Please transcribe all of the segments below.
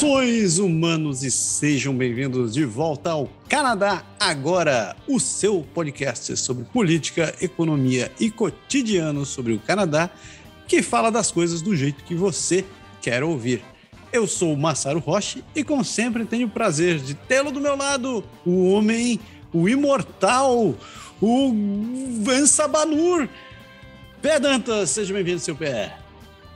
Saudações humanos e sejam bem-vindos de volta ao Canadá Agora, o seu podcast sobre política, economia e cotidiano sobre o Canadá, que fala das coisas do jeito que você quer ouvir. Eu sou o Massaro Roche e, como sempre, tenho o prazer de tê-lo do meu lado, o homem, o imortal, o Vansabanur. Pé Dantas, seja bem-vindo, seu pé.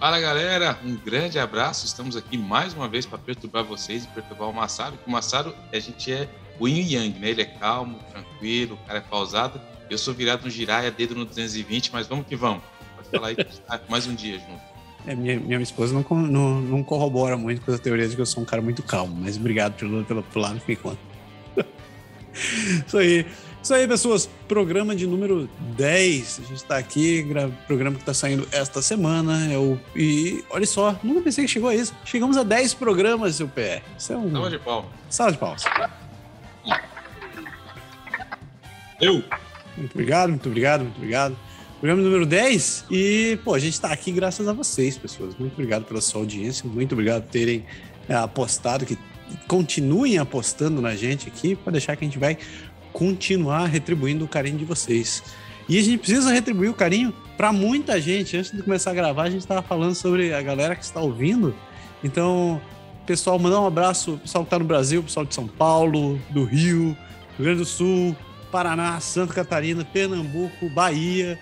Fala galera, um grande abraço. Estamos aqui mais uma vez para perturbar vocês e perturbar o Massaro. O Massaro, a gente é o Yin Yang, né? Ele é calmo, tranquilo, o cara é pausado. Eu sou virado no giraia, dedo no 220, mas vamos que vamos. Pode falar aí, mais um dia junto. É, minha, minha esposa não, não, não, corrobora muito com a teoria de que eu sou um cara muito calmo, mas obrigado pelo, pelo, pelo lado que me conta. Isso aí. Isso aí, pessoas. Programa de número 10. A gente está aqui, programa que está saindo esta semana. Eu, e olha só, nunca pensei que chegou a isso. Chegamos a 10 programas, seu pé. Isso é um. De palmas. Salve de palmas. Eu. Muito obrigado, muito obrigado, muito obrigado. Programa número 10. E, pô, a gente está aqui graças a vocês, pessoas. Muito obrigado pela sua audiência. Muito obrigado por terem é, apostado, que continuem apostando na gente aqui, para deixar que a gente vai continuar retribuindo o carinho de vocês. E a gente precisa retribuir o carinho para muita gente. Antes de começar a gravar, a gente estava falando sobre a galera que está ouvindo. Então, pessoal, mandar um abraço, pessoal que está no Brasil, pessoal de São Paulo, do Rio, Rio Grande do Sul, Paraná, Santa Catarina, Pernambuco, Bahia.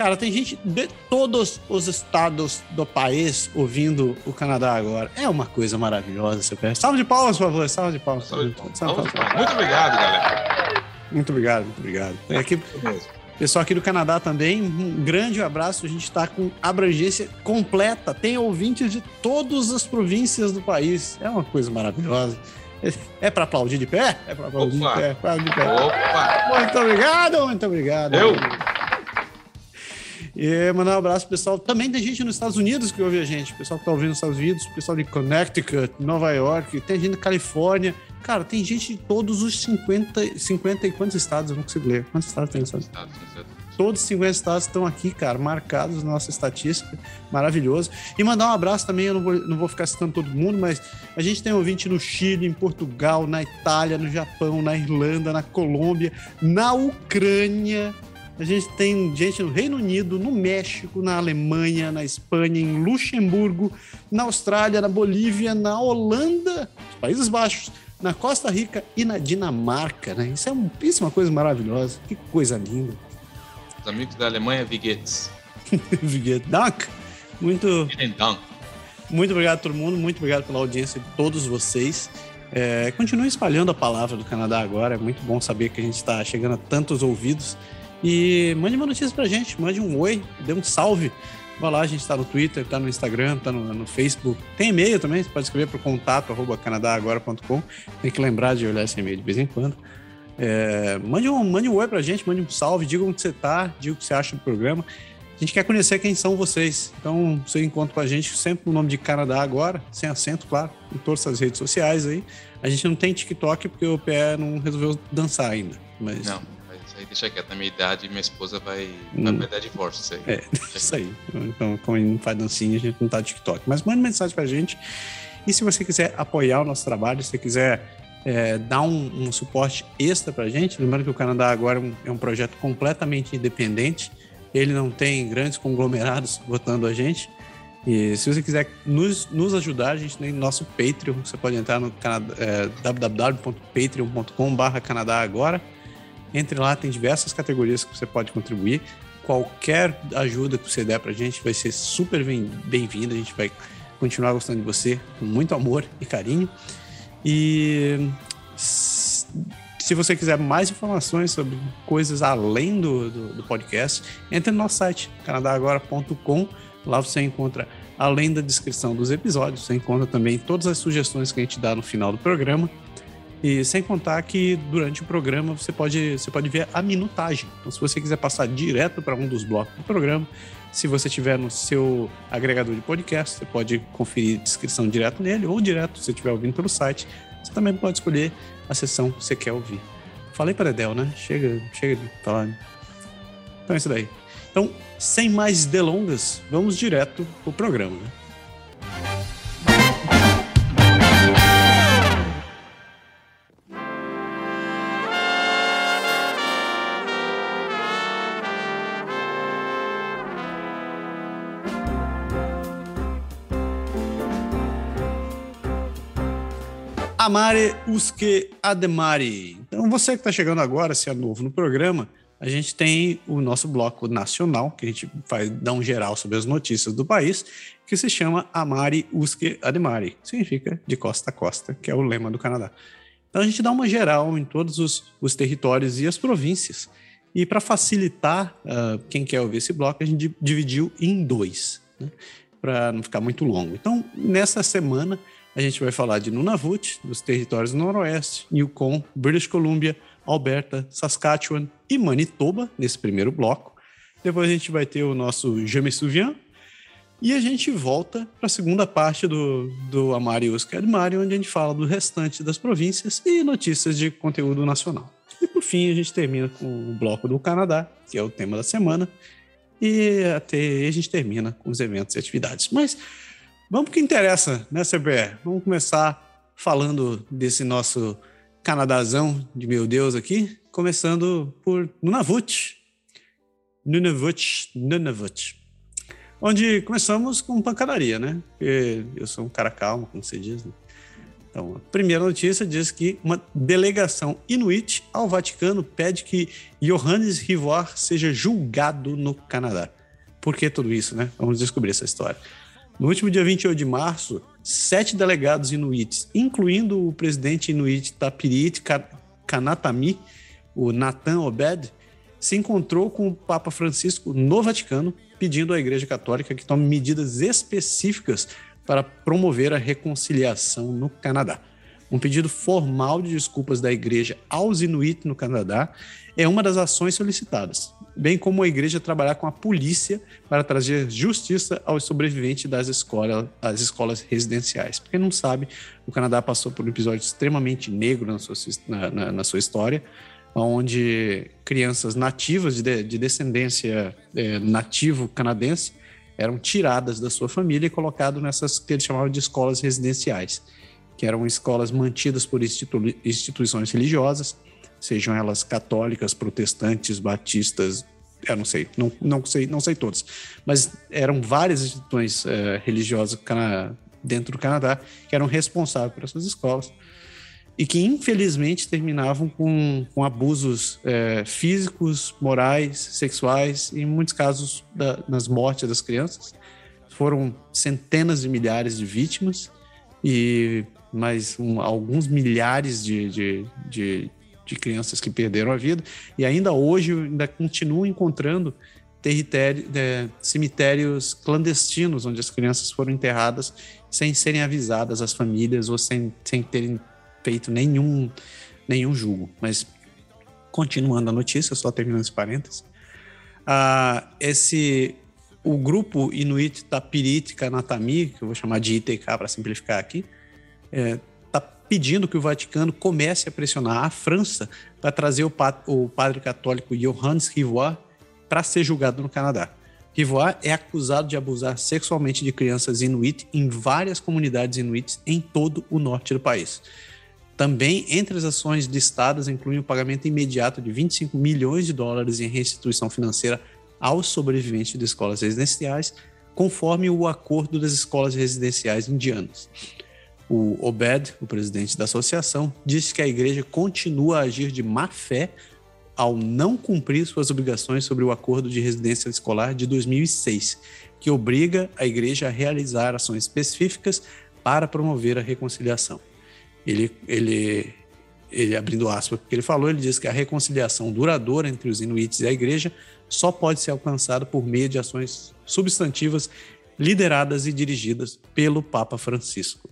Cara, tem gente de todos os estados do país ouvindo o Canadá agora. É uma coisa maravilhosa, você pensa. Salve de palmas, por favor. Salve de palmas. Salve de palmas. Salve de palmas. Muito obrigado, galera. Muito obrigado, muito obrigado. Tem aqui, pessoal aqui do Canadá também, um grande abraço. A gente está com abrangência completa. Tem ouvintes de todas as províncias do país. É uma coisa maravilhosa. É para aplaudir de pé? É para aplaudir Opa. de pé. Aplaudir de pé. Opa. Muito obrigado, muito obrigado. Eu. E mandar um abraço pro pessoal. Também tem gente nos Estados Unidos que ouve a gente. O pessoal que tá ouvindo nos Estados Unidos, o pessoal de Connecticut, Nova York, tem gente da Califórnia. Cara, tem gente de todos os 50, 50 e quantos estados? Eu não consigo ler. Quantos estados tem? Estados? Estados, Todos os 50 estados estão aqui, cara, marcados na nossa estatística. Maravilhoso. E mandar um abraço também, eu não vou, não vou ficar citando todo mundo, mas a gente tem ouvinte no Chile, em Portugal, na Itália, no Japão, na Irlanda, na Colômbia, na Ucrânia, a gente tem gente no Reino Unido, no México, na Alemanha, na Espanha, em Luxemburgo, na Austrália, na Bolívia, na Holanda, Países Baixos, na Costa Rica e na Dinamarca, né? Isso é, um, isso é uma coisa maravilhosa. Que coisa linda. Os amigos da Alemanha, Viguetes. Viguetes. Dank. Muito. Muito obrigado a todo mundo, muito obrigado pela audiência de todos vocês. É, continue espalhando a palavra do Canadá agora. É muito bom saber que a gente está chegando a tantos ouvidos. E mande uma notícia pra gente, mande um oi, dê um salve. Vai lá, a gente tá no Twitter, tá no Instagram, tá no, no Facebook. Tem e-mail também, você pode escrever para contato arroba canadagora.com. Tem que lembrar de olhar esse e-mail de vez em quando. É, mande, um, mande um oi pra gente, mande um salve, diga onde você tá, diga o que você acha do programa. A gente quer conhecer quem são vocês. Então, você encontra com a gente sempre o nome de Canadá agora, sem acento, claro, em todas as redes sociais aí. A gente não tem TikTok porque o PE não resolveu dançar ainda. Mas... Não aí deixa quieto, na minha idade, minha esposa vai, hum. vai dar divórcio, isso aí. É, isso aí. Então, como não faz dancinha, a gente não tá no TikTok. Mas manda mensagem pra gente. E se você quiser apoiar o nosso trabalho, se você quiser é, dar um, um, suporte extra pra gente, lembrando que o Canadá agora é um, é um projeto completamente independente, ele não tem grandes conglomerados votando a gente. E se você quiser nos, nos ajudar, a gente tem nosso Patreon. Você pode entrar no é, www.patreon.com.br Canadá agora. Entre lá, tem diversas categorias que você pode contribuir. Qualquer ajuda que você der pra gente vai ser super bem-vinda. A gente vai continuar gostando de você com muito amor e carinho. E se você quiser mais informações sobre coisas além do, do, do podcast, entre no nosso site, canadagora.com. Lá você encontra, além da descrição dos episódios, você encontra também todas as sugestões que a gente dá no final do programa E sem contar que durante o programa você pode, você pode ver a minutagem. Então, se você quiser passar direto para um dos blocos do programa, se você tiver no seu agregador de podcast, você pode conferir descrição direto nele, ou direto, se você estiver ouvindo pelo site, você também pode escolher a sessão que você quer ouvir. Falei para Edel, né? Chega, chega de falar. Então é isso daí. Então, sem mais delongas, vamos direto pro programa, né? Amare Usque Ademari. Então, você que está chegando agora, se é novo no programa, a gente tem o nosso bloco nacional, que a gente vai dar um geral sobre as notícias do país, que se chama Amari Usque Ademari, significa de costa a costa, que é o lema do Canadá. Então a gente dá uma geral em todos os, os territórios e as províncias. E para facilitar uh, quem quer ouvir esse bloco, a gente dividiu em dois, né? para não ficar muito longo. Então, nessa semana, a gente vai falar de Nunavut, dos territórios do Noroeste, Yukon, British Columbia, Alberta, Saskatchewan e Manitoba, nesse primeiro bloco. Depois a gente vai ter o nosso Jamais Souviens. E a gente volta para a segunda parte do, do Amarius Cadmari, onde a gente fala do restante das províncias e notícias de conteúdo nacional. E por fim, a gente termina com o bloco do Canadá, que é o tema da semana. E até a gente termina com os eventos e atividades. Mas Vamos para o que interessa, né, CBR? Vamos começar falando desse nosso Canadazão de meu Deus aqui, começando por Nunavut. Nunavut, Nunavut. Onde começamos com pancadaria, né? Eu sou um cara calmo, como você diz. Né? Então, a primeira notícia diz que uma delegação inuit ao Vaticano pede que Johannes Rivoire seja julgado no Canadá. Por que tudo isso, né? Vamos descobrir essa história. No último dia 28 de março, sete delegados inuites, incluindo o presidente inuit Tapirit Kanatami, o Nathan Obed, se encontrou com o Papa Francisco no Vaticano, pedindo à Igreja Católica que tome medidas específicas para promover a reconciliação no Canadá. Um pedido formal de desculpas da Igreja aos Inuit no Canadá é uma das ações solicitadas bem como a igreja trabalhar com a polícia para trazer justiça aos sobreviventes das escolas, das escolas residenciais. Para quem não sabe, o Canadá passou por um episódio extremamente negro na sua, na, na, na sua história, onde crianças nativas de, de descendência é, nativo canadense eram tiradas da sua família e colocadas nessas que eles chamavam de escolas residenciais, que eram escolas mantidas por institu instituições religiosas, sejam elas católicas, protestantes, batistas, eu não sei, não, não sei, não sei todas, mas eram várias instituições é, religiosas dentro do Canadá que eram responsáveis por essas escolas e que infelizmente terminavam com, com abusos é, físicos, morais, sexuais e em muitos casos da, nas mortes das crianças. Foram centenas de milhares de vítimas e mais um, alguns milhares de, de, de, de crianças que perderam a vida e ainda hoje ainda continuam encontrando é, cemitérios clandestinos onde as crianças foram enterradas sem serem avisadas as famílias ou sem, sem terem feito nenhum, nenhum julgo. Mas continuando a notícia, só terminando esse parênteses, uh, esse o grupo Inuit Tapirit Kanatami, que eu vou chamar de ITK para simplificar aqui, é, pedindo que o Vaticano comece a pressionar a França para trazer o, o, padre católico Johannes Rivoire para ser julgado no Canadá. Rivoire é acusado de abusar sexualmente de crianças inuit em várias comunidades inuites em todo o norte do país. Também, entre as ações listadas, incluem o pagamento imediato de 25 milhões de dólares em restituição financeira aos sobreviventes de escolas residenciais, conforme o acordo das escolas residenciais indianas. O Obed, o presidente da associação, disse que a igreja continua a agir de má fé ao não cumprir suas obrigações sobre o acordo de residência escolar de 2006, que obriga a igreja a realizar ações específicas para promover a reconciliação. Ele, ele, ele abrindo aspas, porque ele falou, ele diz que a reconciliação duradoura entre os inuites e a igreja só pode ser alcançada por meio de ações substantivas lideradas e dirigidas pelo Papa Francisco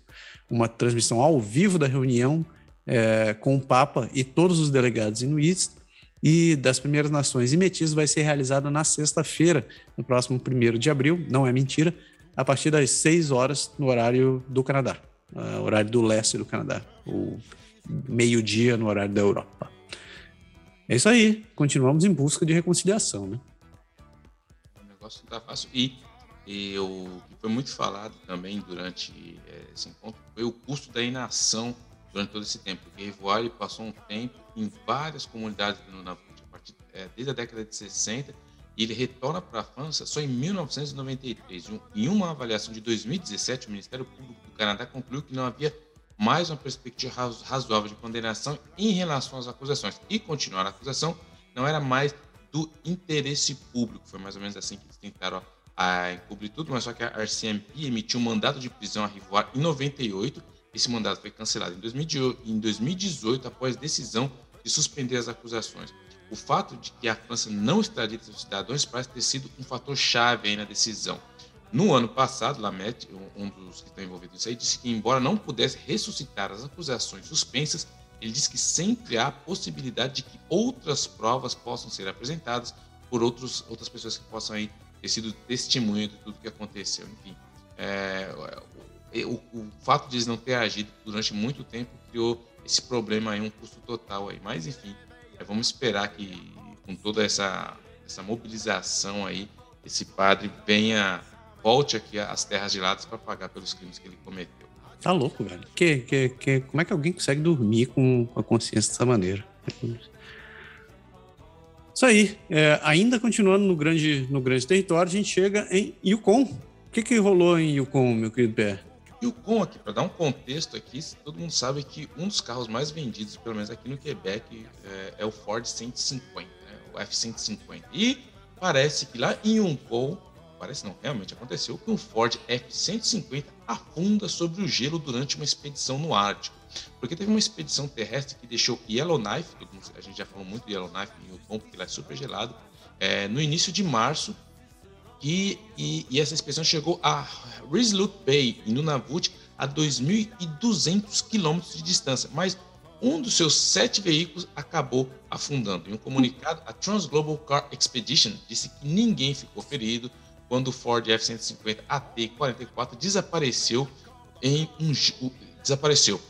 uma transmissão ao vivo da reunião é, com o Papa e todos os delegados inuits e das primeiras nações e metis vai ser realizada na sexta-feira, no próximo 1 de abril, não é mentira, a partir das 6 horas no horário do Canadá, uh, horário do leste do Canadá, o meio-dia no horário da Europa. É isso aí, continuamos em busca de reconciliação, né? O negócio não tá fácil. E, e que foi muito falado também durante é, esse encontro foi o custo da inação durante todo esse tempo. Porque Rivoire passou um tempo em várias comunidades do Nunavut, é, desde a década de 60, e ele retorna para a França só em 1993. Em uma avaliação de 2017, o Ministério Público do Canadá concluiu que não havia mais uma perspectiva razoável de condenação em relação às acusações. E continuar a acusação não era mais do interesse público. Foi mais ou menos assim que eles tentaram a encobrir tudo, mas só que a RCMP emitiu um mandado de prisão a Rivoire em 98 esse mandato foi cancelado em 2018 após decisão de suspender as acusações. O fato de que a França não extradita seus cidadãos parece ter sido um fator chave na decisão. No ano passado, Lamet, um dos que estão envolvidos nisso aí, disse que, embora não pudesse ressuscitar as acusações suspensas, ele disse que sempre há possibilidade de que outras provas possam ser apresentadas por outros, outras pessoas que possam aí ter sido testemunha de tudo que aconteceu. Enfim, é, o, o, fato de eles não ter agido durante muito tempo criou esse problema aí, um custo total aí. Mas enfim, é, vamos esperar que com toda essa, essa mobilização aí, esse padre venha, volte aqui às terras geladas para pagar pelos crimes que ele cometeu. Tá louco, velho. Que, que, que, como é que alguém consegue dormir com a consciência dessa maneira? Isso aí. É, ainda continuando no grande, no grande território, a gente chega em Yukon. O que, que rolou em Yukon, meu querido Pé? Com aqui, para dar um contexto aqui, todo mundo sabe que um dos carros mais vendidos, pelo menos aqui no Quebec, é, é o Ford 150, né? o F-150. E parece que lá em Yukon, parece não, realmente aconteceu, que um Ford F-150 afunda sobre o gelo durante uma expedição no Ártico. Porque teve uma expedição terrestre que deixou Yellowknife, a gente já falou muito de Yellowknife em Yukon, porque lá é super gelado, é, no início de março, e, e, e essa expedição chegou a Resolute Bay, em Nunavut, a 2.200 quilômetros de distância, mas um dos seus sete veículos acabou afundando. Em um comunicado, a Transglobal Car Expedition disse que ninguém ficou ferido quando o Ford F-150 AT-44 desapareceu em um desapareceu.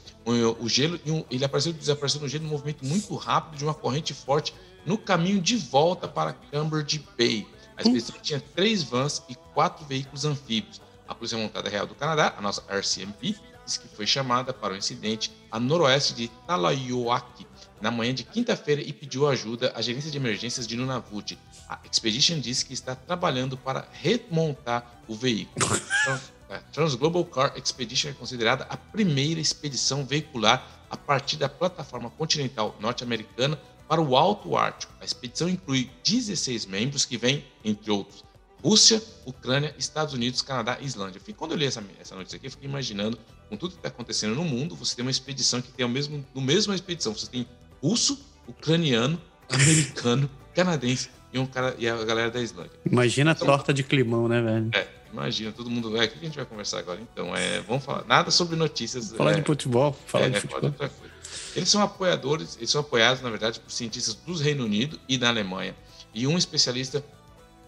O gelo ele apareceu desapareceu no gelo um movimento muito rápido de uma corrente forte no caminho de volta para Cambridge Bay. A expedição tinha três vans e quatro veículos anfíbios. A Polícia Montada Real do Canadá, a nossa RCMP, disse que foi chamada para o incidente a noroeste de Talayoaki na manhã de quinta-feira e pediu ajuda à gerência de emergências de Nunavut. A Expedition disse que está trabalhando para remontar o veículo. A Transglobal Car Expedition é considerada a primeira expedição veicular a partir da plataforma continental norte-americana para o Alto Ártico. A expedição inclui 16 membros que vêm, entre outros, Rússia, Ucrânia, Estados Unidos, Canadá e Islândia. Quando eu li essa, essa notícia aqui, eu fiquei imaginando, com tudo que está acontecendo no mundo, você tem uma expedição que tem o mesmo, no mesmo expedição, você tem russo, ucraniano, americano, canadense e, um cara, e a galera da Islândia. Imagina então, a torta de climão, né, velho? É, imagina, todo mundo. É, o que a gente vai conversar agora? Então, é, vamos falar nada sobre notícias. Falar é, de futebol, falar é, de futebol. Eles são apoiadores, eles são apoiados, na verdade, por cientistas do Reino Unido e da Alemanha. E um especialista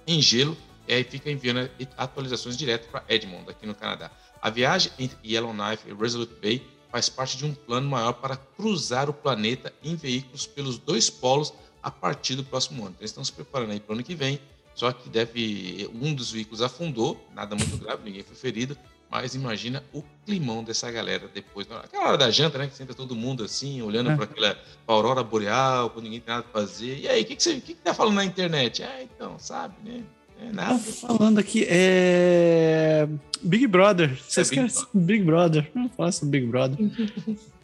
em gelo e aí fica enviando atualizações direto para Edmond, aqui no Canadá. A viagem entre Yellowknife e Resolute Bay faz parte de um plano maior para cruzar o planeta em veículos pelos dois polos a partir do próximo ano. Então, eles estão se preparando aí para o ano que vem, só que deve um dos veículos afundou, nada muito grave, ninguém foi ferido, mas imagina o climão dessa galera depois. Aquela hora da janta, né? Que senta todo mundo assim, olhando é. para aquela pra aurora boreal, quando ninguém tem nada para fazer. E aí, o que, que, você, que, que tá falando na internet? Ah, então, sabe, né? É nada. Tá falando aqui, é. Big Brother. Vocês é querem Big Brother? Vamos falar sobre Big Brother.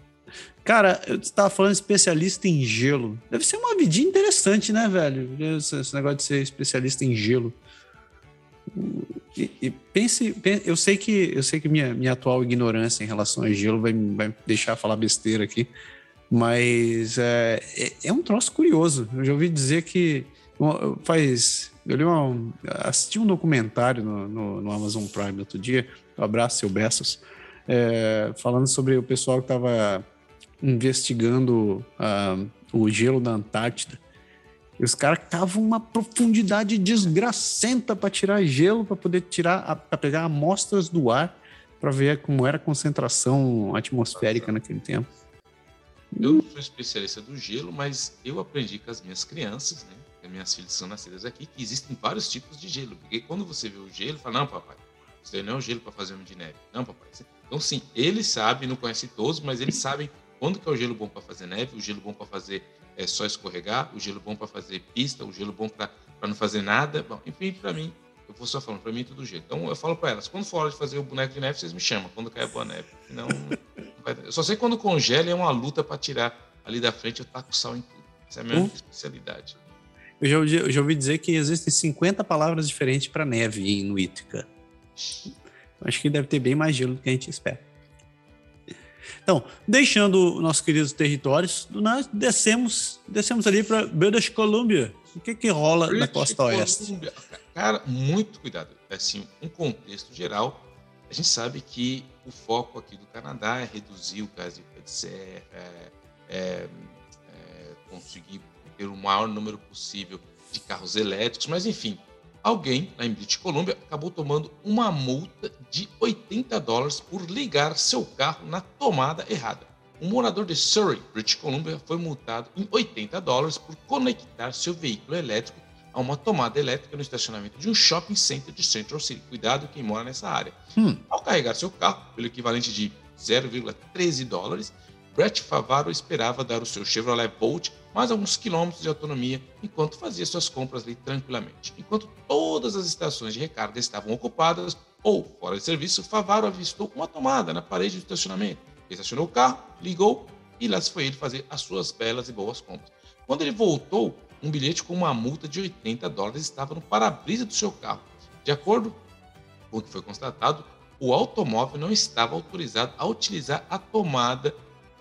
Cara, eu estava falando especialista em gelo. Deve ser uma vidinha interessante, né, velho? Esse, esse negócio de ser especialista em gelo. E, e pense, pense, eu sei que eu sei que minha, minha atual ignorância em relação a gelo vai, vai deixar falar besteira aqui, mas é, é, é, um troço curioso. Eu já ouvi dizer que faz eu li uma, assisti um documentário no, no, no Amazon Prime outro dia, um abraço seu Bessos, é, falando sobre o pessoal que estava investigando uh, o gelo da Antártida. E os caras cavam uma profundidade desgracenta para tirar gelo, para poder tirar, para pegar amostras do ar, para ver como era a concentração atmosférica naquele tempo. Eu não sou especialista do gelo, mas eu aprendi com as minhas crianças, né? As minhas filhas são nascidas aqui, que existem vários tipos de gelo. Porque quando você vê o gelo, fala, não, papai, isso aí não é o gelo para fazer um de neve. Não, papai. Então, sim, eles sabem, não conhecem todos, mas eles sabem quando que é o gelo bom para fazer neve, o gelo bom para fazer é só escorregar, o gelo bom para fazer pista, o gelo bom para não fazer nada. Bom, enfim, para mim, eu vou só falando, para mim é tudo gelo. Então eu falo para elas, quando for hora de fazer o boneco de neve, vocês me chamam, quando cai a boa neve. Não, eu só sei quando congela é uma luta para tirar ali da frente, eu taco sal em tudo. Essa é a minha especialidade. Eu já, ouvi, eu já ouvi dizer que existem 50 palavras diferentes para neve em Inuítica. Acho que deve ter bem mais gelo do que a gente espera. Então, deixando nossos queridos territórios, nós descemos, descemos ali para British Columbia. O que que rola British na costa oeste? Cara, muito cuidado. Assim, um contexto geral, a gente sabe que o foco aqui do Canadá é reduzir o gás de de serra, é, é, é, conseguir ter o maior número possível de carros elétricos, mas enfim, alguém lá em British Columbia acabou tomando uma multa de 80 dólares por ligar seu carro na tomada errada. Um morador de Surrey, British Columbia, foi multado em 80 dólares por conectar seu veículo elétrico a uma tomada elétrica no estacionamento de um shopping center de Central City. Cuidado quem mora nessa área. Hum. Ao carregar seu carro pelo equivalente de 0,13 dólares, Brett Favaro esperava dar o seu Chevrolet Bolt mais alguns quilômetros de autonomia enquanto fazia suas compras ali tranquilamente. Enquanto todas as estações de recarga estavam ocupadas ou fora de serviço, Favaro avistou uma tomada na parede do estacionamento. Estacionou o carro, ligou e lá se foi ele fazer as suas belas e boas compras. Quando ele voltou, um bilhete com uma multa de 80 dólares estava no para-brisa do seu carro. De acordo com o que foi constatado, o automóvel não estava autorizado a utilizar a tomada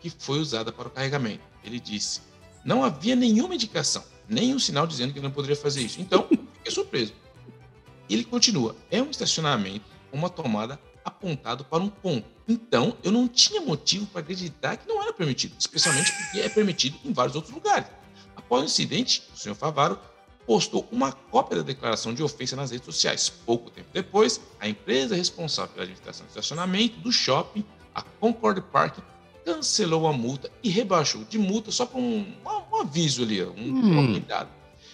que foi usada para o carregamento. Ele disse: não havia nenhuma indicação, nenhum sinal dizendo que não poderia fazer isso. Então, fiquei surpreso. Ele continua: é um estacionamento uma tomada apontado para um ponto. Então, eu não tinha motivo para acreditar que não era permitido, especialmente porque é permitido em vários outros lugares. Após o incidente, o senhor Favaro postou uma cópia da declaração de ofensa nas redes sociais. Pouco tempo depois, a empresa responsável pela administração do estacionamento do shopping, a Concord Park, cancelou a multa e rebaixou de multa só para um, um, aviso ali, um, hum. cuidado.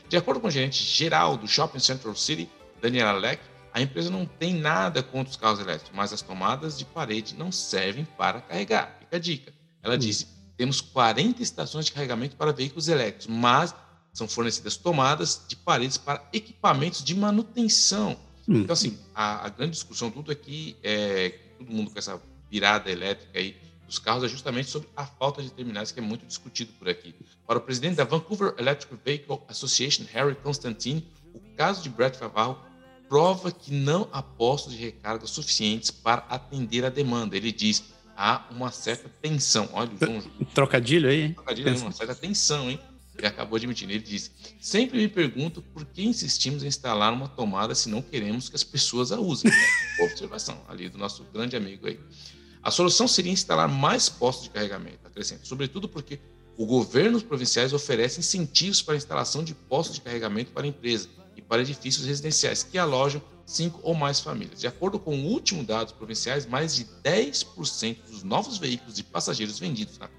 De acordo com o gerente geral do Shopping Central City, Daniel Alec, a empresa não tem nada contra os carros elétricos, mas as tomadas de parede não servem para carregar. Fica a dica. Ela hum. disse: temos 40 estações de carregamento para veículos elétricos, mas são fornecidas tomadas de paredes para equipamentos de manutenção. Hum. Então, assim, a, a, grande discussão tudo aqui é todo mundo com essa virada elétrica aí dos carros é justamente sobre a falta de terminais, que é muito discutido por aqui. Para o presidente da Vancouver Electric Vehicle Association, Harry Constantine, o caso de Brett Favaro prova que não há postos de recarga suficientes para atender a demanda. Ele diz, há uma certa tensão. Olha o João... Trocadilho aí, hein? Trocadilho aí, uma certa tensão, hein? Ele acabou admitindo. Ele disse, sempre me pergunto por que insistimos em instalar uma tomada se não queremos que as pessoas a usem. Né? Observação ali do nosso grande amigo aí. A solução seria instalar mais postos de carregamento, acrescenta, sobretudo porque o governo provinciais oferece incentivos para a instalação de postos de carregamento para empresas e para edifícios residenciais que alojam cinco ou mais famílias. De acordo com o último dados provinciais, mais de 10% dos novos veículos de passageiros vendidos na,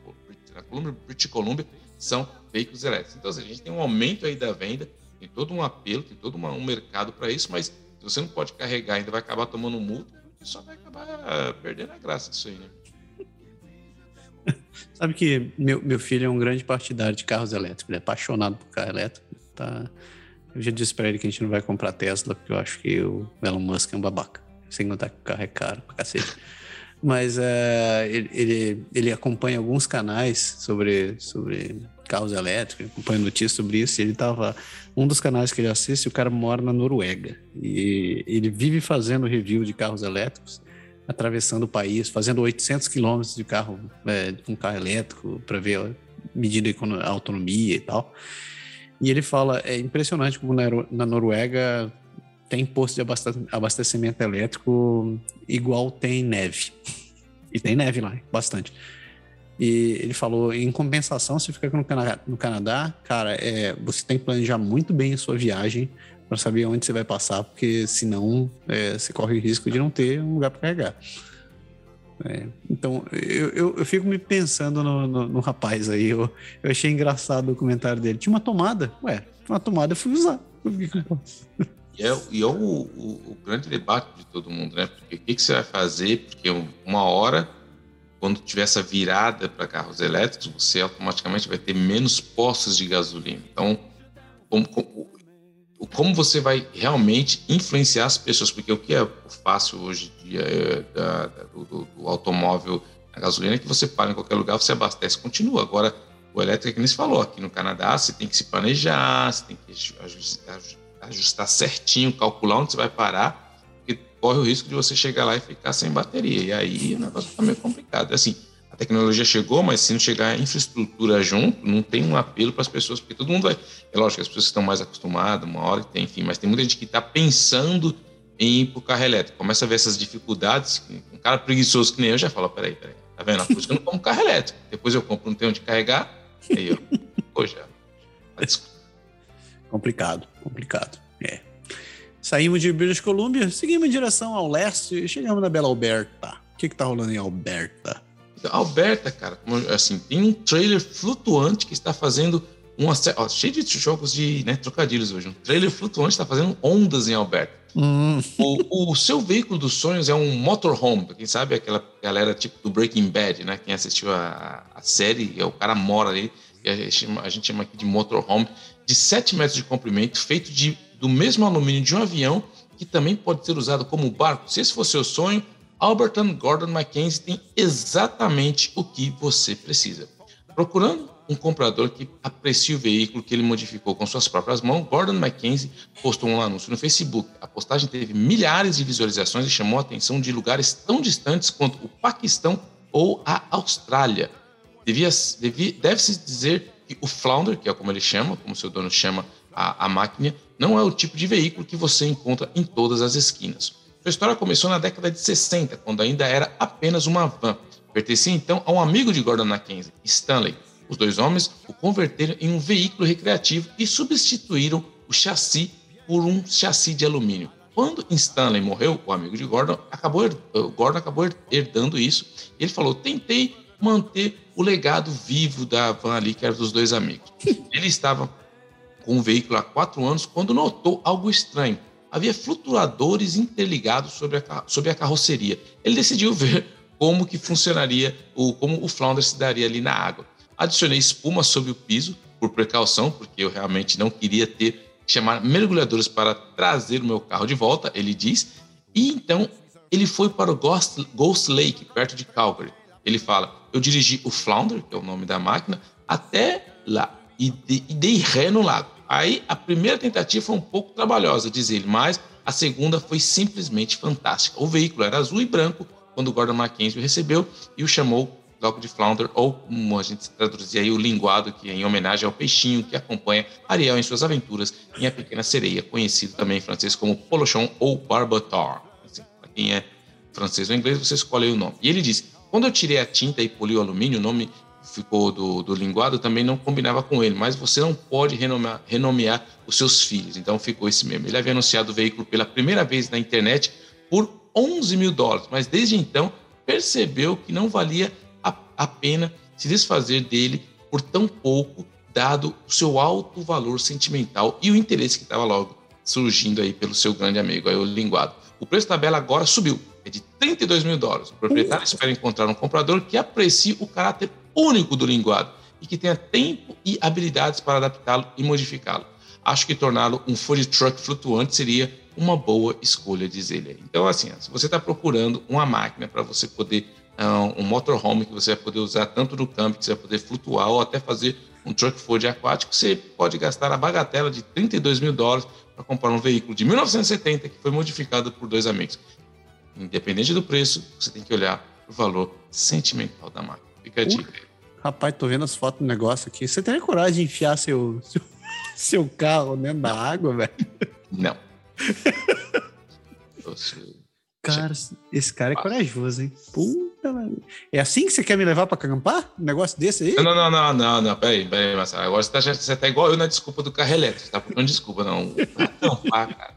na British Columbia são veículos elétricos. Então, assim, a gente tem um aumento aí da venda, tem todo um apelo, tem todo um mercado para isso, mas se você não pode carregar, ainda vai acabar tomando multa, só vai acabar perdendo a graça disso aí, né? Sabe que meu, meu filho é um grande partidário de carros elétricos, ele é apaixonado por carro elétrico. Tá? Eu já disse pra ele que a gente não vai comprar Tesla, porque eu acho que o Elon Musk é um babaca. Sem contar que o carro é caro pra cacete. Mas uh, ele, ele, ele, acompanha alguns canais sobre, sobre carros elétricos, acompanha notícias sobre isso. Ele tava. Um dos canais que ele assiste, o cara mora na Noruega. E ele vive fazendo review de carros elétricos, atravessando o país, fazendo 800 quilômetros de carro, é, com carro elétrico, para ver medida a autonomia e tal. E ele fala: é impressionante como na Noruega tem posto de abastecimento elétrico igual tem neve. E tem neve lá, bastante. E ele falou, em compensação, se ficar no, no Canadá, cara, é, você tem que planejar muito bem a sua viagem para saber onde você vai passar, porque senão é, você corre o risco de não ter um lugar para carregar. É, então, eu, eu, eu, fico me pensando no, no, no rapaz aí. Eu, eu, achei engraçado o comentário dele. Tinha uma tomada. Ué, uma tomada eu fui usar. E é, e é o, o, o, grande debate de todo mundo, né? Porque o que, que, você vai fazer? Porque uma hora, quando tiver essa virada para carros elétricos, você automaticamente vai ter menos postos de gasolina. Então, como, como, como você vai realmente influenciar as pessoas? Porque o que é fácil hoje em dia é, da, do, do, automóvel a gasolina é que você para em qualquer lugar, você abastece, continua. Agora, o elétrico, é que nem se falou, aqui no Canadá, você tem que se planejar, você tem que ajustar, ajustar certinho, calcular onde você vai parar, corre o risco de você chegar lá e ficar sem bateria. E aí o negócio fica meio complicado. Assim, a tecnologia chegou, mas se não chegar a infraestrutura junto, não tem um apelo para as pessoas, porque todo mundo vai. É lógico que as pessoas estão mais acostumadas, uma hora que tem, enfim, mas tem muita gente que está pensando em ir para o carro elétrico. Começa a ver essas dificuldades, um cara preguiçoso que nem eu já fala: peraí, peraí, tá vendo? Por isso que eu não compro carro elétrico. Depois eu compro, não tenho onde carregar, aí eu. Poxa, complicado, complicado. É. Saímos de British Columbia, seguimos em direção ao leste e chegamos na Bela Alberta. O que, que tá rolando em Alberta? Alberta, cara, assim, tem um trailer flutuante que está fazendo uma ó, cheio de jogos de né, trocadilhos hoje. Um trailer flutuante está fazendo ondas em Alberta. Hum. O, o, seu veículo dos sonhos é um motorhome, quem sabe aquela galera tipo do Breaking Bad, né? Quem assistiu a, a série, é o cara mora ali, a gente, chama, a gente chama aqui de motorhome, de 7 metros de comprimento, feito de, do mesmo alumínio de um avião, que também pode ser usado como barco. Se esse for seu sonho, Albert Gordon Mackenzie tem exatamente o que você precisa. Procurando um comprador que aprecie o veículo que ele modificou com suas próprias mãos, Gordon Mackenzie postou um anúncio no Facebook. A postagem teve milhares de visualizações e chamou a atenção de lugares tão distantes quanto o Paquistão ou a Austrália. Deve-se dizer que o Flounder, que é como ele chama, como seu dono chama a, a máquina, não é o tipo de veículo que você encontra em todas as esquinas. Sua história começou na década de 60, quando ainda era apenas uma van. Pertencia então a um amigo de Gordon Mackenzie, Stanley. Os dois homens o converteram em um veículo recreativo e substituíram o chassi por um chassi de alumínio. Quando Stanley morreu, o amigo de Gordon acabou, Gordon acabou herdando isso. Ele falou: tentei manter o legado vivo da van ali, que era dos dois amigos. Ele estava com o veículo há quatro anos quando notou algo estranho havia flutuadores interligados sobre a, sobre a carroceria. Ele decidiu ver como que funcionaria, o, como o flounder se daria ali na água. Adicionei espuma sobre o piso, por precaução, porque eu realmente não queria ter que chamar mergulhadores para trazer o meu carro de volta, ele diz. E então ele foi para o Ghost, Ghost Lake, perto de Calgary. Ele fala: Eu dirigi o Flounder, que é o nome da máquina, até lá e, de, e dei ré no lago. Aí a primeira tentativa foi um pouco trabalhosa, diz ele, mas a segunda foi simplesmente fantástica. O veículo era azul e branco quando Gordon Mackenzie o recebeu e o chamou logo de Flounder, ou como a gente traduzia aí, o linguado, que é em homenagem ao peixinho que acompanha Ariel em suas aventuras em A Pequena Sereia, conhecido também em francês como Polochon ou Barbator. Assim, Para quem é francês ou inglês, você escolhe o nome. E ele diz: quando eu tirei a tinta e poli o alumínio, o nome ficou do, do linguado também não combinava com ele, mas você não pode renomear, renomear os seus filhos, então ficou esse mesmo. Ele havia anunciado o veículo pela primeira vez na internet por 11 mil dólares, mas desde então percebeu que não valia a, a pena se desfazer dele por tão pouco, dado o seu alto valor sentimental e o interesse que estava logo surgindo aí pelo seu grande amigo, aí o linguado. O preço da tabela agora subiu, é de 32 mil dólares. O proprietário espera encontrar um comprador que aprecie o caráter único do linguado e que tenha tempo e habilidades para adaptá-lo e modificá-lo. Acho que torná-lo um food truck flutuante seria uma boa escolha, diz ele. Então, assim, se você está procurando uma máquina para você poder, um, um motorhome que você vai poder usar tanto no campo, que você vai poder flutuar ou até fazer um truck Ford aquático, você pode gastar a bagatela de 32 mil dólares para comprar um veículo de 1970 que foi modificado por dois amigos. Independente do preço, você tem que olhar o valor sentimental da máquina. Fica a dica. Rapaz, tô vendo as fotos do negócio aqui. Você teria coragem de enfiar seu, seu, seu carro dentro da água, velho? Não. Cara, esse cara é corajoso, hein? Puta É assim que você quer me levar para acampar? Um negócio desse aí? Não, não, não, não, não, peraí, peraí, Marcelo. Agora você tá, você tá igual eu na desculpa do carro elétrico. Você tá procurando desculpa, não. acampar, cara.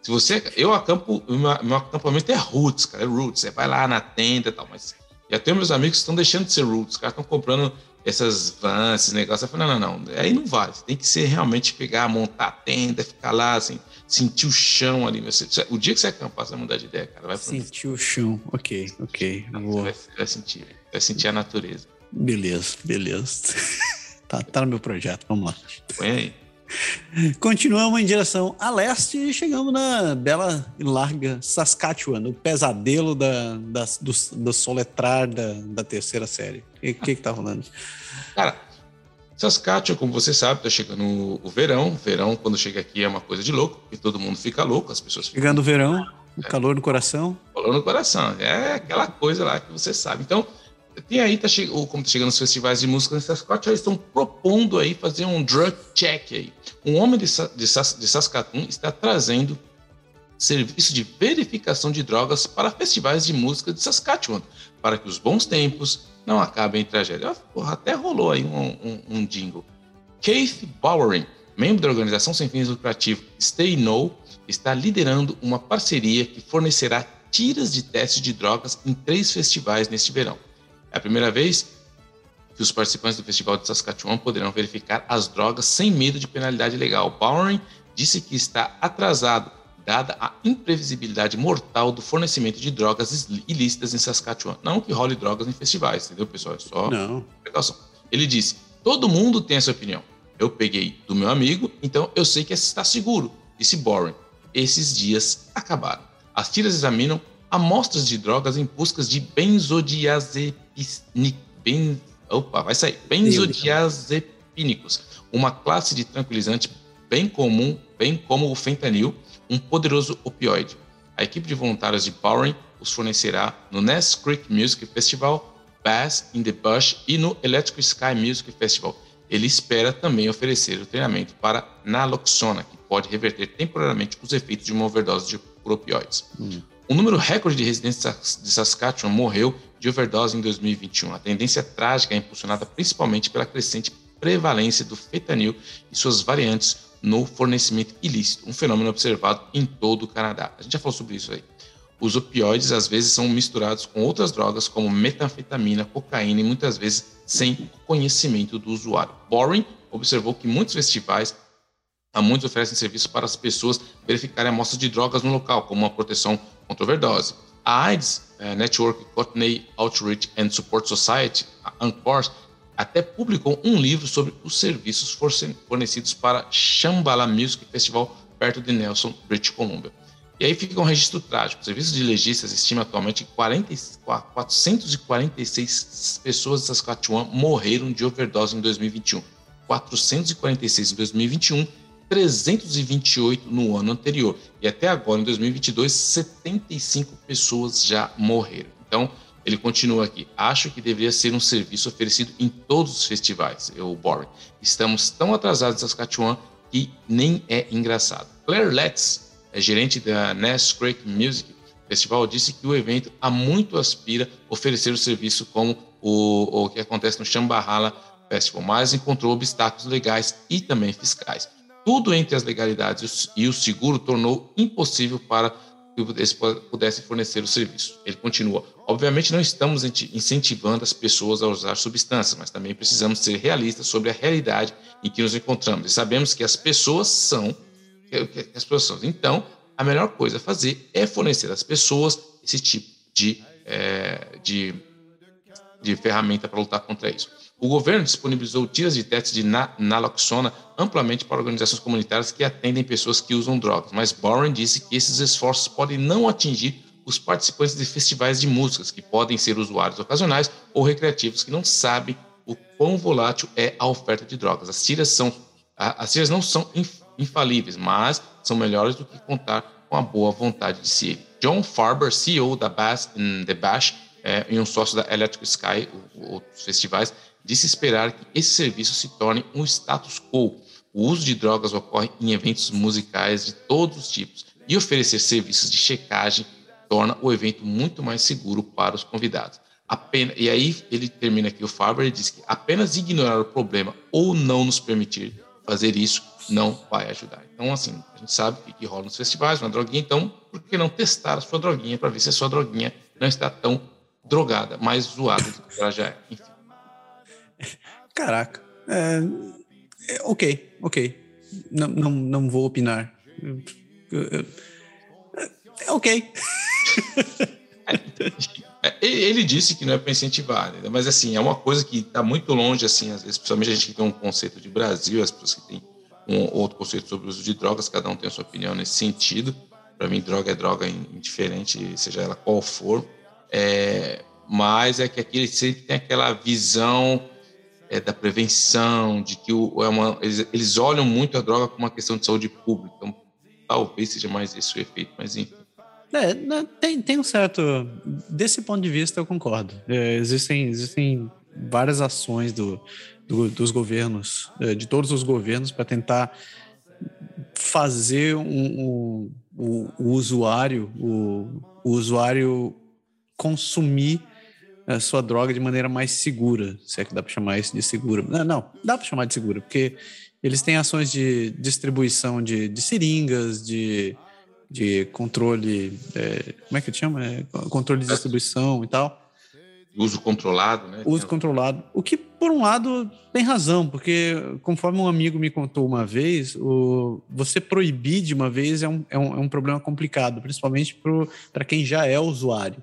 Se você. Eu acampo. Meu, meu acampamento é roots, cara. É roots. Você vai lá na tenda e tal, mas. Já tenho meus amigos que estão deixando de ser roots. Os caras estão comprando essas vans, esses negócios. Eu falei, não, não, não. Aí não vale. Você tem que ser realmente pegar, montar a tenda, ficar lá, assim, sentir o chão ali. Você, o dia que você acampar, você vai mudar de ideia, cara. Vai sentir o chão. Ok, ok. Você vai, vai, sentir. Vai sentir a natureza. Beleza, beleza. tá, tá no meu projeto. Vamos lá. Põe aí. Continuamos em direção a leste e chegamos na bela e larga Saskatchewan, o pesadelo da, da, do, do soletrar da, da terceira série. O que, que, que tá rolando? Cara, Saskatchewan, como você sabe, tá chegando o verão. Verão, quando chega aqui, é uma coisa de louco, porque todo mundo fica louco, as pessoas ficam... Chegando o verão, o é. calor no coração. Calor no coração, é aquela coisa lá que você sabe. Então, tem aí, tá che... como tá chegando os festivais de música em Saskatchewan, eles estão propondo aí fazer um drug check aí. Um homem de, de, de Saskatoon está trazendo serviço de verificação de drogas para festivais de música de Saskatchewan, para que os bons tempos não acabem em tragédia. Porra, até rolou aí um, um, um jingle. Keith Bowering, membro da organização sem fins lucrativos Stay No, está liderando uma parceria que fornecerá tiras de testes de drogas em três festivais neste verão. É a primeira vez que os participantes do Festival de Saskatchewan poderão verificar as drogas sem medo de penalidade legal. Bowering disse que está atrasado, dada a imprevisibilidade mortal do fornecimento de drogas ilícitas em Saskatchewan. Não que role drogas em festivais, entendeu, pessoal? É só Não. precaução. Ele disse: todo mundo tem essa opinião. Eu peguei do meu amigo, então eu sei que está seguro, disse Boring. Esses dias acabaram. As tiras examinam amostras de drogas em buscas de benzodiazepínicos. Ben, opa, vai sair. Benzodiazepínicos, uma classe de tranquilizante bem comum, bem como o fentanil, um poderoso opioide. A equipe de voluntários de Powering os fornecerá no Ness Creek Music Festival, Bass in the Bush e no Electric Sky Music Festival. Ele espera também oferecer o treinamento para naloxona, que pode reverter temporariamente os efeitos de uma overdose de, por opioides. Hum. Um número recorde de residentes de Saskatchewan morreu de overdose em 2021. A tendência trágica é impulsionada principalmente pela crescente prevalência do fentanil e suas variantes no fornecimento ilícito, um fenômeno observado em todo o Canadá. A gente já falou sobre isso aí. Os opioides às vezes são misturados com outras drogas como metanfetamina, cocaína e muitas vezes sem conhecimento do usuário. Boring observou que muitos festivais a muitos oferecem serviços para as pessoas verificarem amostras de drogas no local, como uma proteção contra overdose. A AIDS uh, Network Courtney Outreach and Support Society, a até publicou um livro sobre os serviços fornecidos para Shambhala Music Festival perto de Nelson, British Columbia. E aí fica um registro trágico. O serviço de legistas estima atualmente que 40, 446 pessoas de Saskatchewan morreram de overdose em 2021. 446 em 2021 328 no ano anterior. E até agora, em 2022, 75 pessoas já morreram. Então, ele continua aqui. Acho que deveria ser um serviço oferecido em todos os festivais, eu, Boring. Estamos tão atrasados em Saskatchewan que nem é engraçado. Claire Letts, é gerente da Ness Creek Music Festival, disse que o evento há muito aspira oferecer o serviço como o, o que acontece no Shambhala Festival, mas encontrou obstáculos legais e também fiscais tudo entre as legalidades e o seguro tornou impossível para que eles pudessem fornecer o serviço. Ele continua: obviamente não estamos incentivando as pessoas a usar substâncias, mas também precisamos ser realistas sobre a realidade em que nos encontramos e sabemos que as pessoas são as pessoas. Então, a melhor coisa a fazer é fornecer às pessoas esse tipo de, é, de, de ferramenta para lutar contra isso. O governo disponibilizou tiras de testes de naloxona amplamente para organizações comunitárias que atendem pessoas que usam drogas, mas Boren disse que esses esforços podem não atingir os participantes de festivais de músicas, que podem ser usuários ocasionais ou recreativos que não sabem o quão volátil é a oferta de drogas. As tiras, são, as tiras não são infalíveis, mas são melhores do que contar com a boa vontade de si. John Farber, CEO da Bass in the Bash, é, e um sócio da Electric Sky, outros festivais, de se esperar que esse serviço se torne um status quo. O uso de drogas ocorre em eventos musicais de todos os tipos e oferecer serviços de checagem torna o evento muito mais seguro para os convidados. apenas, e aí ele termina aqui o Faber e diz que apenas ignorar o problema ou não nos permitir fazer isso não vai ajudar. Então, assim, a gente sabe o que, rola nos festivais, uma droguinha, então, por que não testar a sua droguinha para ver se a sua droguinha não está tão drogada, mais zoada do que ela já é. Enfim. Caraca. É, é, ok, ok. Não, não, não vou opinar. É, ok. É, ele disse que não é para incentivar, né? mas assim, é uma coisa que está muito longe, assim, às vezes, principalmente a gente que tem um conceito de Brasil, as pessoas que têm um outro conceito sobre o uso de drogas, cada um tem a sua opinião nesse sentido. Para mim, droga é droga indiferente, seja ela qual for. É, mas é que aqui sempre tem aquela visão é, da prevenção, de que o, é uma, eles, eles, olham muito a droga como uma questão de saúde pública. Então, talvez seja mais esse o efeito, mas enfim. É, tem, tem um certo. Desse ponto de vista, eu concordo. É, existem, existem várias ações do, do, dos governos, é, de todos os governos, para tentar fazer um, um, o, o, usuário, o, o usuário consumir a sua droga de maneira mais segura, se é que dá para chamar isso de segura. Não, não dá para chamar de segura, porque eles têm ações de distribuição de, de seringas, de, de controle, é, como é que chama? É, controle de distribuição e tal. Uso controlado, né? Uso controlado. O que, por um lado, tem razão, porque, conforme um amigo me contou uma vez, o, você proibir de uma vez é um, é um, é um problema complicado, principalmente para quem já é usuário.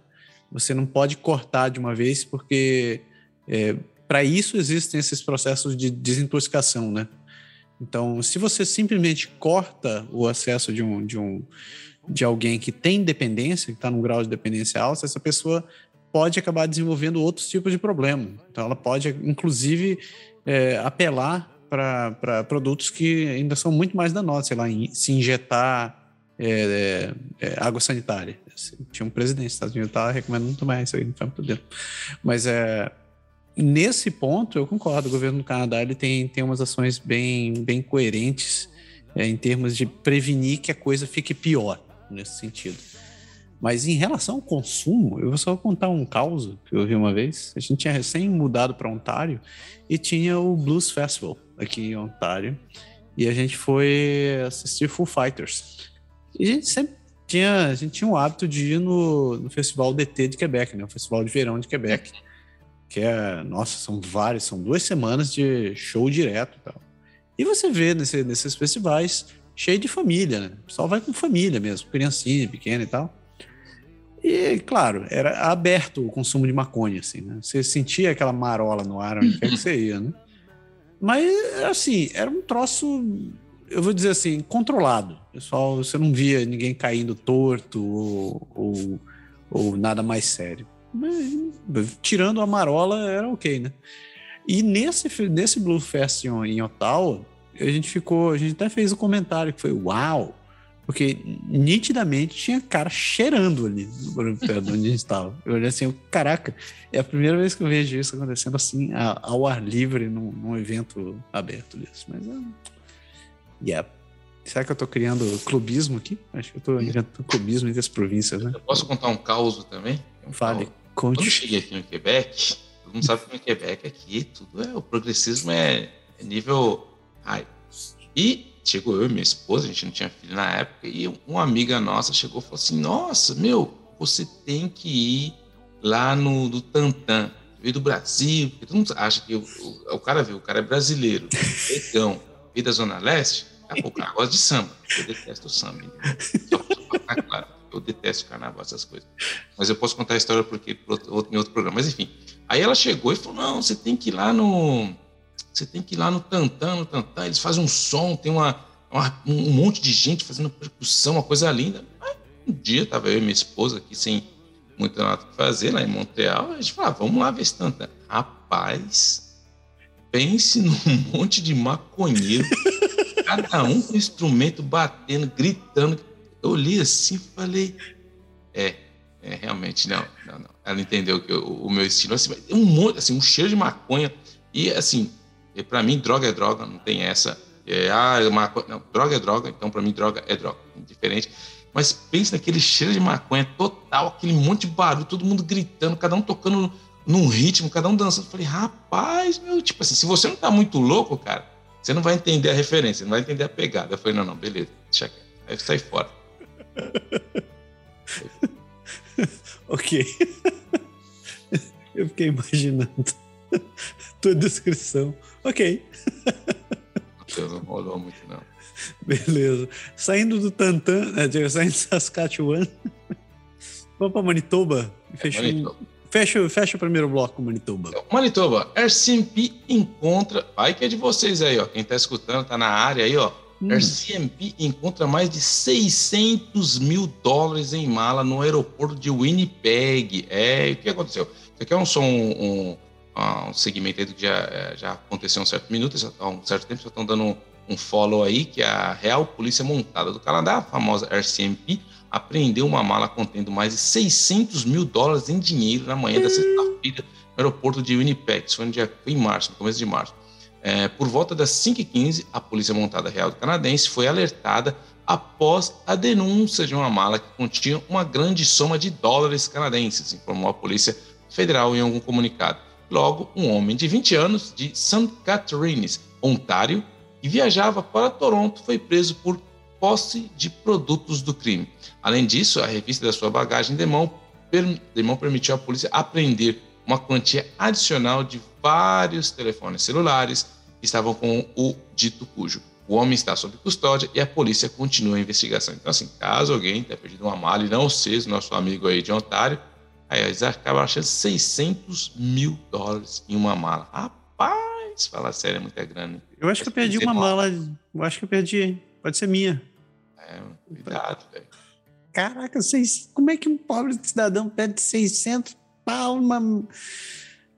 Você não pode cortar de uma vez, porque é, para isso existem esses processos de desintoxicação, né? Então, se você simplesmente corta o acesso de um, de um de alguém que tem dependência, que está num grau de dependência alta, essa pessoa pode acabar desenvolvendo outros tipos de problema. Então, ela pode, inclusive, é, apelar para produtos que ainda são muito mais danosos, sei lá, se injetar é, é, é, água sanitária. Tinha um presidente dos Estados Unidos estava recomendando tomar isso aí, não foi muito dentro. Mas é, nesse ponto, eu concordo. O governo do Canadá ele tem, tem umas ações bem, bem coerentes é, em termos de prevenir que a coisa fique pior nesse sentido. Mas em relação ao consumo, eu vou só contar um caos que eu vi uma vez. A gente tinha recém mudado para Ontário e tinha o Blues Festival aqui em Ontário. E a gente foi assistir Full Fighters. E a gente sempre tinha, a gente tinha o hábito de ir no, no Festival DT de Quebec, né? O Festival de Verão de Quebec que é, nossa, são várias, são duas semanas de show direto e tal. E você vê nesse, nesses festivais cheio de família, né? O pessoal vai com família mesmo, criancinha pequena e tal. E, claro, era aberto o consumo de maconha, assim, né? Você sentia aquela marola no ar onde quer que você ia, né? Mas, assim, era um troço, eu vou dizer assim, controlado. Pessoal, você não via ninguém caindo torto ou, ou, ou nada mais sério tirando a marola, era ok, né? E nesse, nesse Blue Fest em Ottawa, a gente ficou, a gente até fez um comentário que foi uau, porque nitidamente tinha cara cheirando ali onde a gente estava. Eu olhei assim, caraca, é a primeira vez que eu vejo isso acontecendo assim, ao ar livre, num, num evento aberto desse. Mas, uh, yeah. Será que eu tô criando clubismo aqui? Acho que eu tô criando clubismo entre as províncias, né? Eu posso contar um caos também? Um Fale. Caos. Conte. Quando eu cheguei aqui no Quebec, todo mundo sabe que no Quebec aqui tudo é, o progressismo é, é nível high. E chegou eu e minha esposa, a gente não tinha filho na época, e uma amiga nossa chegou e falou assim: Nossa, meu, você tem que ir lá no, no Tantan, veio do Brasil, porque todo mundo acha que o, o, o cara viu, o cara é brasileiro, negão, veio da Zona Leste, o cara gosta de samba. Eu detesto o samba, só, pra claro eu detesto carnaval, essas coisas. Mas eu posso contar a história porque outro, em outro programa. Mas enfim. Aí ela chegou e falou: não, você tem que ir lá no. Você tem que ir lá no Tantan, no eles fazem um som, tem uma, uma um monte de gente fazendo percussão, uma coisa linda. Aí, um dia tava eu e minha esposa aqui sem muito nada que fazer, lá em Montreal, a gente falou, ah, vamos lá ver esse Tantan. Rapaz, pense num monte de maconheiro, cada um com instrumento batendo, gritando eu olhei assim e falei, é, é, realmente, não, não, não. Ela entendeu que o meu estilo, assim, um monte, assim, um cheiro de maconha. E, assim, para mim, droga é droga, não tem essa. É, ah, maconha. Não, droga é droga, então para mim, droga é droga. Diferente. Mas pense naquele cheiro de maconha total, aquele monte de barulho, todo mundo gritando, cada um tocando num ritmo, cada um dançando. Eu falei, rapaz, meu, tipo assim, se você não tá muito louco, cara, você não vai entender a referência, não vai entender a pegada. Eu falei, não, não, beleza, deixa quieto. Aí saí fora. ok. eu fiquei imaginando tua descrição. Ok. Não rolou muito, não. Beleza. Saindo do Tantan, né, saindo de Saskatchewan, vamos para Manitoba. Fecha, é, Manitoba. Fecha, fecha o primeiro bloco, Manitoba. Manitoba, RCMP encontra. Aí que é de vocês aí, ó. Quem tá escutando, tá na área aí, ó. Hum. RCMP encontra mais de 600 mil dólares em mala no aeroporto de Winnipeg. É, o que aconteceu? Isso aqui é um, um, um, um segmento aí do que já, é, já aconteceu há um certo minuto, há um certo tempo, já estão dando um follow aí, que é a Real Polícia Montada do Canadá, a famosa RCMP, apreendeu uma mala contendo mais de 600 mil dólares em dinheiro na manhã da sexta-feira no aeroporto de Winnipeg, isso foi, no dia, em março, no começo de março. É, por volta das 5h15, a Polícia Montada Real Canadense foi alertada após a denúncia de uma mala que continha uma grande soma de dólares canadenses, informou a Polícia Federal em algum comunicado. Logo, um homem de 20 anos de St. Catharines, Ontário, que viajava para Toronto, foi preso por posse de produtos do crime. Além disso, a revista da sua bagagem de mão, de mão permitiu à polícia apreender uma quantia adicional de vários telefones celulares que estavam com o dito cujo. O homem está sob custódia e a polícia continua a investigação. Então, assim, caso alguém tenha perdido uma mala e não seja nosso amigo aí de Ontário, aí eles acabam achando 600 mil dólares em uma mala. Rapaz, fala sério, é muita grana. Eu acho que eu perdi uma mala. Eu acho que eu perdi. Pode ser minha. É, cuidado, velho. Caraca, seis, como é que um pobre cidadão perde 600 pau.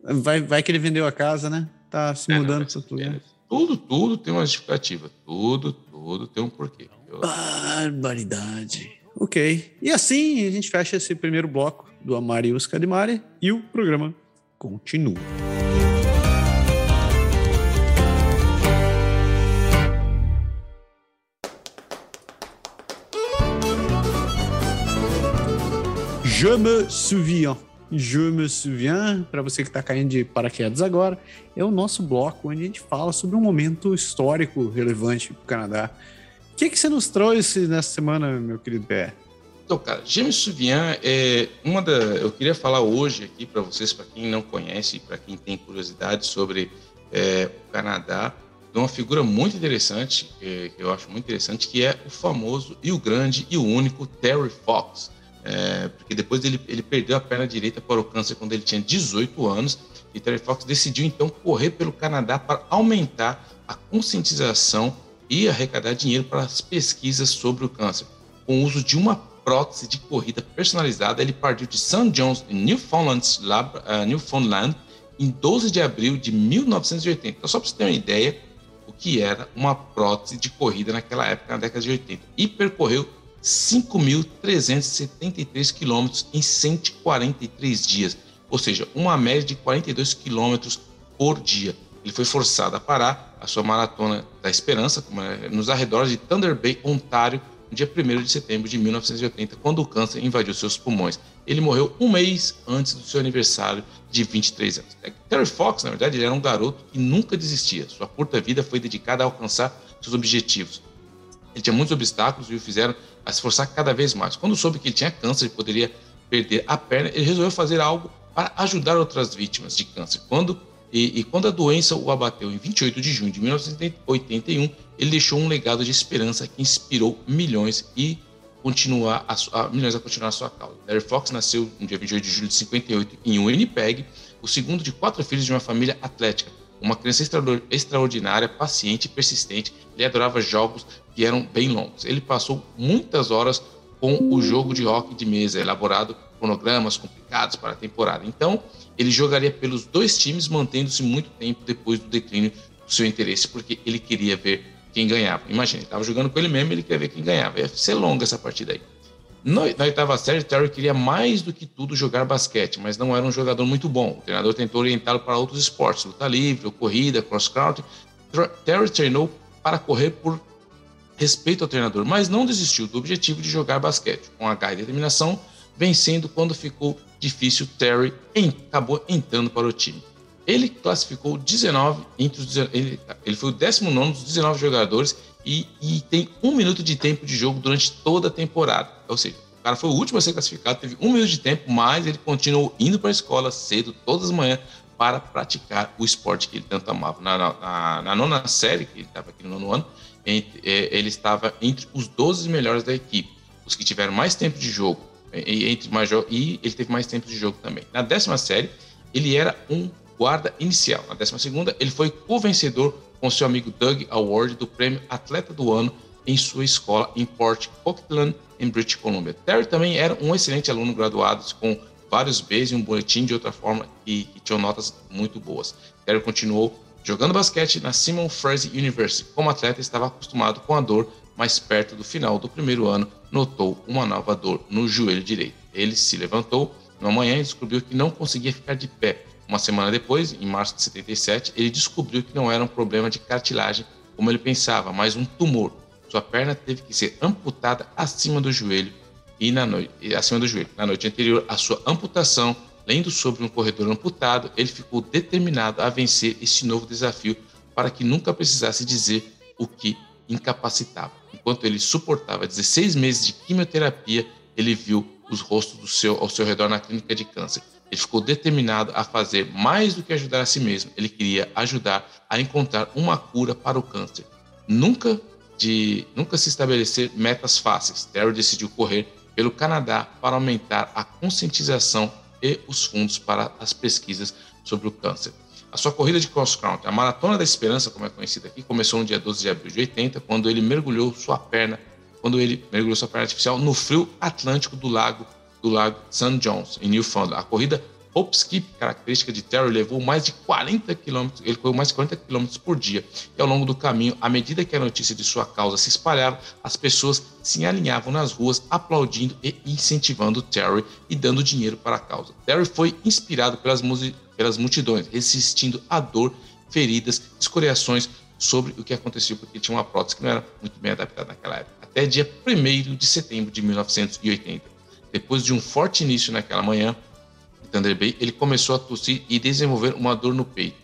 Vai, vai que ele vendeu a casa, né? Tá se é, mudando para tudo. É, tudo, tudo tem uma justificativa. Tudo, tudo tem um porquê. Barbaridade. Ok. E assim a gente fecha esse primeiro bloco do Amari e os Cadimari e o programa continua. Je me souviens. Je me souviens, para você que está caindo de paraquedas agora, é o nosso bloco onde a gente fala sobre um momento histórico relevante para o Canadá. O que, que você nos trouxe nessa semana, meu querido Pé? Então, cara, Je me souviens é uma da. Eu queria falar hoje aqui para vocês, para quem não conhece, para quem tem curiosidade sobre é, o Canadá, de uma figura muito interessante, é, que eu acho muito interessante, que é o famoso e o grande e o único Terry Fox é, porque depois ele, ele perdeu a perna direita para o câncer quando ele tinha 18 anos, e Terry Fox decidiu então correr pelo Canadá para aumentar a conscientização e arrecadar dinheiro para as pesquisas sobre o câncer. Com o uso de uma prótese de corrida personalizada, ele partiu de St. John's, em Newfoundland, uh, Newfoundland, em 12 de abril de 1980. Então, só para você ter uma ideia, o que era uma prótese de corrida naquela época, na década de 80. E percorreu 5.373 quilômetros em 143 dias, ou seja, uma média de 42 quilômetros por dia. Ele foi forçado a parar a sua maratona da esperança é, nos arredores de Thunder Bay, Ontário, no dia 1 de setembro de 1980, quando o câncer invadiu seus pulmões. Ele morreu um mês antes do seu aniversário de 23 anos. É, Terry Fox, na verdade, era um garoto que nunca desistia. Sua curta vida foi dedicada a alcançar seus objetivos. Ele tinha muitos obstáculos e o fizeram a se esforçar cada vez mais. Quando soube que tinha câncer e poderia perder a perna, ele resolveu fazer algo para ajudar outras vítimas de câncer. Quando e, e, quando a doença o abateu em 28 de junho de 1981, ele deixou um legado de esperança que inspirou milhões e continuar a, a, milhões a continuar a sua causa. Larry Fox nasceu no dia 28 de julho de 58 em Winnipeg, o segundo de quatro filhos de uma família atlética. Uma criança extraordinária, paciente e persistente, ele adorava jogos que eram bem longos. Ele passou muitas horas com o jogo de hockey de mesa, elaborado cronogramas complicados para a temporada. Então, ele jogaria pelos dois times, mantendo-se muito tempo depois do declínio do seu interesse, porque ele queria ver quem ganhava. Imagina, ele estava jogando com ele mesmo, ele queria ver quem ganhava. Ia ser longa essa partida aí. No, na oitava série, Terry queria mais do que tudo jogar basquete, mas não era um jogador muito bom. O treinador tentou orientá-lo para outros esportes, luta livre, corrida, cross-country. Terry treinou para correr por respeito ao treinador, mas não desistiu do objetivo de jogar basquete. Com a garra e determinação, vencendo quando ficou difícil. Terry acabou entrando para o time. Ele classificou 19 entre os ele, ele foi o 19 dos 19 jogadores e, e, tem um minuto de tempo de jogo durante toda a temporada. Ou seja, o cara foi o último a ser classificado, teve um minuto de tempo, mas ele continuou indo para a escola cedo, todas as manhãs, para praticar o esporte que ele tanto amava. Na, na, na nona série, que ele estava aqui no nono ano, é, ele estava entre os 12 melhores da equipe, os que tiveram mais tempo de jogo, entre major, e ele teve mais tempo de jogo também. Na décima série, ele era um guarda inicial. Na 12 ele foi co-vencedor com seu amigo Doug Award do prêmio Atleta do Ano em sua escola em Port Coquitlam, em British Columbia. Terry também era um excelente aluno graduado com vários Bs e um boletim de outra forma e, e tinha notas muito boas. Terry continuou jogando basquete na Simon Fraser University. Como atleta, estava acostumado com a dor, mas perto do final do primeiro ano, notou uma nova dor no joelho direito. Ele se levantou numa manhã e descobriu que não conseguia ficar de pé uma semana depois, em março de 77, ele descobriu que não era um problema de cartilagem como ele pensava, mas um tumor. Sua perna teve que ser amputada acima do joelho e na noite, acima do joelho. Na noite anterior à sua amputação, lendo sobre um corredor amputado, ele ficou determinado a vencer este novo desafio para que nunca precisasse dizer o que incapacitava. Enquanto ele suportava 16 meses de quimioterapia, ele viu os rostos do seu, ao seu redor na clínica de câncer. Ele ficou determinado a fazer mais do que ajudar a si mesmo. Ele queria ajudar a encontrar uma cura para o câncer. Nunca de nunca se estabelecer metas fáceis. Terry decidiu correr pelo Canadá para aumentar a conscientização e os fundos para as pesquisas sobre o câncer. A sua corrida de cross country, a Maratona da Esperança, como é conhecida aqui, começou no dia 12 de abril de 80, quando ele mergulhou sua perna, quando ele mergulhou sua perna artificial no frio Atlântico do lago do lago St. John's, em Newfoundland. A corrida Hope Skip, característica de Terry, levou mais de 40 km, ele correu mais de 40 km por dia. E ao longo do caminho, à medida que a notícia de sua causa se espalhava, as pessoas se alinhavam nas ruas, aplaudindo e incentivando Terry e dando dinheiro para a causa. Terry foi inspirado pelas, pelas multidões, resistindo à dor, feridas, escoriações sobre o que aconteceu, porque tinha uma prótese que não era muito bem adaptada naquela época. Até dia 1 de setembro de 1980. Depois de um forte início naquela manhã Thunder Bay, ele começou a tossir e desenvolver uma dor no peito.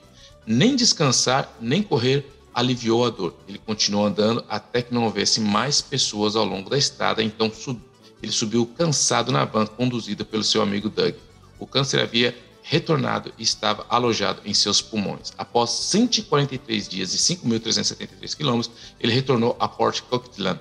Nem descansar, nem correr aliviou a dor. Ele continuou andando até que não houvesse mais pessoas ao longo da estrada, então sub... ele subiu cansado na van conduzida pelo seu amigo Doug. O câncer havia retornado e estava alojado em seus pulmões. Após 143 dias e 5.373 quilômetros, ele retornou a Port Coquitlam,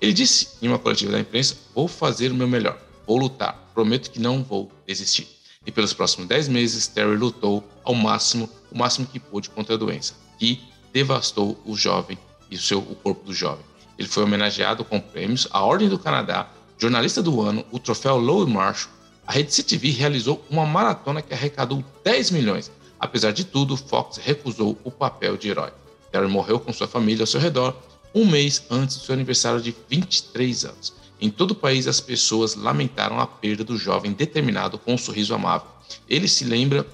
ele disse em uma coletiva da imprensa: Vou fazer o meu melhor, vou lutar, prometo que não vou desistir. E pelos próximos 10 meses, Terry lutou ao máximo, o máximo que pôde contra a doença, que devastou o jovem e o, seu, o corpo do jovem. Ele foi homenageado com prêmios, a Ordem do Canadá, Jornalista do Ano, o troféu Lowe Marshall. A Rede CTV realizou uma maratona que arrecadou 10 milhões. Apesar de tudo, Fox recusou o papel de herói. Terry morreu com sua família ao seu redor um mês antes do seu aniversário de 23 anos. Em todo o país, as pessoas lamentaram a perda do jovem determinado com um sorriso amável. Ele se lembra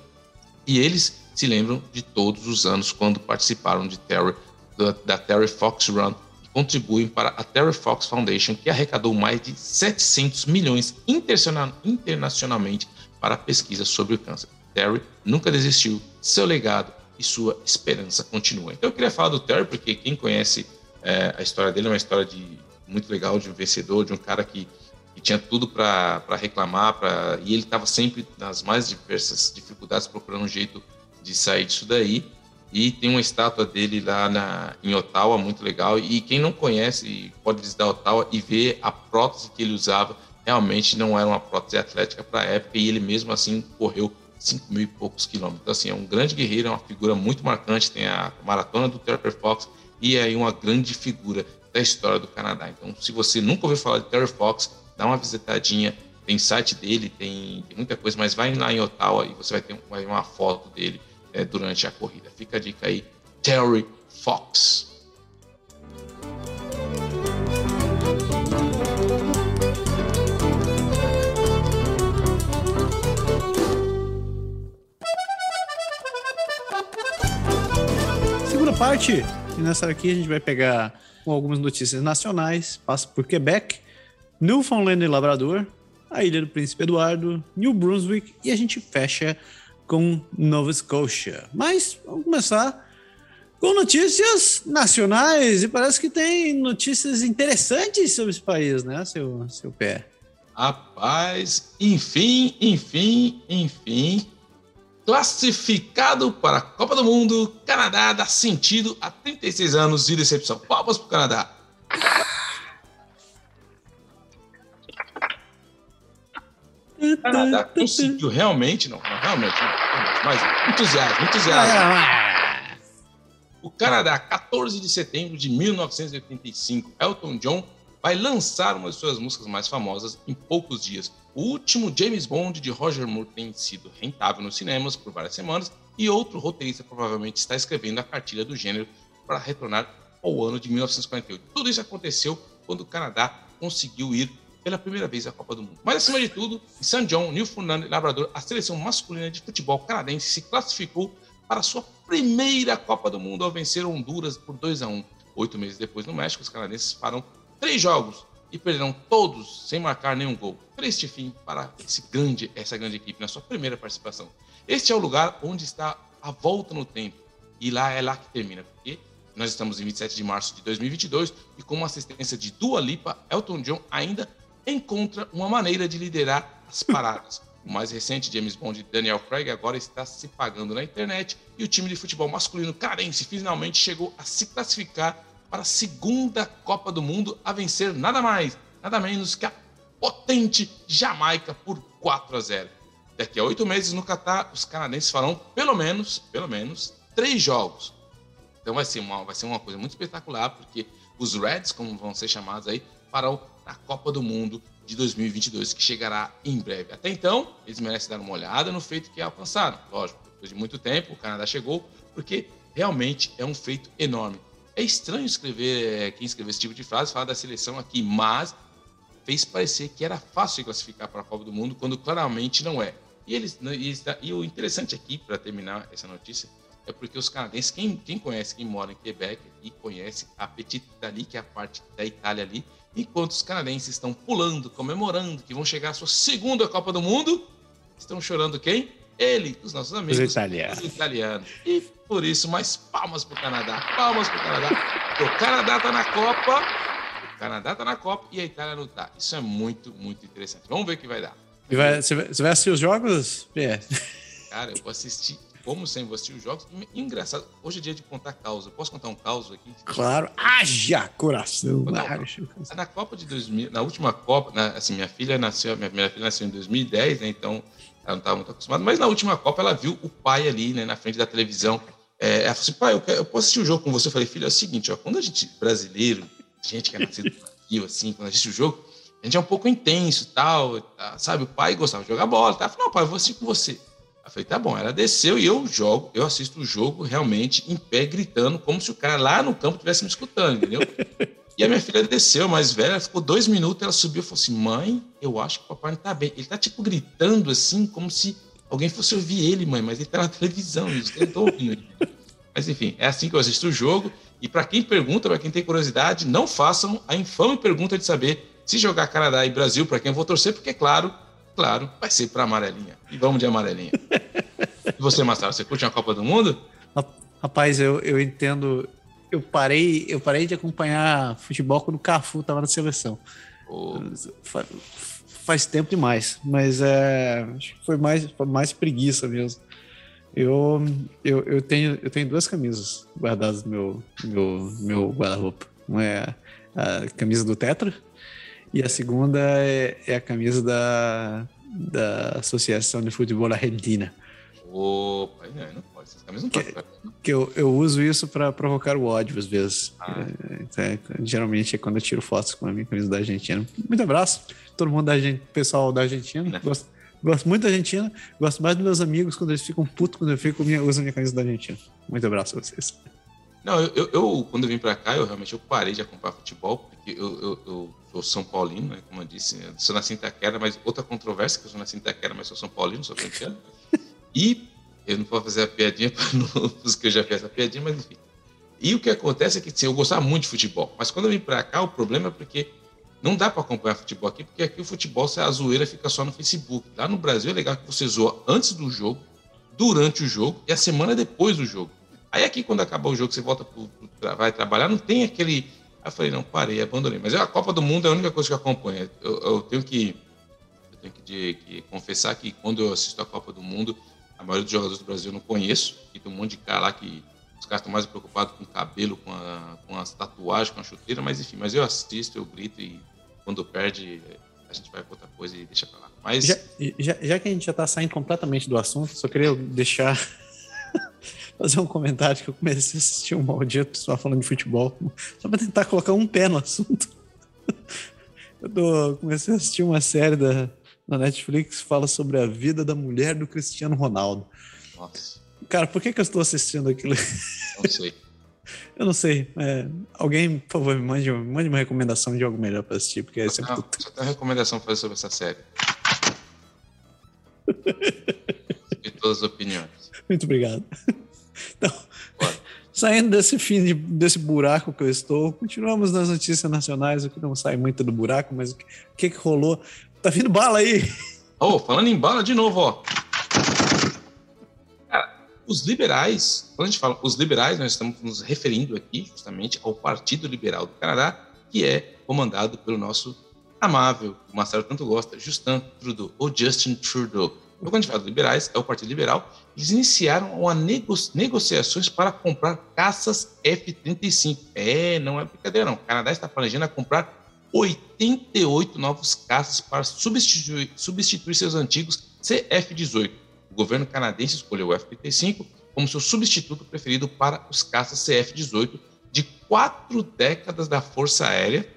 e eles se lembram de todos os anos quando participaram de Terry, da, da Terry Fox Run e contribuem para a Terry Fox Foundation, que arrecadou mais de 700 milhões internacionalmente para a pesquisa sobre o câncer. Terry nunca desistiu, seu legado e sua esperança continuam. Então eu queria falar do Terry porque quem conhece é, a história dele é uma história de muito legal de um vencedor, de um cara que, que tinha tudo para reclamar, pra, e ele estava sempre nas mais diversas dificuldades procurando um jeito de sair disso daí. E tem uma estátua dele lá na, em Ottawa, muito legal. E quem não conhece pode visitar Ottawa e ver a prótese que ele usava. Realmente não era uma prótese atlética para a época e ele mesmo assim correu 5 mil e poucos quilômetros. Então, assim, é um grande guerreiro, é uma figura muito marcante. Tem a maratona do Terry Fox, e aí uma grande figura da história do Canadá. Então, se você nunca ouviu falar de Terry Fox, dá uma visitadinha. Tem site dele, tem, tem muita coisa, mas vai lá em Ottawa e você vai ter vai uma foto dele é, durante a corrida. Fica a dica aí, Terry Fox. Segunda parte e nessa aqui a gente vai pegar algumas notícias nacionais, passa por Quebec, Newfoundland e Labrador, a Ilha do Príncipe Eduardo, New Brunswick e a gente fecha com Nova Scotia. Mas vamos começar com notícias nacionais e parece que tem notícias interessantes sobre esse país, né, seu, seu pé? Rapaz, enfim, enfim, enfim. Classificado para a Copa do Mundo, Canadá dá sentido a 36 anos de decepção. Palmas para o Canadá. Canadá conseguiu realmente, não, não realmente, não, mas entusiasmo, entusiasmo. O Canadá, 14 de setembro de 1985, Elton John vai lançar uma de suas músicas mais famosas em poucos dias. O último James Bond de Roger Moore tem sido rentável nos cinemas por várias semanas e outro roteirista provavelmente está escrevendo a cartilha do gênero para retornar ao ano de 1948. Tudo isso aconteceu quando o Canadá conseguiu ir pela primeira vez à Copa do Mundo. Mas acima de tudo, em St. John, Newfoundland e Labrador, a seleção masculina de futebol canadense se classificou para sua primeira Copa do Mundo ao vencer Honduras por 2 a 1. Oito meses depois, no México, os canadenses farão três jogos e perderão todos sem marcar nenhum gol. Triste fim para esse grande, essa grande equipe na sua primeira participação. Este é o lugar onde está a volta no tempo e lá é lá que termina, porque nós estamos em 27 de março de 2022 e com uma assistência de Dua Lipa, Elton John ainda encontra uma maneira de liderar as paradas. O mais recente James Bond Daniel Craig agora está se pagando na internet e o time de futebol masculino carense finalmente chegou a se classificar para a segunda Copa do Mundo a vencer nada mais, nada menos que a potente Jamaica por 4 a 0. Daqui a oito meses no Catar, os canadenses farão pelo menos, pelo menos, três jogos. Então vai ser uma, vai ser uma coisa muito espetacular, porque os Reds, como vão ser chamados aí, farão na Copa do Mundo de 2022, que chegará em breve. Até então, eles merecem dar uma olhada no feito que alcançaram. Lógico, depois de muito tempo, o Canadá chegou, porque realmente é um feito enorme. É estranho escrever, é, quem escreveu esse tipo de frase, falar da seleção aqui, mas fez parecer que era fácil classificar para a Copa do Mundo, quando claramente não é. E, eles, e, e o interessante aqui, para terminar essa notícia, é porque os canadenses, quem, quem conhece, quem mora em Quebec e conhece a Petite Italie, que é a parte da Itália ali, enquanto os canadenses estão pulando, comemorando que vão chegar à sua segunda Copa do Mundo, estão chorando quem? Ele, os nossos amigos, os italianos. Os italianos. E por isso, mais palmas para o Canadá, palmas para o Canadá. O Canadá está na Copa, o Canadá está na Copa e a Itália não está. Isso é muito, muito interessante. Vamos ver o que vai dar. E vai, você vai assistir os jogos? É. Cara, eu vou assistir como sempre, vou assistir os jogos. Engraçado, hoje é dia de contar causa. Posso contar um caos aqui? Claro, haja coração. Na Copa de 2000, na última Copa, na, assim, minha filha nasceu, minha primeira filha nasceu em 2010, né? Então ela não estava muito acostumada, mas na última Copa ela viu o pai ali, né, na frente da televisão. É, ela falou assim: pai, eu, quero, eu, posso assistir o jogo com você? Eu falei, filho, é o seguinte, ó, quando a gente, brasileiro, gente que é nascido Brasil, assim, quando assiste o jogo, a gente é um pouco intenso tal, tá, sabe? O pai gostava de jogar bola, tá? Eu falei, não, pai, eu vou assistir com você. Eu falei, tá bom. Ela desceu e eu jogo, eu assisto o jogo realmente em pé, gritando, como se o cara lá no campo estivesse me escutando, entendeu? E a minha filha desceu, mais velha, ficou dois minutos, ela subiu e falou assim: mãe, eu acho que o papai não tá bem. Ele tá tipo gritando assim, como se alguém fosse ouvir ele, mãe, mas ele tá na televisão, não tô ouvindo. mas enfim, é assim que eu assisto o jogo. E para quem pergunta, para quem tem curiosidade, não façam a infame pergunta de saber se jogar Canadá e Brasil, para quem eu vou torcer, porque, claro, claro, vai ser para amarelinha. E vamos de amarelinha. e você, Marcelo, você curte uma Copa do Mundo? Rapaz, eu, eu entendo. Eu parei, eu parei de acompanhar futebol quando o Cafu estava na seleção. Oh. Faz, faz, tempo demais, mas é, acho que foi mais, foi mais preguiça mesmo. Eu, eu, eu, tenho, eu tenho duas camisas guardadas no meu, meu, meu guarda-roupa. Uma é a camisa do Tetra, e a segunda é, é a camisa da, da Associação de Futebol Argentina. Opa, não, não pode. Essas camisas não que, podem. Que eu, eu uso isso para provocar o ódio às vezes. Ah. É, é, geralmente é quando eu tiro fotos com a minha camisa da Argentina. Muito abraço, todo mundo da pessoal da Argentina. Né? Gosto, gosto muito da Argentina. Gosto mais dos meus amigos quando eles ficam putos quando eu fico uso a minha camisa da Argentina. Muito abraço a vocês. Não, eu, eu, eu, quando eu vim para cá, eu realmente eu parei de acompanhar futebol, porque eu, eu, eu sou São Paulino, né, como eu disse, eu sou nascido em Itaquera, mas outra controvérsia, que eu sou nascido em Itaquera, mas sou São Paulino, sou corintiano. E eu não posso fazer a piadinha, porque eu já fiz essa piadinha, mas enfim. E o que acontece é que eu gostava muito de futebol, mas quando eu vim para cá, o problema é porque não dá para acompanhar futebol aqui, porque aqui o futebol, a zoeira fica só no Facebook. Lá no Brasil é legal que você zoa antes do jogo, durante o jogo e a semana depois do jogo. Aí aqui, quando acabar o jogo, você volta pro, vai trabalhar, não tem aquele. Aí eu falei, não, parei, abandonei. Mas a Copa do Mundo é a única coisa que eu acompanho. Eu, eu tenho que. Eu tenho que, de, que, confessar que quando eu assisto a Copa do Mundo, a maioria dos jogadores do Brasil eu não conheço. E tem um monte de cara lá que os caras estão mais preocupados com o cabelo, com, a, com as tatuagens, com a chuteira, mas enfim, mas eu assisto, eu grito e quando perde, a gente vai para outra coisa e deixa para lá. Mas... Já, já, já, que a gente já está saindo completamente do assunto, só queria deixar fazer um comentário que eu comecei a assistir um maldito só falando de futebol, só para tentar colocar um pé no assunto. Eu tô, comecei a assistir uma série da, na Netflix fala sobre a vida da mulher do Cristiano Ronaldo. Nossa. Cara, por que, que eu estou assistindo aquilo? Não sei. eu não sei. É, alguém, por favor, me mande, mande uma recomendação de algo melhor para assistir, porque é sempre. Não, só tem uma recomendação para fazer sobre essa série. de todas as opiniões. Muito obrigado. Então, saindo desse fim de, desse buraco que eu estou, continuamos nas notícias nacionais, o que não sai muito do buraco, mas o que, o que, que rolou? Tá vindo bala aí! Oh, falando em bala de novo, ó. Os liberais, quando a gente fala os liberais, nós estamos nos referindo aqui justamente ao Partido Liberal do Canadá, que é comandado pelo nosso amável, o Marcelo tanto gosta, Justin Trudeau, ou Justin Trudeau. Então, quando a gente fala de liberais, é o Partido Liberal, eles iniciaram uma nego negociações para comprar caças F-35. É, não é brincadeira não. O Canadá está planejando comprar 88 novos caças para substituir, substituir seus antigos CF-18 governo canadense escolheu o F-35 como seu substituto preferido para os caças CF-18 de quatro décadas da Força Aérea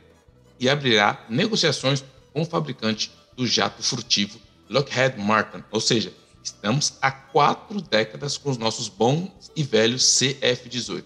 e abrirá negociações com o fabricante do jato furtivo Lockheed Martin. Ou seja, estamos há quatro décadas com os nossos bons e velhos CF-18.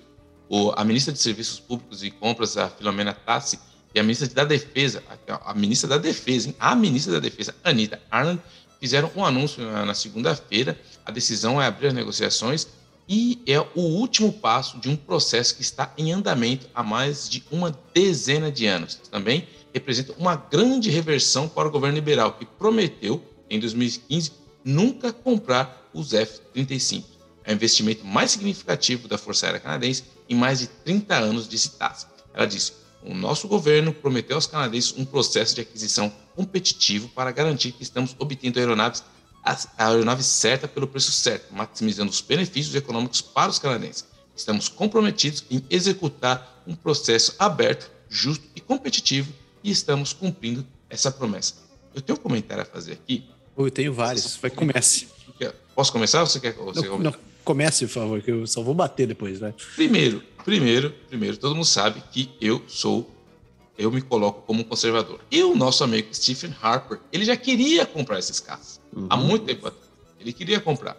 A ministra de Serviços Públicos e Compras, a Filomena Tassi, e a ministra da Defesa, a ministra da Defesa, hein? a ministra da Defesa, Anita Arnold, fizeram um anúncio na, segunda-feira. A decisão é abrir as negociações e é o último passo de um processo que está em andamento há mais de uma dezena de anos. Também representa uma grande reversão para o governo liberal, que prometeu, em 2015, nunca comprar os F-35. É o investimento mais significativo da Força Aérea Canadense em mais de 30 anos, disse Tassi. Ela disse: o nosso governo prometeu aos canadenses um processo de aquisição competitivo para garantir que estamos obtendo aeronaves a aeronave certa pelo preço certo, maximizando os benefícios econômicos para os canadenses. Estamos comprometidos em executar um processo aberto, justo e competitivo e estamos cumprindo essa promessa. Eu tenho um comentário a fazer aqui. Eu tenho vários. Vai, comece. Posso começar ou você quer? Você não, não, comece, por favor, que eu só vou bater depois, né? Primeiro, primeiro, primeiro, todo mundo sabe que eu sou eu me coloco como conservador. E o nosso amigo Stephen Harper, ele já queria comprar esses carros uhum. há muito tempo atrás. Ele queria comprar.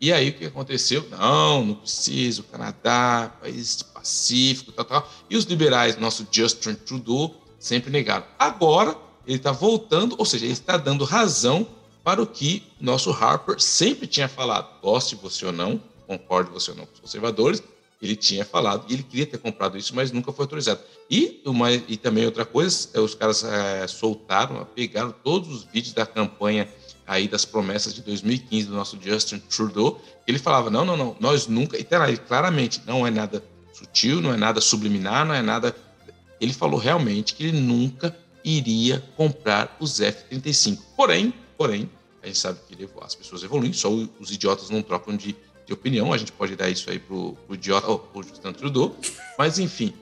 E aí o que aconteceu? Não, não preciso, Canadá, país pacífico, tal, tal. E os liberais, nosso Justin Trudeau, sempre negaram. Agora ele está voltando, ou seja, ele está dando razão para o que nosso Harper sempre tinha falado. Goste você ou não, concorde você ou não com os conservadores, ele tinha falado e ele queria ter comprado isso, mas nunca foi autorizado. E, uma, e também outra coisa, é, os caras é, soltaram, pegaram todos os vídeos da campanha aí das promessas de 2015 do nosso Justin Trudeau. Ele falava: não, não, não, nós nunca. E tá lá, claramente, não é nada sutil, não é nada subliminar, não é nada. Ele falou realmente que ele nunca iria comprar os F-35. Porém, porém, a gente sabe que as pessoas evoluem, só os idiotas não trocam de de opinião, a gente pode dar isso aí pro, pro idiota, ou pro Justin Trudeau, mas enfim,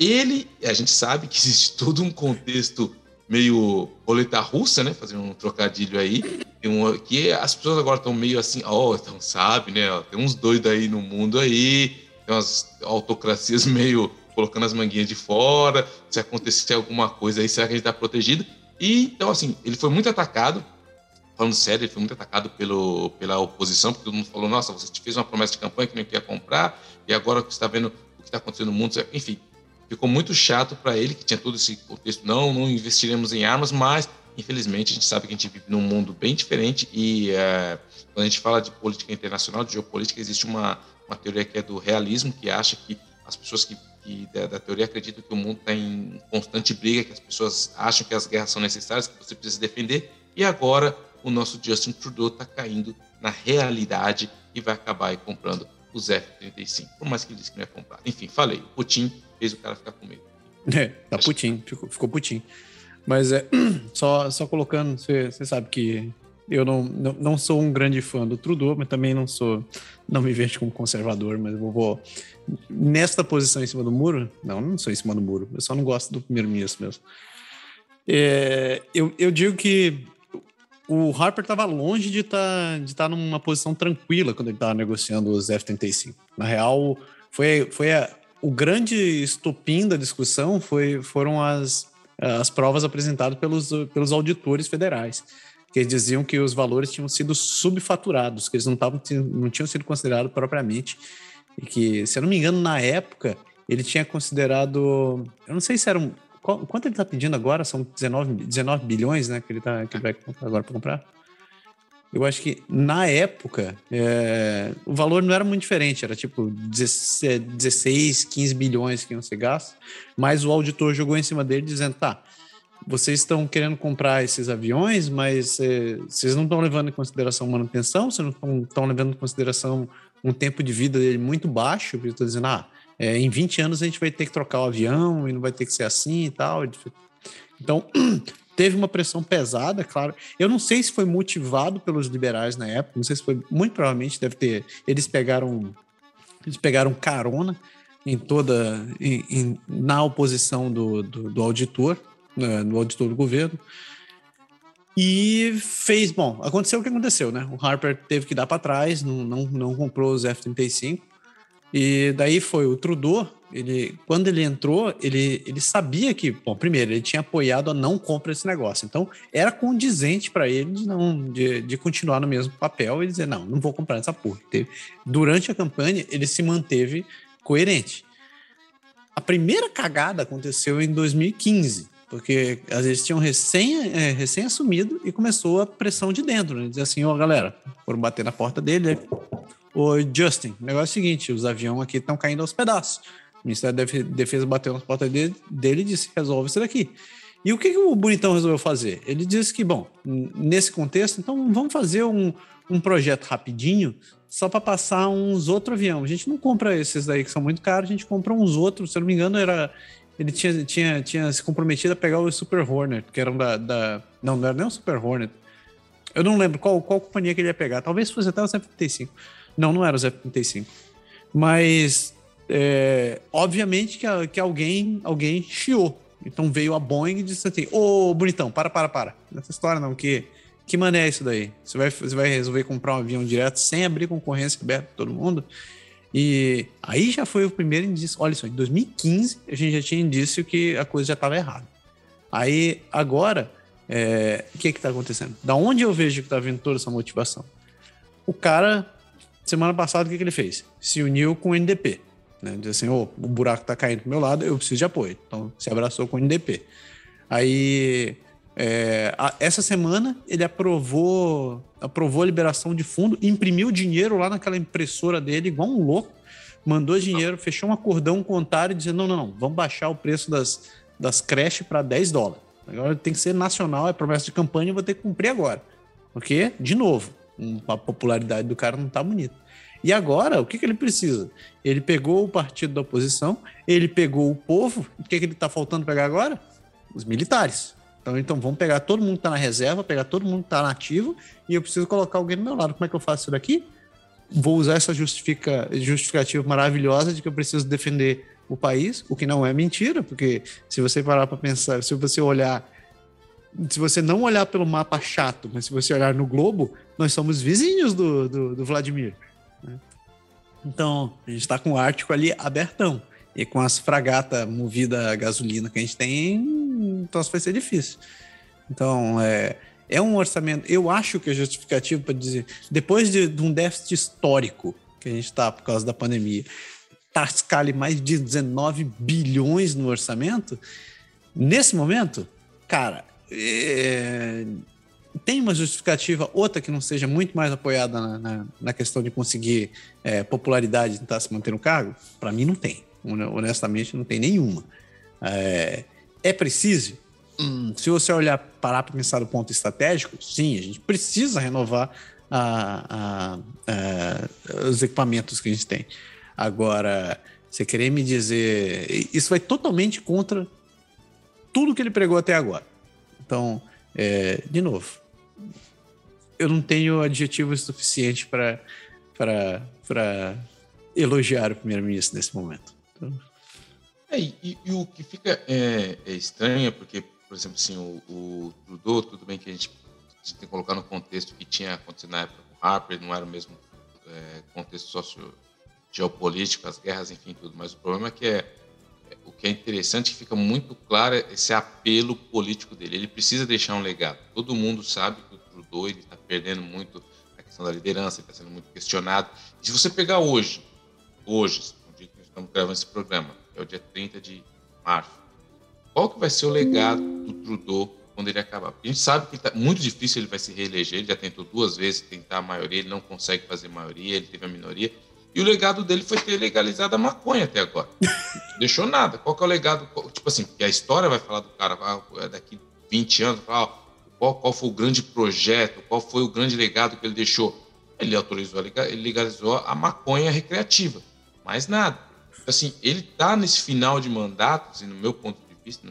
ele, a gente sabe que existe todo um contexto meio roleta russa, né, fazendo um trocadilho aí, um, que as pessoas agora estão meio assim, ó, oh, então sabe, né, tem uns doidos aí no mundo aí, tem umas autocracias meio colocando as manguinhas de fora, se acontecer alguma coisa aí, será que a gente está protegido? E, então, assim, ele foi muito atacado, falando sério, ele foi muito atacado pelo, pela oposição, porque todo mundo falou: nossa, você te fez uma promessa de campanha que não queria comprar, e agora que está vendo o que está acontecendo no mundo, enfim, ficou muito chato para ele, que tinha todo esse contexto: não, não investiremos em armas, mas infelizmente a gente sabe que a gente vive num mundo bem diferente e é, quando a gente fala de política internacional, de geopolítica, existe uma, uma teoria que é do realismo, que acha que as pessoas que, que da, da teoria acreditam que o mundo está em constante briga, que as pessoas acham que as guerras são necessárias, que você precisa defender, e agora o nosso Justin Trudeau está caindo na realidade e vai acabar comprando os F-35, por mais que ele disse que não ia comprar. Enfim, falei, o Putin fez o cara ficar com medo. É, tá Putin, ficou, ficou Putin. Mas é, só, só colocando, você sabe que eu não, não, não, sou um grande fã do Trudeau, mas também não sou, não me vejo como conservador, mas eu vou, nesta posição em cima do muro, não, não sou em cima do muro, eu só não gosto do primeiro-ministro mesmo. É, eu, eu digo que o Harper estava longe de estar tá, de tá numa posição tranquila quando ele estava negociando os F-35. Na real, foi, foi a, o grande estopim da discussão foi, foram as, as provas apresentadas pelos, pelos auditores federais, que diziam que os valores tinham sido subfaturados, que eles não, tavam, não tinham sido considerados propriamente, e que, se eu não me engano, na época, ele tinha considerado, eu não sei se era um, quanto ele está pedindo agora? São 19, 19 bilhões, né? Que ele, tá, que ele vai agora para comprar. Eu acho que na época é, o valor não era muito diferente, era tipo 16, 15 bilhões que iam ser gastos, mas o auditor jogou em cima dele dizendo: tá, vocês estão querendo comprar esses aviões, mas é, vocês não estão levando em consideração manutenção, vocês não estão levando em consideração um tempo de vida dele muito baixo, eu estou dizendo, ah, é, em 20 anos a gente vai ter que trocar o avião e não vai ter que ser assim e tal. Então, teve uma pressão pesada, claro. Eu não sei se foi motivado pelos liberais na época, não sei se foi, muito provavelmente deve ter. Eles pegaram, eles pegaram carona em toda, em, em, na oposição do, do, do auditor, né, do auditor do governo. E fez, bom, aconteceu o que aconteceu, né? O Harper teve que dar para trás, não, não, não comprou os F-35. E daí foi o Trudeau, ele, quando ele entrou, ele, ele sabia que, bom, primeiro, ele tinha apoiado a não compra desse negócio. Então, era condizente para ele de, não, de, de continuar no mesmo papel e dizer, não, não vou comprar essa porra. Durante a campanha, ele se manteve coerente. A primeira cagada aconteceu em 2015, porque às vezes tinham recém, é, recém assumido e começou a pressão de dentro, né? Dizer assim, ó, oh, galera, foram bater na porta dele, Ô, Justin, o negócio é o seguinte: os aviões aqui estão caindo aos pedaços. O Ministério da Defesa bateu nas portas dele, dele e disse: resolve isso daqui. E o que, que o Bonitão resolveu fazer? Ele disse que, bom, nesse contexto, então vamos fazer um, um projeto rapidinho só para passar uns outros aviões. A gente não compra esses daí que são muito caros, a gente compra uns outros. Se eu não me engano, era ele tinha, tinha, tinha se comprometido a pegar o Super Hornet, que eram da, da. Não, não era nem o Super Hornet. Eu não lembro qual, qual companhia que ele ia pegar. Talvez fosse até o 75. Não, não era o F-35. Mas, é, obviamente que, que alguém, alguém chiou. Então veio a Boeing e disse assim: Ô, bonitão, para, para, para. Nessa história não, que, que mané é isso daí? Você vai, você vai resolver comprar um avião direto sem abrir concorrência aberta para todo mundo? E aí já foi o primeiro indício. Olha só, em 2015 a gente já tinha indício que a coisa já estava errada. Aí agora, é, o que está acontecendo? Da onde eu vejo que está vindo toda essa motivação? O cara Semana passada, o que, que ele fez? Se uniu com o NDP. Né? Diz assim: oh, o buraco está caindo do meu lado, eu preciso de apoio. Então, se abraçou com o NDP. Aí, é, a, essa semana, ele aprovou, aprovou a liberação de fundo, imprimiu dinheiro lá naquela impressora dele, igual um louco, mandou dinheiro, fechou um acordão com o Ontário, dizendo: não, não, não, vamos baixar o preço das, das creches para 10 dólares. Agora tem que ser nacional, é promessa de campanha, eu vou ter que cumprir agora. Porque, de novo, a popularidade do cara não tá bonita. E agora, o que, que ele precisa? Ele pegou o partido da oposição, ele pegou o povo, o que, que ele tá faltando pegar agora? Os militares. Então, então vamos pegar todo mundo que tá na reserva, pegar todo mundo que tá na e eu preciso colocar alguém do meu lado. Como é que eu faço isso daqui? Vou usar essa justifica, justificativa maravilhosa de que eu preciso defender o país, o que não é mentira, porque se você parar para pensar, se você olhar se você não olhar pelo mapa chato, mas se você olhar no globo, nós somos vizinhos do, do, do Vladimir. Né? Então, a gente está com o Ártico ali abertão. E com as fragatas movidas a gasolina que a gente tem, então vai ser difícil. Então, é, é um orçamento. Eu acho que é justificativo para dizer, depois de, de, um déficit histórico que a gente está por causa da pandemia, tascar mais de 19 bilhões no orçamento, nesse momento, cara, é, tem uma justificativa, outra que não seja muito mais apoiada na, na, na questão de conseguir é, popularidade e tentar se manter no cargo? Para mim, não tem. Honestamente, não tem nenhuma. É, é preciso? Hum, se você olhar, parar para pensar do ponto estratégico, sim, a gente precisa renovar a, a, a, os equipamentos que a gente tem. Agora, você querer me dizer. Isso vai totalmente contra tudo que ele pregou até agora. Então, é, de novo, eu não tenho adjetivos suficientes para elogiar o primeiro-ministro nesse momento. Então... É, e, e, o que fica é, é, estranho, porque, por exemplo, assim, o, o Trudeau, tudo bem que a gente, a gente, tem que colocar no contexto que tinha acontecido na época com Harper, não era o mesmo é, contexto socio-geopolítico, as guerras, enfim, tudo, mas o problema é que é, é o que é interessante, que fica muito claro é esse apelo político dele. Ele precisa deixar um legado. Todo mundo sabe que o Trudeau está perdendo muito a questão da liderança, está sendo muito questionado. E se você pegar hoje, hoje, no dia que estamos gravando esse programa, que é o dia 30 de março, qual que vai ser o legado do Trudeau quando ele acabar? Porque a gente sabe que tá muito difícil ele vai se reeleger, ele já tentou duas vezes tentar a maioria, ele não consegue fazer maioria, ele teve a minoria. E o legado dele foi ter legalizado a maconha até agora. Deixou nada. Qual que é o legado? Tipo assim, que a história vai falar do cara ah, é daqui 20 anos, ah, qual, qual foi o grande projeto, qual foi o grande legado que ele deixou. Ele autorizou, ele legalizou a maconha recreativa. Mais nada. Assim, ele está nesse final de mandato, assim, no meu ponto de vista,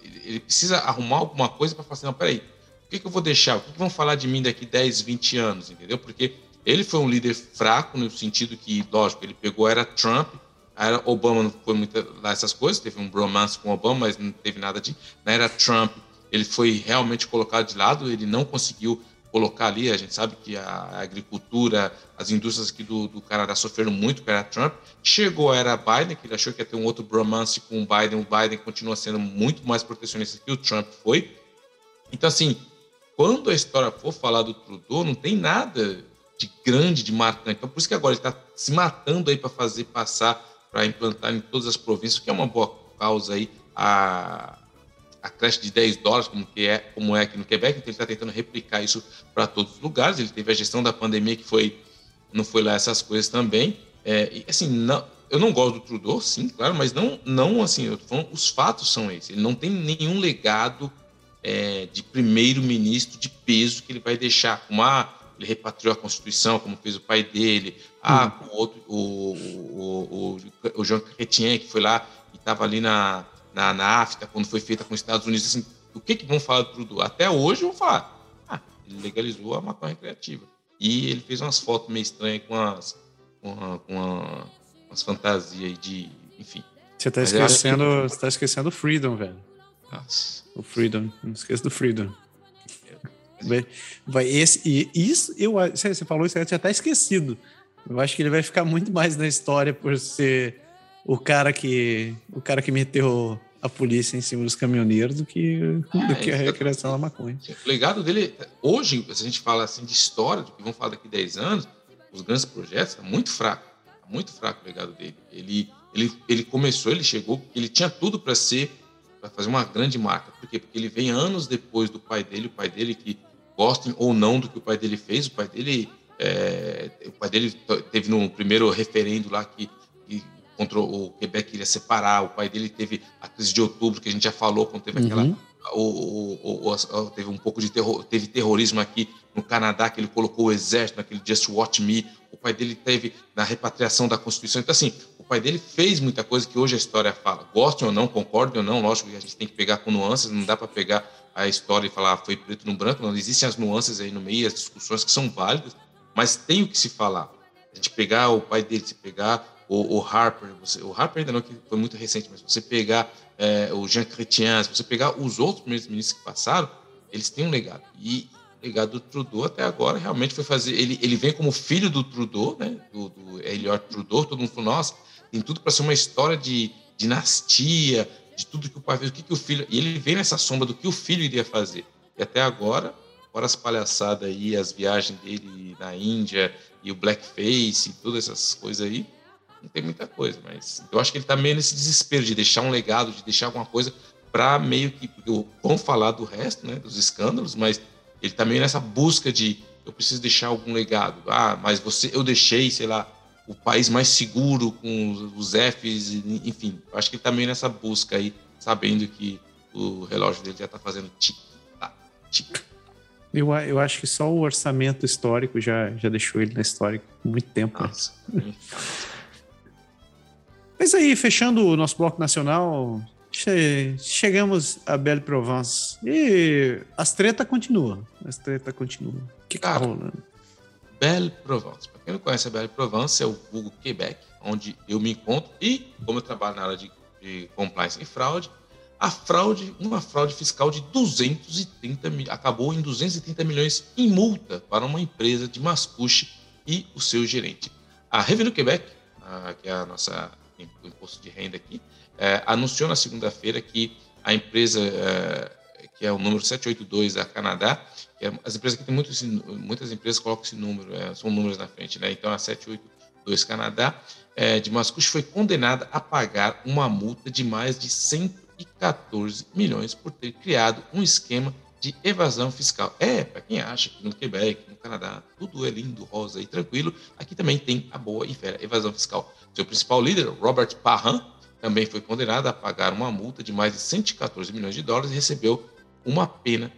ele, ele precisa arrumar alguma coisa para falar assim, não, peraí, o que, que eu vou deixar? O que, que vão falar de mim daqui 10, 20 anos, entendeu? Porque ele foi um líder fraco no sentido que, lógico, ele pegou era Trump, era Obama não foi muito lá essas coisas, teve um bromance com Obama, mas não teve nada de. Na era Trump, ele foi realmente colocado de lado, ele não conseguiu colocar ali, a gente sabe que a agricultura, as indústrias aqui do, do Canadá sofreram muito com a era Trump. Chegou a era Biden, que ele achou que ia ter um outro bromance com o Biden, o Biden continua sendo muito mais protecionista que o Trump foi. Então, assim, quando a história for falar do Trudeau, não tem nada de grande, de marcante. Então, por isso que agora ele está se matando aí para fazer passar, para implantar em todas as províncias, que é uma boa causa aí, a, a creche de 10 dólares, como, que é, como é aqui no Quebec, então ele está tentando replicar isso para todos os lugares. Ele teve a gestão da pandemia, que foi não foi lá essas coisas também. É, e, assim, não, eu não gosto do Trudeau, sim, claro, mas não, não assim, eu falando, os fatos são esses. Ele não tem nenhum legado é, de primeiro-ministro de peso que ele vai deixar, como ah, ele repatriou a Constituição, como fez o pai dele, ah, hum. o, outro, o, o, o, Jean Chrétien, que foi lá e estava ali na, na, na AFTA, quando foi feita com os Estados Unidos, assim, o que, que vão falar do Trudeau? Até hoje vão falar. Ah, ele legalizou a maconha recreativa. E ele fez umas fotos meio estranhas com as, com, a, com a, umas fantasias de. Enfim. Você tá esquecendo, que... você tá esquecendo o Freedom, velho. Nossa. O Freedom. Não esqueça do Freedom. Vai, esse, e isso, eu, você falou isso, eu tinha até esquecido. Eu acho que ele vai ficar muito mais na história por ser o cara que o cara que meteu a polícia em cima dos caminhoneiros do que, é, do que a recreação da maconha. O legado dele, hoje, se a gente fala assim de história, do que vamos falar daqui a 10 anos, os grandes projetos, é muito fraco. É muito fraco o legado dele. Ele, ele, ele começou, ele chegou, ele tinha tudo para ser, para fazer uma grande marca. Por quê? Porque ele vem anos depois do pai dele, o pai dele que gostem ou não do que o pai dele fez, o pai dele, é, o pai dele teve no primeiro referendo lá que, que contra o Quebec queria separar. O pai dele teve a crise de outubro, que a gente já falou, quando teve uhum. aquela. Teve um pouco de terror, teve terrorismo aqui no Canadá, que ele colocou o exército naquele Just Watch Me. O pai dele teve na repatriação da Constituição. Então, assim, pai dele fez muita coisa que hoje a história fala. Gostem ou não, concordem ou não, lógico que a gente tem que pegar com nuances, não dá para pegar a história e falar ah, foi preto no branco, não. Existem as nuances aí no meio, as discussões que são válidas, mas tem o que se falar. A gente pegar o pai dele, se pegar o, o Harper, você, o Harper ainda não, que foi muito recente, mas você pegar é, o Jean Chrétien, se você pegar os outros primeiros ministros que passaram, eles têm um legado. E o legado do Trudeau até agora realmente foi fazer. Ele, ele vem como filho do Trudeau, né? Do, do Trudeau, todo mundo falou, nossa, tem tudo para ser uma história de dinastia, de tudo que o pai fez, o que, que o filho. E ele vem nessa sombra do que o filho iria fazer. E até agora, fora as palhaçadas aí, as viagens dele na Índia e o blackface e todas essas coisas aí, não tem muita coisa, mas eu acho que ele está meio nesse desespero de deixar um legado, de deixar alguma coisa para meio que. Vamos falar do resto, né, dos escândalos, mas ele está meio nessa busca de eu preciso deixar algum legado. Ah, mas você, eu deixei, sei lá, o país mais seguro com os Fs, enfim. Acho que ele tá meio nessa busca aí, sabendo que o relógio dele já está fazendo tic-tac, tic eu, eu acho que só o orçamento histórico já, já deixou ele na história muito tempo. Nossa. Mas aí, fechando o nosso bloco nacional, che chegamos a Belle Provence. E as treta continuam. As treta continuam. O que, Cara, tá rolando? Belle Provence. Para quem não conhece a Belle Provence, é o vulgo Quebec, onde eu me encontro. E, como eu trabalho na área de, de compliance e fraude, a fraude, uma fraude fiscal de 230 mil, acabou em 230 milhões em multa para uma empresa de Mascouche e o seu gerente. A Revenue Quebec, a, que é a nossa imposto de renda aqui, é, anunciou na segunda-feira que a empresa, é, que é o número 782 da Canadá, as empresas que tem muitos, muitas empresas colocam esse número, é, são números na frente, né? Então a 782 Canadá é, de Mascouche foi condenada a pagar uma multa de mais de 100 114 milhões por ter criado um esquema de evasão fiscal. É, para quem acha que no Quebec, no Canadá, tudo é lindo, rosa e tranquilo, aqui também tem a boa e fera evasão fiscal. Seu principal líder, Robert Parham, também foi condenado a pagar uma multa de mais de 114 milhões de dólares e recebeu uma pena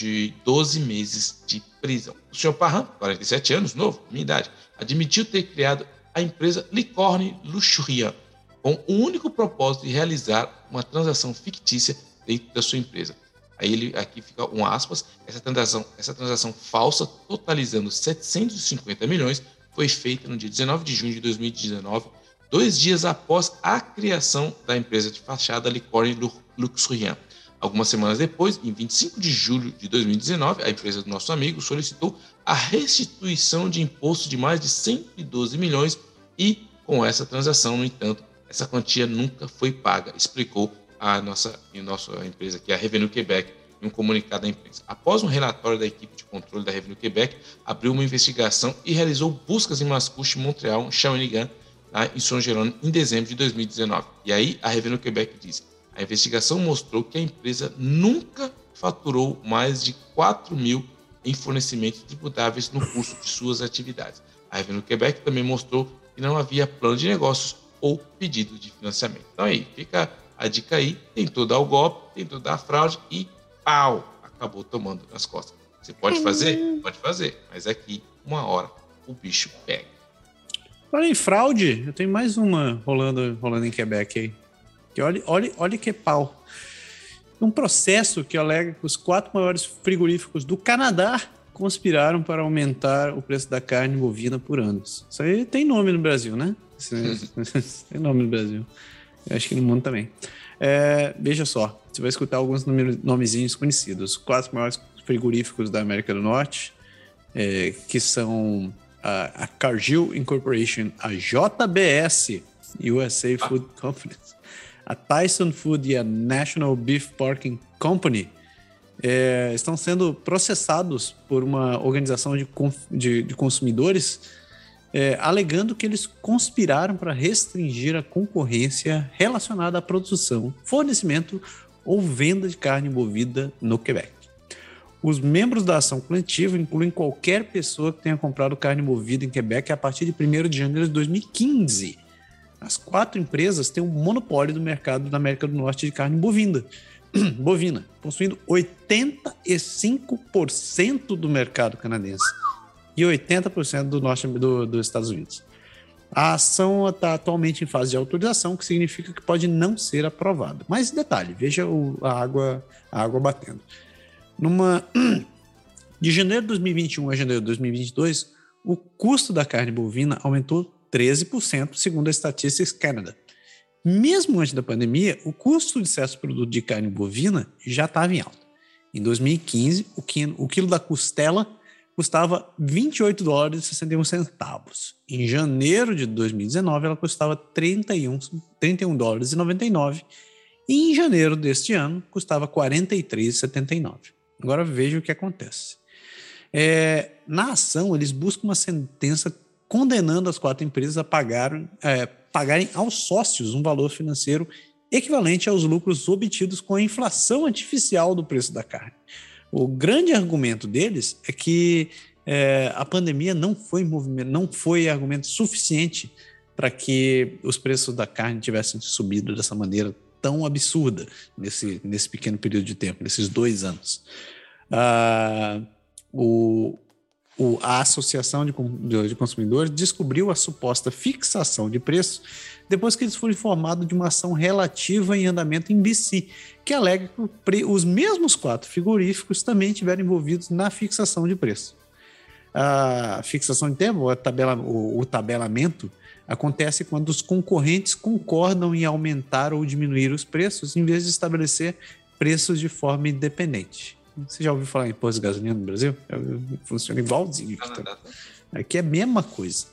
de 12 meses de prisão. O senhor Parham, 47 anos, novo, minha idade, admitiu ter criado a empresa Licorne Luxurian, com o único propósito de realizar uma transação fictícia dentro da sua empresa. Aí ele aqui fica um aspas, essa transação, essa transação falsa, totalizando 750 milhões, foi feita no dia 19 de junho de 2019, dois dias após a criação da empresa de fachada Licorne Luxurian. Algumas semanas depois, em 25 de julho de 2019, a empresa do nosso amigo solicitou a restituição de imposto de mais de 112 milhões e, com essa transação, no entanto, essa quantia nunca foi paga, explicou a nossa, a nossa empresa, que é a Revenue Quebec, em um comunicado à imprensa. Após um relatório da equipe de controle da Revenue Quebec, abriu uma investigação e realizou buscas em Mascouche, Montreal, Shawinigan, lá em São Jerônimo, em dezembro de 2019. E aí a Revenue Quebec diz: a investigação mostrou que a empresa nunca faturou mais de 4 mil em fornecimentos tributáveis no curso de suas atividades. A Revenue Quebec também mostrou que não havia plano de negócios ou pedido de financiamento. Então aí, fica a dica aí, tentou dar o golpe, tentou dar a fraude e pau, acabou tomando nas costas. Você pode fazer? Pode fazer, mas aqui, uma hora, o bicho pega. Olha em fraude, eu tenho mais uma rolando, rolando em Quebec aí. Que olha, olha, olha que pau. Um processo que alega que os quatro maiores frigoríficos do Canadá conspiraram para aumentar o preço da carne bovina por anos. Isso aí tem nome no Brasil, né? Tem nome no Brasil. Eu acho que no mundo também. É, veja só, você vai escutar alguns nomezinhos conhecidos. Os quatro maiores frigoríficos da América do Norte, é, que são a, a Cargill Incorporation, a JBS, USA Food Company, a Tyson Food e a National Beef Porking Company, é, estão sendo processados por uma organização de, de, de consumidores é, alegando que eles conspiraram para restringir a concorrência relacionada à produção, fornecimento ou venda de carne bovina no Quebec. Os membros da ação coletiva incluem qualquer pessoa que tenha comprado carne bovina em Quebec a partir de 1 de janeiro de 2015. As quatro empresas têm um monopólio do mercado da América do Norte de carne bovina, bovina possuindo 85% do mercado canadense e 80% do norte do, dos Estados Unidos. A ação está atualmente em fase de autorização, que significa que pode não ser aprovada. Mas detalhe, veja o, a, água, a água batendo. Numa, de janeiro de 2021 a janeiro de 2022, o custo da carne bovina aumentou 13%, segundo a Statistics Canada. Mesmo antes da pandemia, o custo de certos produtos de carne bovina já estava em alta. Em 2015, o quilo, o quilo da costela custava 28 dólares e 61 centavos. Em janeiro de 2019, ela custava 31, 31 dólares e 99. E em janeiro deste ano, custava 43,79. Agora veja o que acontece. É, na ação, eles buscam uma sentença condenando as quatro empresas a pagar, é, pagarem aos sócios um valor financeiro equivalente aos lucros obtidos com a inflação artificial do preço da carne. O grande argumento deles é que é, a pandemia não foi movimento, não foi argumento suficiente para que os preços da carne tivessem subido dessa maneira tão absurda nesse, nesse pequeno período de tempo, nesses dois anos. Ah, o, o, a Associação de, de, Consumidores descobriu a suposta fixação de preço depois que eles foram informados de uma ação relativa em andamento em BC, que alega que os mesmos quatro frigoríficos também estiveram envolvidos na fixação de preço. A fixação de tempo, a tabela, o, o tabelamento, acontece quando os concorrentes concordam em aumentar ou diminuir os preços em vez de estabelecer preços de forma independente. Você já ouviu falar em imposto de gasolina no Brasil? Funciona igualzinho. Aqui, tá? aqui é a mesma coisa.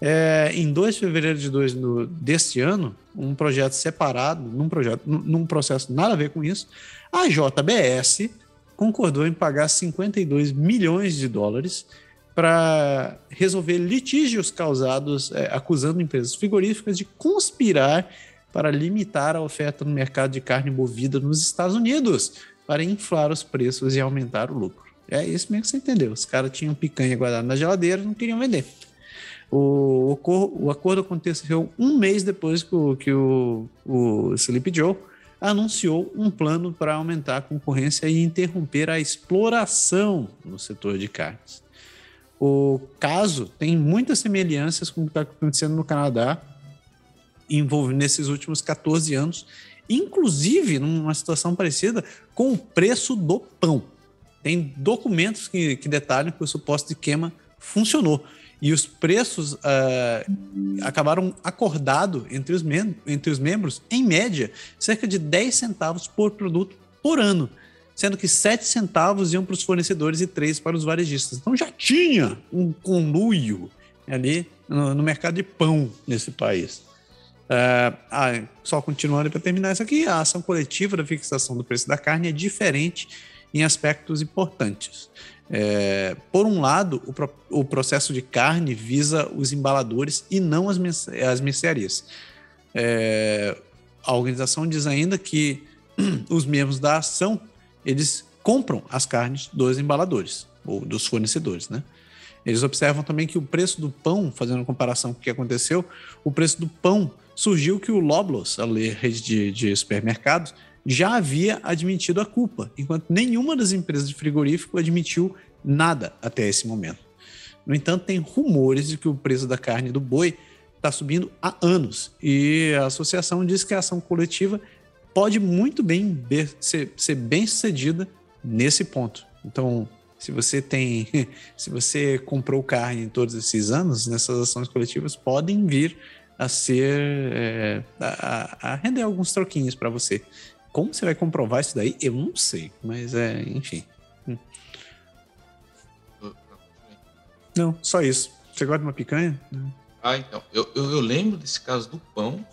É, em 2 de fevereiro de dois, no, deste ano, um projeto separado, num, projeto, num processo nada a ver com isso, a JBS concordou em pagar 52 milhões de dólares para resolver litígios causados, é, acusando empresas frigoríficas de conspirar para limitar a oferta no mercado de carne bovina nos Estados Unidos, para inflar os preços e aumentar o lucro. É isso mesmo que você entendeu. Os caras tinham picanha guardada na geladeira não queriam vender. O, o, o, acordo aconteceu um mês depois que o, que o, o Sleepy Joe anunciou um plano para aumentar a concorrência e interromper a exploração no setor de carnes. O caso tem muitas semelhanças com o que está acontecendo no Canadá, nesses últimos 14 anos, inclusive numa situação parecida com o preço do pão. Tem documentos que, que detalham que o suposto de queima funcionou. E os preços uh, acabaram acordado entre os, entre os membros, em média, cerca de 10 centavos por produto por ano, sendo que 7 centavos iam para os fornecedores e 3 para os varejistas. Então já tinha um conluio ali no, no mercado de pão nesse país. Uh, ah, só continuando para terminar isso aqui, a ação coletiva da fixação do preço da carne é diferente em aspectos importantes. É, por um lado, o, pro, o, processo de carne visa os embaladores e não as, as mercearias. É, a organização diz ainda que os membros da ação eles compram as carnes dos embaladores ou dos fornecedores, né? Eles observam também que o preço do pão, fazendo comparação com o que aconteceu, o preço do pão surgiu que o Loblos, a rede de, de supermercados, já havia admitido a culpa, enquanto nenhuma das empresas de frigorífico admitiu nada até esse momento. No entanto, tem rumores de que o preço da carne do boi está subindo há anos e a associação diz que a ação coletiva pode muito bem ser, ser bem sucedida nesse ponto. Então, se você tem, se você comprou carne em todos esses anos, nessas ações coletivas podem vir a ser é, a, a, render alguns troquinhos para você. Como você vai comprovar isso daí? Eu não sei, mas é, enfim. Hum. Não, só isso. Você gosta de uma picanha? Ah, então. Eu, eu, eu, lembro desse caso do pão.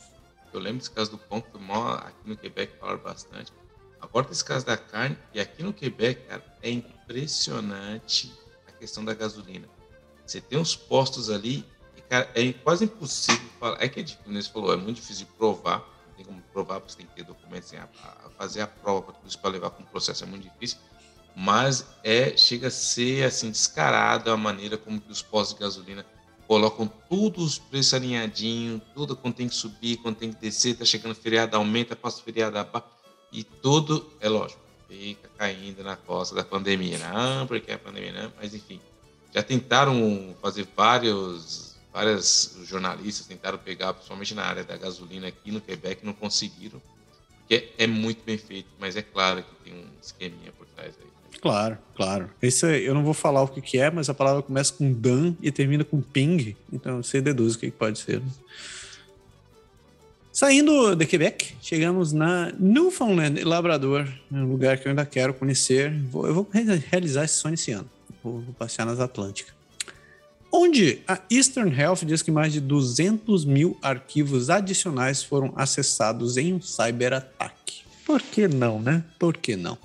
Eu lembro desse caso do pão, que mó, aqui no Quebec falaram bastante. Agora desse caso da carne, e aqui no Quebec, cara, é impressionante a questão da gasolina. Você tem uns postos ali Cara, é quase impossível falar. É que é difícil, você falou, é muito difícil provar. Tem como provar, porque você tem que ter documentos, a, a fazer a prova para tudo isso para levar para um processo é muito difícil. Mas é, chega a ser assim, descarado a maneira como que os postos de gasolina colocam todos os preços alinhadinhos, tudo quando tem que subir, quando tem que descer, tá chegando feriado, aumenta, passa feriado, e tudo, é lógico, fica caindo na costa da pandemia. Não, porque é a pandemia não, mas enfim. Já tentaram fazer vários várias jornalistas tentaram pegar, principalmente na área da gasolina aqui no Quebec, não conseguiram, porque é muito bem feito, mas é claro que tem um esqueminha por trás aí. Claro, claro. Isso eu não vou falar o que, que é, mas a palavra começa com dan e termina com ping, então você deduz o que, que pode ser. Saindo de Quebec, chegamos na Newfoundland e Labrador, um lugar que eu ainda quero conhecer. Vou, eu vou realizar esse sonho esse ano. Vou, vou passear nas Atlânticas onde a Eastern Health diz que mais de 200 mil arquivos adicionais foram acessados em um cyberataque. Por que não, né? Por que não?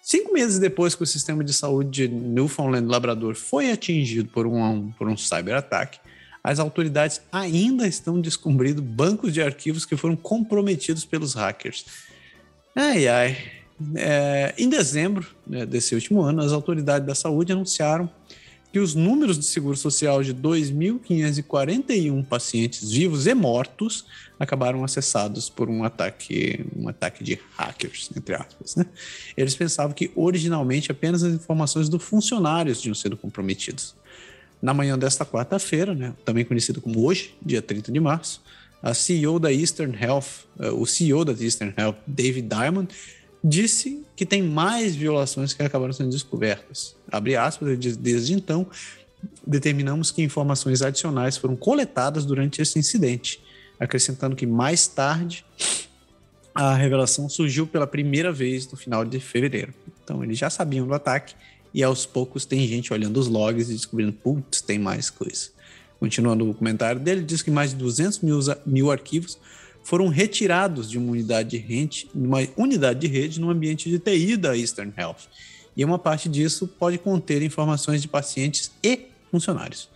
Cinco meses depois que o sistema de saúde de Newfoundland Labrador foi atingido por um, por um cyberataque, as autoridades ainda estão descobrindo bancos de arquivos que foram comprometidos pelos hackers. Ai, ai. É, em dezembro né, desse último ano, as autoridades da saúde anunciaram que os números de seguro social de 2.541 pacientes vivos e mortos acabaram acessados por um ataque, um ataque de hackers, entre aspas. Né? Eles pensavam que originalmente apenas as informações dos funcionários tinham sido comprometidas. Na manhã desta quarta-feira, né, também conhecido como hoje, dia 30 de março, a CEO da Eastern Health, uh, o CEO da Eastern Health, David Diamond, disse que tem mais violações que acabaram sendo descobertas. Abre aspas, desde então, determinamos que informações adicionais foram coletadas durante esse incidente, acrescentando que mais tarde a revelação surgiu pela primeira vez no final de fevereiro. Então, eles já sabiam do ataque e aos poucos tem gente olhando os logs e descobrindo, putz, tem mais coisa. Continuando o comentário dele, diz que mais de 200 mil, mil arquivos foram retirados de uma unidade de rede, uma unidade de rede no ambiente de TI da Eastern Health. E uma parte disso pode conter informações de pacientes e funcionários.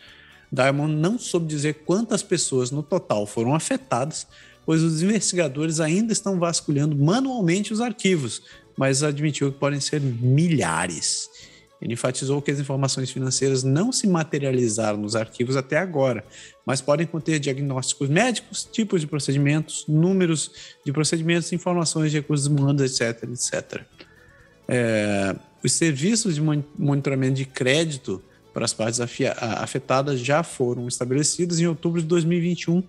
Diamond não soube dizer quantas pessoas no total foram afetadas, pois os investigadores ainda estão vasculhando manualmente os arquivos, mas admitiu que podem ser milhares. Ele enfatizou que as informações financeiras não se materializaram nos arquivos até agora, mas podem conter diagnósticos médicos, tipos de procedimentos, números de procedimentos, informações de recursos humanos, etc, etc. É, os serviços de monitoramento de crédito para as partes afetadas já foram estabelecidos em outubro de 2021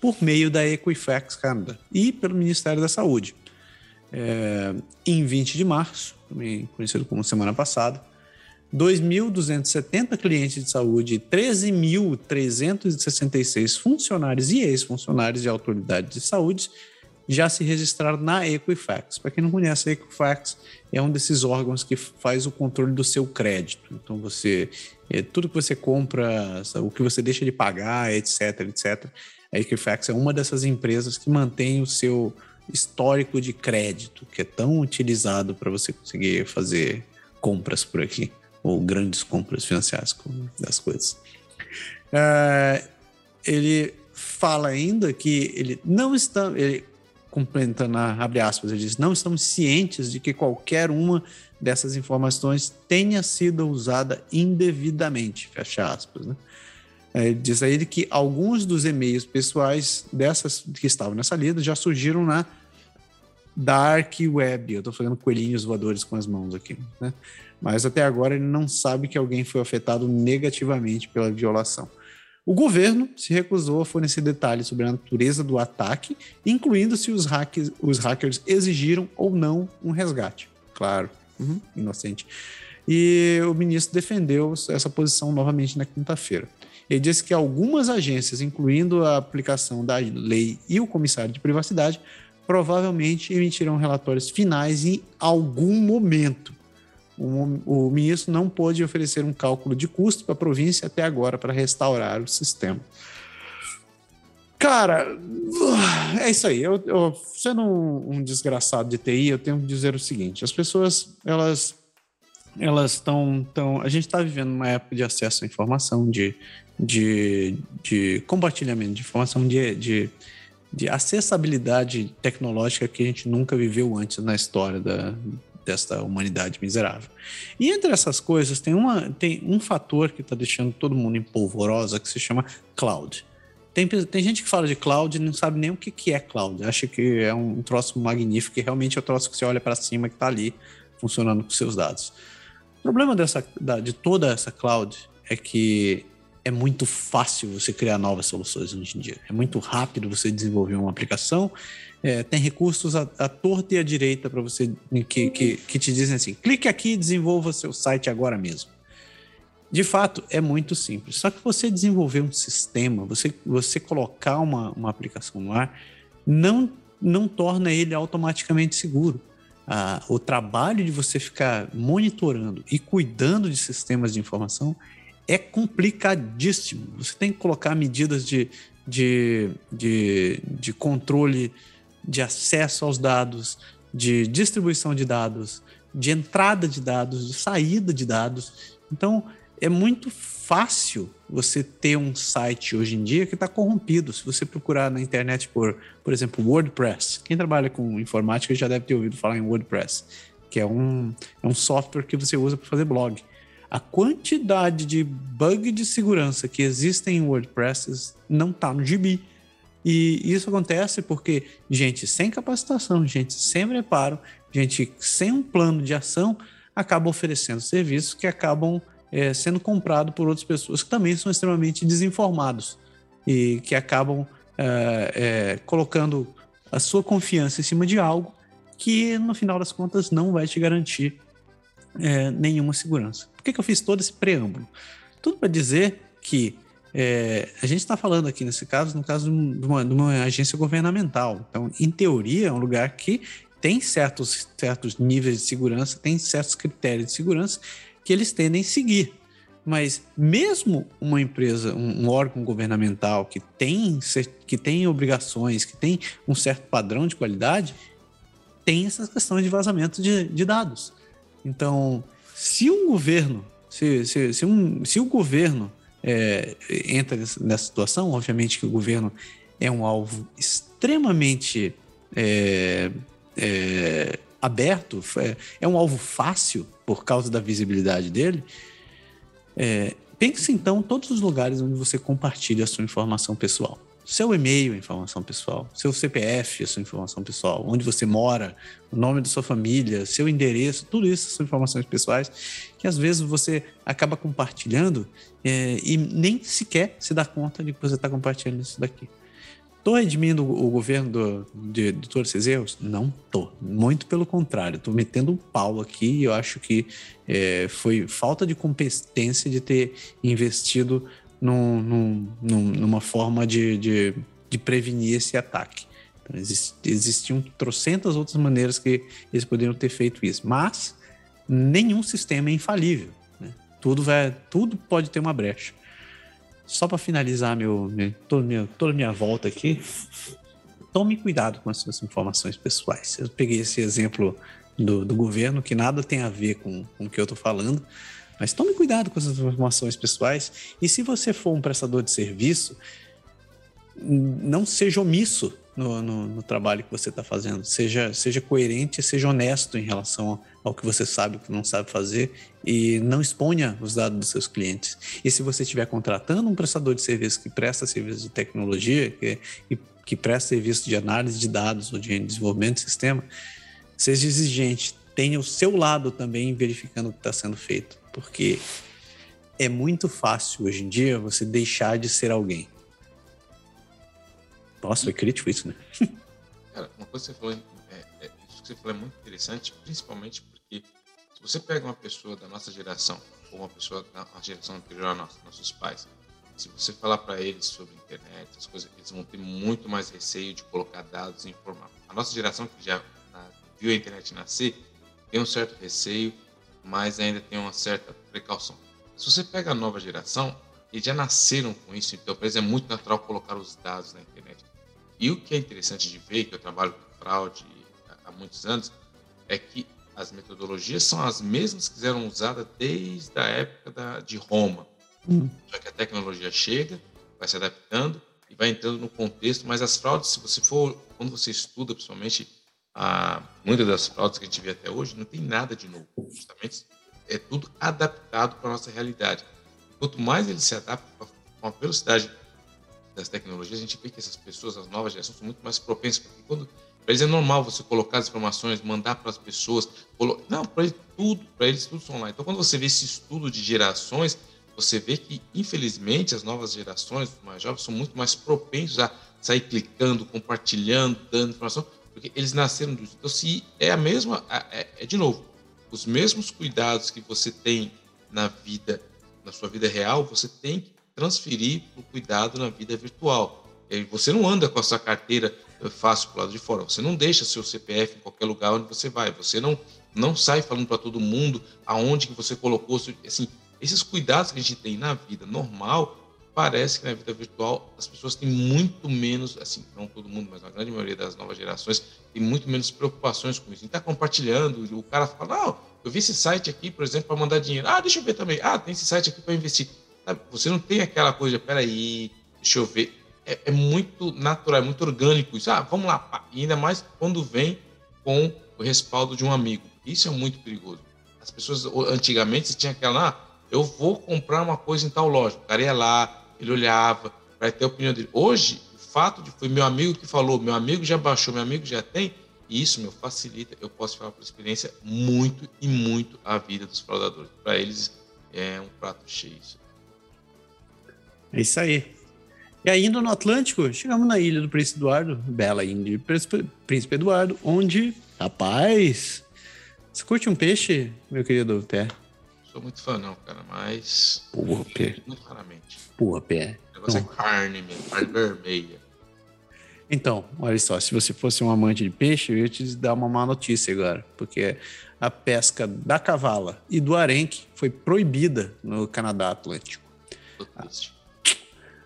por meio da Equifax Canada e pelo Ministério da Saúde. É, em 20 de março, também conhecido como semana passada, 2.270 clientes de saúde e 13.366 funcionários e ex-funcionários de autoridades de saúde já se registraram na Equifax. Para quem não conhece, a Equifax é um desses órgãos que faz o controle do seu crédito. Então, você é, tudo que você compra, o que você deixa de pagar, etc, etc. A Equifax é uma dessas empresas que mantém o seu histórico de crédito, que é tão utilizado para você conseguir fazer compras por aqui ou grandes compras financiadas das coisas. Uh, ele fala ainda que ele não está, ele complementando, abre aspas, ele diz, não estamos cientes de que qualquer uma dessas informações tenha sido usada indevidamente, fecha aspas, né? Ele diz a ele que alguns dos e-mails pessoais dessas que estavam nessa lista já surgiram na Dark Web. Eu estou fazendo coelhinhos voadores com as mãos aqui, né? Mas até agora ele não sabe que alguém foi afetado negativamente pela violação. O governo se recusou a fornecer detalhes sobre a natureza do ataque, incluindo se os, hackers, os hackers exigiram ou não um resgate. Claro, uhum, inocente. E o ministro defendeu essa posição novamente na quinta-feira. Ele disse que algumas agências, incluindo a aplicação da lei e o comissário de privacidade, provavelmente emitirão relatórios finais em algum momento o, ministro não pôde oferecer um cálculo de custo para a província até agora para restaurar o sistema. Cara, é isso aí. Eu, eu, sendo um, um, desgraçado de TI, eu tenho que dizer o seguinte: as pessoas, elas elas estão. Tão, a gente está vivendo uma época de acesso à informação, de, de, de compartilhamento de informação, de, de, de acessibilidade tecnológica que a gente nunca viveu antes na história da, desta humanidade miserável. E entre essas coisas tem, uma, tem um fator que está deixando todo mundo em polvorosa que se chama cloud. Tem, tem gente que fala de cloud e não sabe nem o que, que é cloud. Acha que é um troço magnífico e realmente é o troço que você olha para cima que está ali funcionando com seus dados. O problema dessa, da, de toda essa cloud é que é muito fácil você criar novas soluções hoje em dia. É muito rápido você desenvolver uma aplicação é, tem recursos à, à torta e à direita para você que, que, que te dizem assim: clique aqui e desenvolva seu site agora mesmo. De fato, é muito simples. Só que você desenvolver um sistema, você, você colocar uma, uma aplicação no ar, não, não torna ele automaticamente seguro. Ah, o trabalho de você ficar monitorando e cuidando de sistemas de informação é complicadíssimo. Você tem que colocar medidas de, de, de, de controle de acesso aos dados, de distribuição de dados, de entrada de dados, de saída de dados. Então, é muito fácil você ter um site hoje em dia que está corrompido. Se você procurar na internet por, por exemplo, WordPress, quem trabalha com informática já deve ter ouvido falar em WordPress, que é um, é um software que você usa para fazer blog. A quantidade de bug de segurança que existem em WordPress não está no gibi. E isso acontece porque gente sem capacitação, gente sem preparo, gente sem um plano de ação acaba oferecendo serviços que acabam é, sendo comprados por outras pessoas que também são extremamente desinformados e que acabam é, é, colocando a sua confiança em cima de algo que no final das contas não vai te garantir é, nenhuma segurança. Por que, que eu fiz todo esse preâmbulo? Tudo para dizer que é, a gente está falando aqui nesse caso, no caso de uma, de uma, agência governamental. Então, em teoria, é um lugar que tem certos, certos níveis de segurança, tem certos critérios de segurança que eles tendem a seguir. Mas mesmo uma empresa, um, um órgão governamental que tem, que tem obrigações, que tem um certo padrão de qualidade, tem essas questões de vazamento de, de dados. Então, se um governo, se, se, se, um, se o governo é, entra nessa situação, obviamente que o governo é um alvo extremamente é, é, aberto, é, é, um alvo fácil por causa da visibilidade dele. É, pense então todos os lugares onde você compartilha a sua informação pessoal seu e-mail, informação pessoal, seu CPF, sua informação pessoal, onde você mora, o nome da sua família, seu endereço, tudo isso são informações pessoais que às vezes você acaba compartilhando é, e nem sequer se dá conta de que você está compartilhando isso daqui. Estou redimindo o governo do, de, de todos esses erros? Não estou. Muito pelo contrário. Estou metendo um pau aqui e eu acho que é, foi falta de competência de ter investido num, num, numa forma de, de, de, prevenir esse ataque. Então, exist, existiam trocentas outras maneiras que eles poderiam ter feito isso, mas nenhum sistema é infalível. Né? Tudo, vai, tudo pode ter uma brecha. Só para finalizar meu, meu, toda, minha, toda minha volta aqui, tome cuidado com as suas informações pessoais. Eu peguei esse exemplo do, do governo, que nada tem a ver com, com o que eu estou falando, mas tome cuidado com as informações pessoais. E se você for um prestador de serviço, não seja omisso no, no, no trabalho que você está fazendo. Seja, seja coerente, seja honesto em relação ao que você sabe e que não sabe fazer e não exponha os dados dos seus clientes. E se você estiver contratando um prestador de serviço que presta serviço de tecnologia, que, que, que presta serviço de análise de dados ou de desenvolvimento de sistema, seja exigente, tenha o seu lado também verificando o que está sendo feito porque é muito fácil hoje em dia você deixar de ser alguém. Nossa, foi crítico isso, né? Cara, uma coisa que você falou, é, é, isso que você falou é muito interessante, principalmente porque se você pega uma pessoa da nossa geração, ou uma pessoa da geração anterior a nossa, nossos pais, se você falar para eles sobre internet, as coisas, eles vão ter muito mais receio de colocar dados e informar. A nossa geração que já viu a internet nascer tem um certo receio mas ainda tem uma certa precaução. Se você pega a nova geração, eles já nasceram com isso, então para eles é muito natural colocar os dados na internet. E o que é interessante de ver, que eu trabalho com fraude há muitos anos, é que as metodologias são as mesmas que eram usadas desde a época da, de Roma. Hum. Só que a tecnologia chega, vai se adaptando e vai entrando no contexto, mas as fraudes, se você for, quando você estuda, principalmente muitas das fraudes que a gente vê até hoje não tem nada de novo. Justamente é tudo adaptado para a nossa realidade. Quanto mais ele se adapta com a velocidade das tecnologias, a gente vê que essas pessoas, as novas gerações, são muito mais propensas. Porque quando para eles é normal você colocar as informações, mandar para as pessoas. Colo... Não, para eles tudo, para eles tudo são online. Então, quando você vê esse estudo de gerações, você vê que, infelizmente, as novas gerações, os mais jovens, são muito mais propensos a sair clicando, compartilhando, dando informação, porque eles nasceram disso. Então, se é a mesma, é, é, de novo, os mesmos cuidados que você tem na vida, na sua vida real, você tem que transferir para o cuidado na vida virtual. Você não anda com a sua carteira eh, fácil para o lado de fora. Você não deixa seu CPF em qualquer lugar onde você vai. Você não não sai falando para todo mundo aonde que você colocou. Assim, esses cuidados que a gente tem na vida normal parece que na vida virtual as pessoas têm muito menos, assim, não todo mundo, mas a grande maioria das novas gerações tem muito menos preocupações com isso. E está compartilhando, o cara fala, não, eu vi esse site aqui, por exemplo, para mandar dinheiro. Ah, deixa eu ver também. Ah, tem esse site aqui para investir. Você não tem aquela coisa, peraí, deixa eu ver. É, é, muito natural, é muito orgânico isso. Ah, vamos lá. E ainda mais quando vem com o respaldo de um amigo. Isso é muito perigoso. As pessoas, antigamente, você tinha aquela, ah, eu vou comprar uma coisa em tal loja. O cara ia lá, ele olhava, para ter a opinião dele. Hoje, o fato de foi meu amigo que falou, meu amigo já baixou, meu amigo já tem, e isso, meu, facilita, eu posso falar por experiência, muito e muito a vida dos fraudadores. Para eles é um prato cheio. É isso aí. E ainda no Atlântico, chegamos na ilha do Príncipe Eduardo, bela ilha do Príncipe Eduardo, onde, rapaz, você curte um peixe, meu querido Pé? Sou muito fã não, cara, mas... Porra, Pé. Muito raramente. Porra, Pé. O negócio é carne mesmo, carne vermelha. Então, olha só, se você fosse um amante de peixe, eu ia te dar uma má notícia agora, porque a pesca da cavala e do arenque foi proibida no Canadá Atlântico.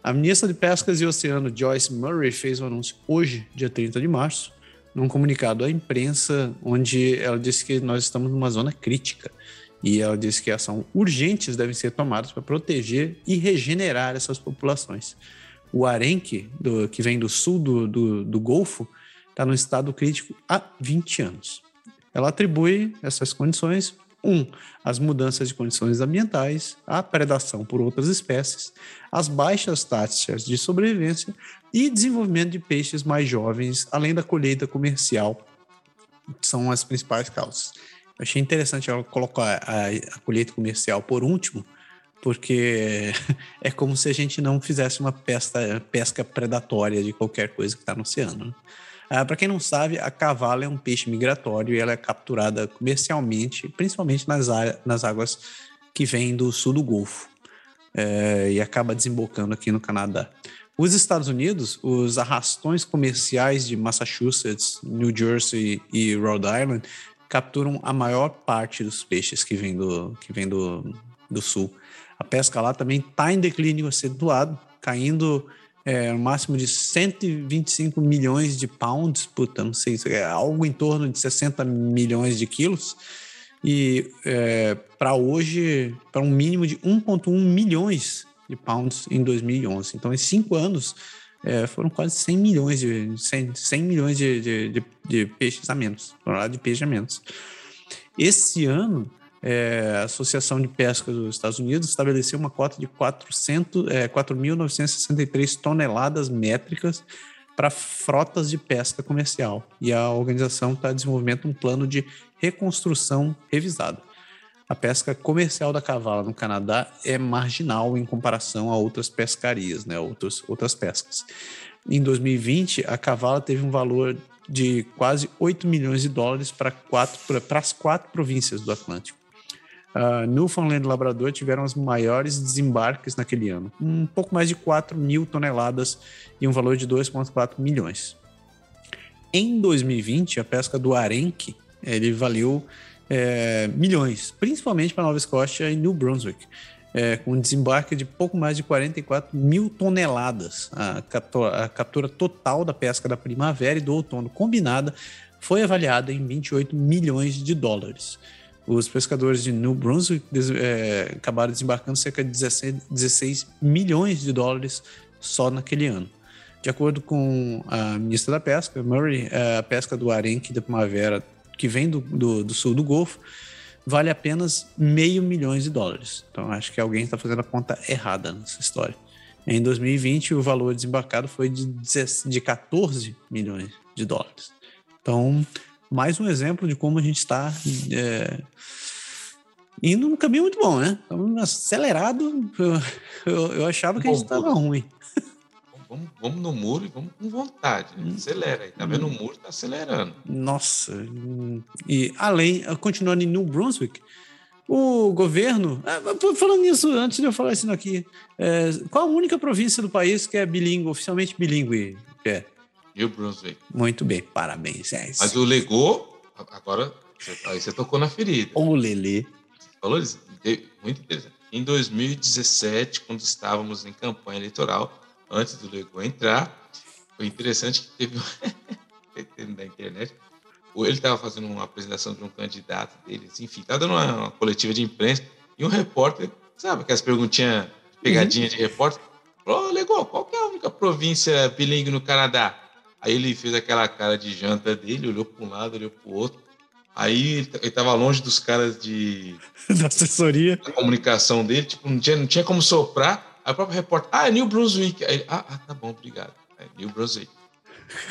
A ministra de Pescas e Oceano, Joyce Murray, fez o um anúncio hoje, dia 30 de março, num comunicado à imprensa, onde ela disse que nós estamos numa zona crítica. E ela disse que ações urgentes devem ser tomadas para proteger e regenerar essas populações o arenque, do, que vem do sul do, do, do Golfo, está no estado crítico há 20 anos. Ela atribui essas condições, um, as mudanças de condições ambientais, a predação por outras espécies, as baixas taxas de sobrevivência e desenvolvimento de peixes mais jovens, além da colheita comercial, são as principais causas. Achei interessante ela colocar a, a colheita comercial por último, porque é como se a gente não fizesse uma pesca, pesca predatória de qualquer coisa que está no oceano. Né? Ah, Para quem não sabe, a cavala é um peixe migratório e ela é capturada comercialmente, principalmente nas, nas águas que vêm do sul do Golfo é, e acaba desembocando aqui no Canadá. Os Estados Unidos, os arrastões comerciais de Massachusetts, New Jersey e Rhode Island capturam a maior parte dos peixes que vêm do, que vem do, do sul. A pesca lá também está em declínio acentuado, caindo é, no máximo de 125 milhões de pounds, puta, não sei, é algo em torno de 60 milhões de quilos. E é, para hoje, para um mínimo de 1,1 milhões de pounds em 2011. Então, em cinco anos, é, foram quase 100 milhões de 100, 100 milhões de, de, de, de, peixes a menos, de peixe a menos. Esse ano, é, a Associação de Pesca dos Estados Unidos estabeleceu uma cota de 400, é, 4.963 toneladas métricas para frotas de pesca comercial. E a organização está desenvolvendo um plano de reconstrução revisado. A pesca comercial da cavala no Canadá é marginal em comparação a outras pescarias, né, outros, outras pescas. Em 2020, a cavala teve um valor de quase 8 milhões de dólares para as quatro províncias do Atlântico. Uh, Newfoundland e Labrador tiveram os maiores desembarques naquele ano, um pouco mais de 4 mil toneladas e um valor de 2,4 milhões. Em 2020, a pesca do arenque ele valeu é, milhões, principalmente para Nova Escócia e New Brunswick, é, com um desembarque de pouco mais de 44 mil toneladas. A captura, a captura total da pesca da primavera e do outono combinada foi avaliada em 28 milhões de dólares os pescadores de New Brunswick é, acabaram desembarcando cerca de 16, 16 milhões de dólares só naquele ano. De acordo com a ministra da Pesca, Murray, é, a pesca do arenque da primavera, que vem do, do, do sul do Golfo, vale apenas meio milhões de dólares. Então acho que alguém está fazendo a conta errada nessa história. Em 2020, o valor desembarcado foi de, de 14 milhões de dólares. Então, mais um exemplo de como a gente está é, indo num caminho muito bom, né? Estamos acelerado. Eu, eu, eu, achava que a gente estava ruim. Vamos, vamos, no muro e vamos com vontade. Né? Acelera aí. Tá vendo o muro? Tá acelerando. Nossa. E além, continuando em New Brunswick, o governo. Ah, falando nisso, antes de eu falar isso aqui, é, qual a única província do país que é bilíngue, oficialmente bilíngue? É. New Brunswick. Muito bem, parabéns. É Mas o Legou, agora, aí você tocou na ferida. O Lele. falou isso, muito interessante. Em 2017, quando estávamos em campanha eleitoral, antes do Legou entrar, foi interessante que teve na internet, ele estava fazendo uma apresentação de um candidato dele, enfim, estava dando uma, uma, coletiva de imprensa, e um repórter, sabe aquelas perguntinhas, pegadinha uhum. de repórter, falou, oh, qual é a única província bilingue no Canadá? Aí ele fez aquela cara de janta dele, olhou para um lado, olhou para o outro. Aí ele tava longe dos caras de. da assessoria. Da comunicação dele, tipo, não tinha, não tinha como soprar. Aí o próprio repórter, ah, é New Brunswick. Aí ele, ah, ah, tá bom, obrigado. É New Brunswick.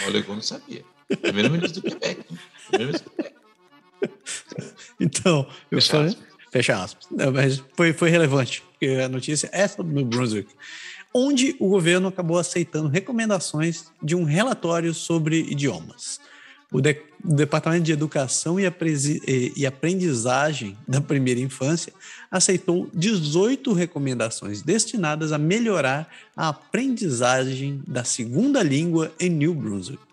O Olegão não sabia. Primeiro ministro do Quebec. Primeiro ministro do Quebec. Então, eu Fecha falei. Aspas. Fecha aspas. Não, mas foi, foi relevante, porque a notícia é sobre New Brunswick. Onde o governo acabou aceitando recomendações de um relatório sobre idiomas. O, de, o, Departamento de Educação e, e, Aprendizagem da Primeira Infância aceitou 18 recomendações destinadas a melhorar a aprendizagem da segunda língua em New Brunswick.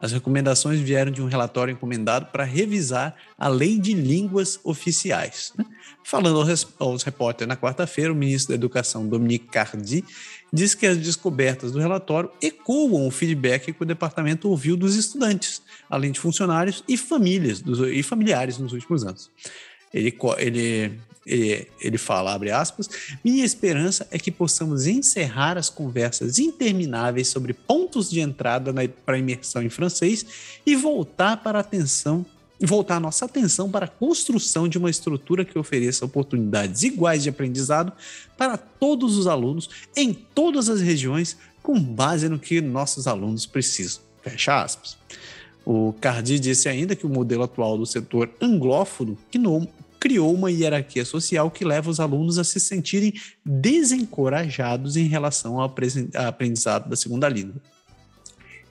As recomendações vieram de um relatório encomendado para revisar a Lei de Línguas Oficiais. Né? Falando aos repórteres na quarta-feira, o ministro da Educação, Dominique Cardi, disse que as descobertas do relatório ecoam o feedback que o departamento ouviu dos estudantes, além de funcionários e famílias dos, e familiares nos últimos anos. Ele, ele ele, fala, abre aspas, minha esperança é que possamos encerrar as conversas intermináveis sobre pontos de entrada para a imersão em francês e voltar para a atenção voltar a nossa atenção para a construção de uma estrutura que ofereça oportunidades iguais de aprendizado para todos os alunos em todas as regiões, com base no que nossos alunos precisam. Fecha aspas. O Cardi disse ainda que o modelo atual do setor anglófono, que, no, criou uma hierarquia social que leva os alunos a se sentirem desencorajados em relação ao aprendizado da segunda língua.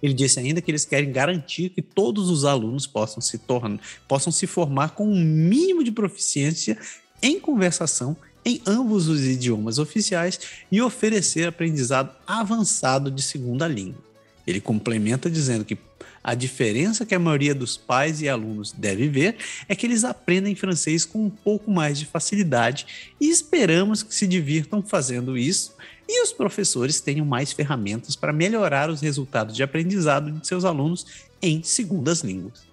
Ele disse ainda que eles querem garantir que todos os alunos possam se tornar, possam se formar com um mínimo de proficiência em conversação em ambos os idiomas oficiais e oferecer aprendizado avançado de segunda língua. Ele complementa dizendo que a diferença que a maioria dos pais e alunos deve ver é que eles aprendem francês com um pouco mais de facilidade e esperamos que se divirtam fazendo isso e os professores tenham mais ferramentas para melhorar os resultados de aprendizado de seus alunos em segundas línguas.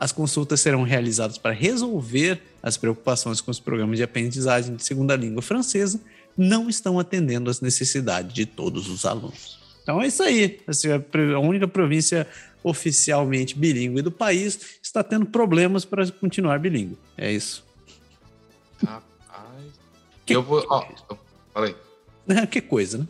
As consultas serão realizadas para resolver as preocupações com os programas de aprendizagem de segunda língua francesa, não estão atendendo às necessidades de todos os alunos. Então é isso aí. É a única província oficialmente bilíngue do país está tendo problemas para continuar bilíngue. É isso. Rapaz. Que eu vou. Ó, falei. que coisa, né?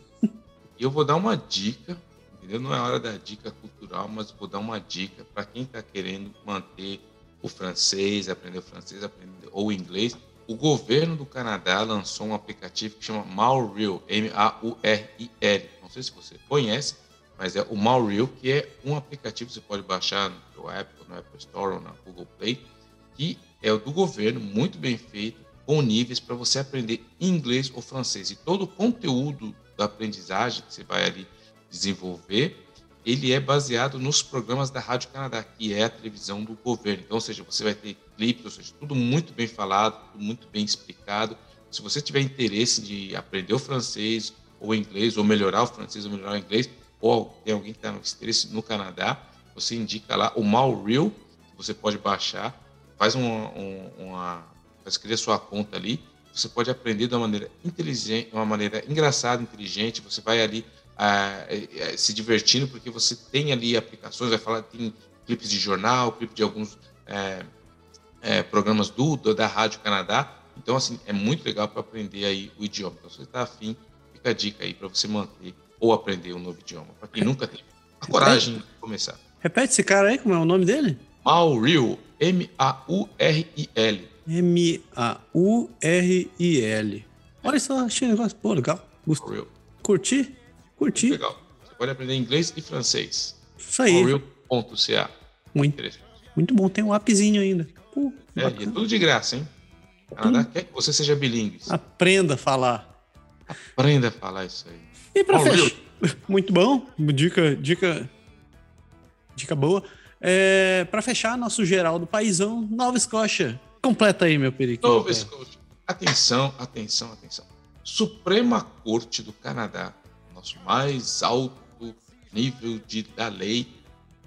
Eu vou dar uma dica, entendeu? Não é hora da dica cultural, mas vou dar uma dica para quem está querendo manter o francês, aprender o francês, aprender ou o inglês. O governo do Canadá lançou um aplicativo que chama Mauril, M-A-U-R-I-L. Não sei se você conhece, mas é o Mauril, que é um aplicativo que você pode baixar no Apple, no Apple Store ou na Google Play, que é o do governo, muito bem feito, com níveis para você aprender inglês ou francês. E todo o conteúdo da aprendizagem que você vai ali desenvolver, ele é baseado nos programas da Rádio Canadá, que é a televisão do governo. Então, ou seja, você vai ter clipes, ou seja, tudo muito bem falado, tudo muito bem explicado. Se você tiver interesse de aprender o francês ou inglês, ou melhorar o francês ou melhorar o inglês, ou tem alguém que está no interesse no Canadá, você indica lá o Malreal, você pode baixar, faz uma, uma faz criar sua conta ali, você pode aprender de uma maneira inteligente, uma maneira engraçada, inteligente, você vai ali ah, se divertindo porque você tem ali aplicações, vai falar, tem clipes de jornal, clipes de alguns é, é, programas do, do, da Rádio Canadá, então assim, é muito legal para aprender aí o idioma. Então, se você está afim, fica a dica aí para você manter ou aprender um novo idioma. Para quem nunca teve a coragem de começar. Repete esse cara aí, como é o nome dele? Mauril. M-A-U-R-I-L. M-A-U-R-I-L. Olha só, achei um negócio. Pô, legal. Gostei. Curti? Curti. Legal. Você pode aprender inglês e francês. Isso aí. Mauril.ca. Muito, muito bom. Tem um appzinho ainda. Pô, é, é tudo de graça, hein? Canadá quer que você seja bilíngue. Aprenda a falar. Aprenda a falar isso aí. E para fechar, muito bom, dica, dica, dica boa. É, para fechar, nosso geral do paizão, Nova Escócia. Completa aí, meu periquito. Nova Escócia. Atenção, atenção, atenção. Suprema Corte do Canadá, nosso mais alto nível de, da lei,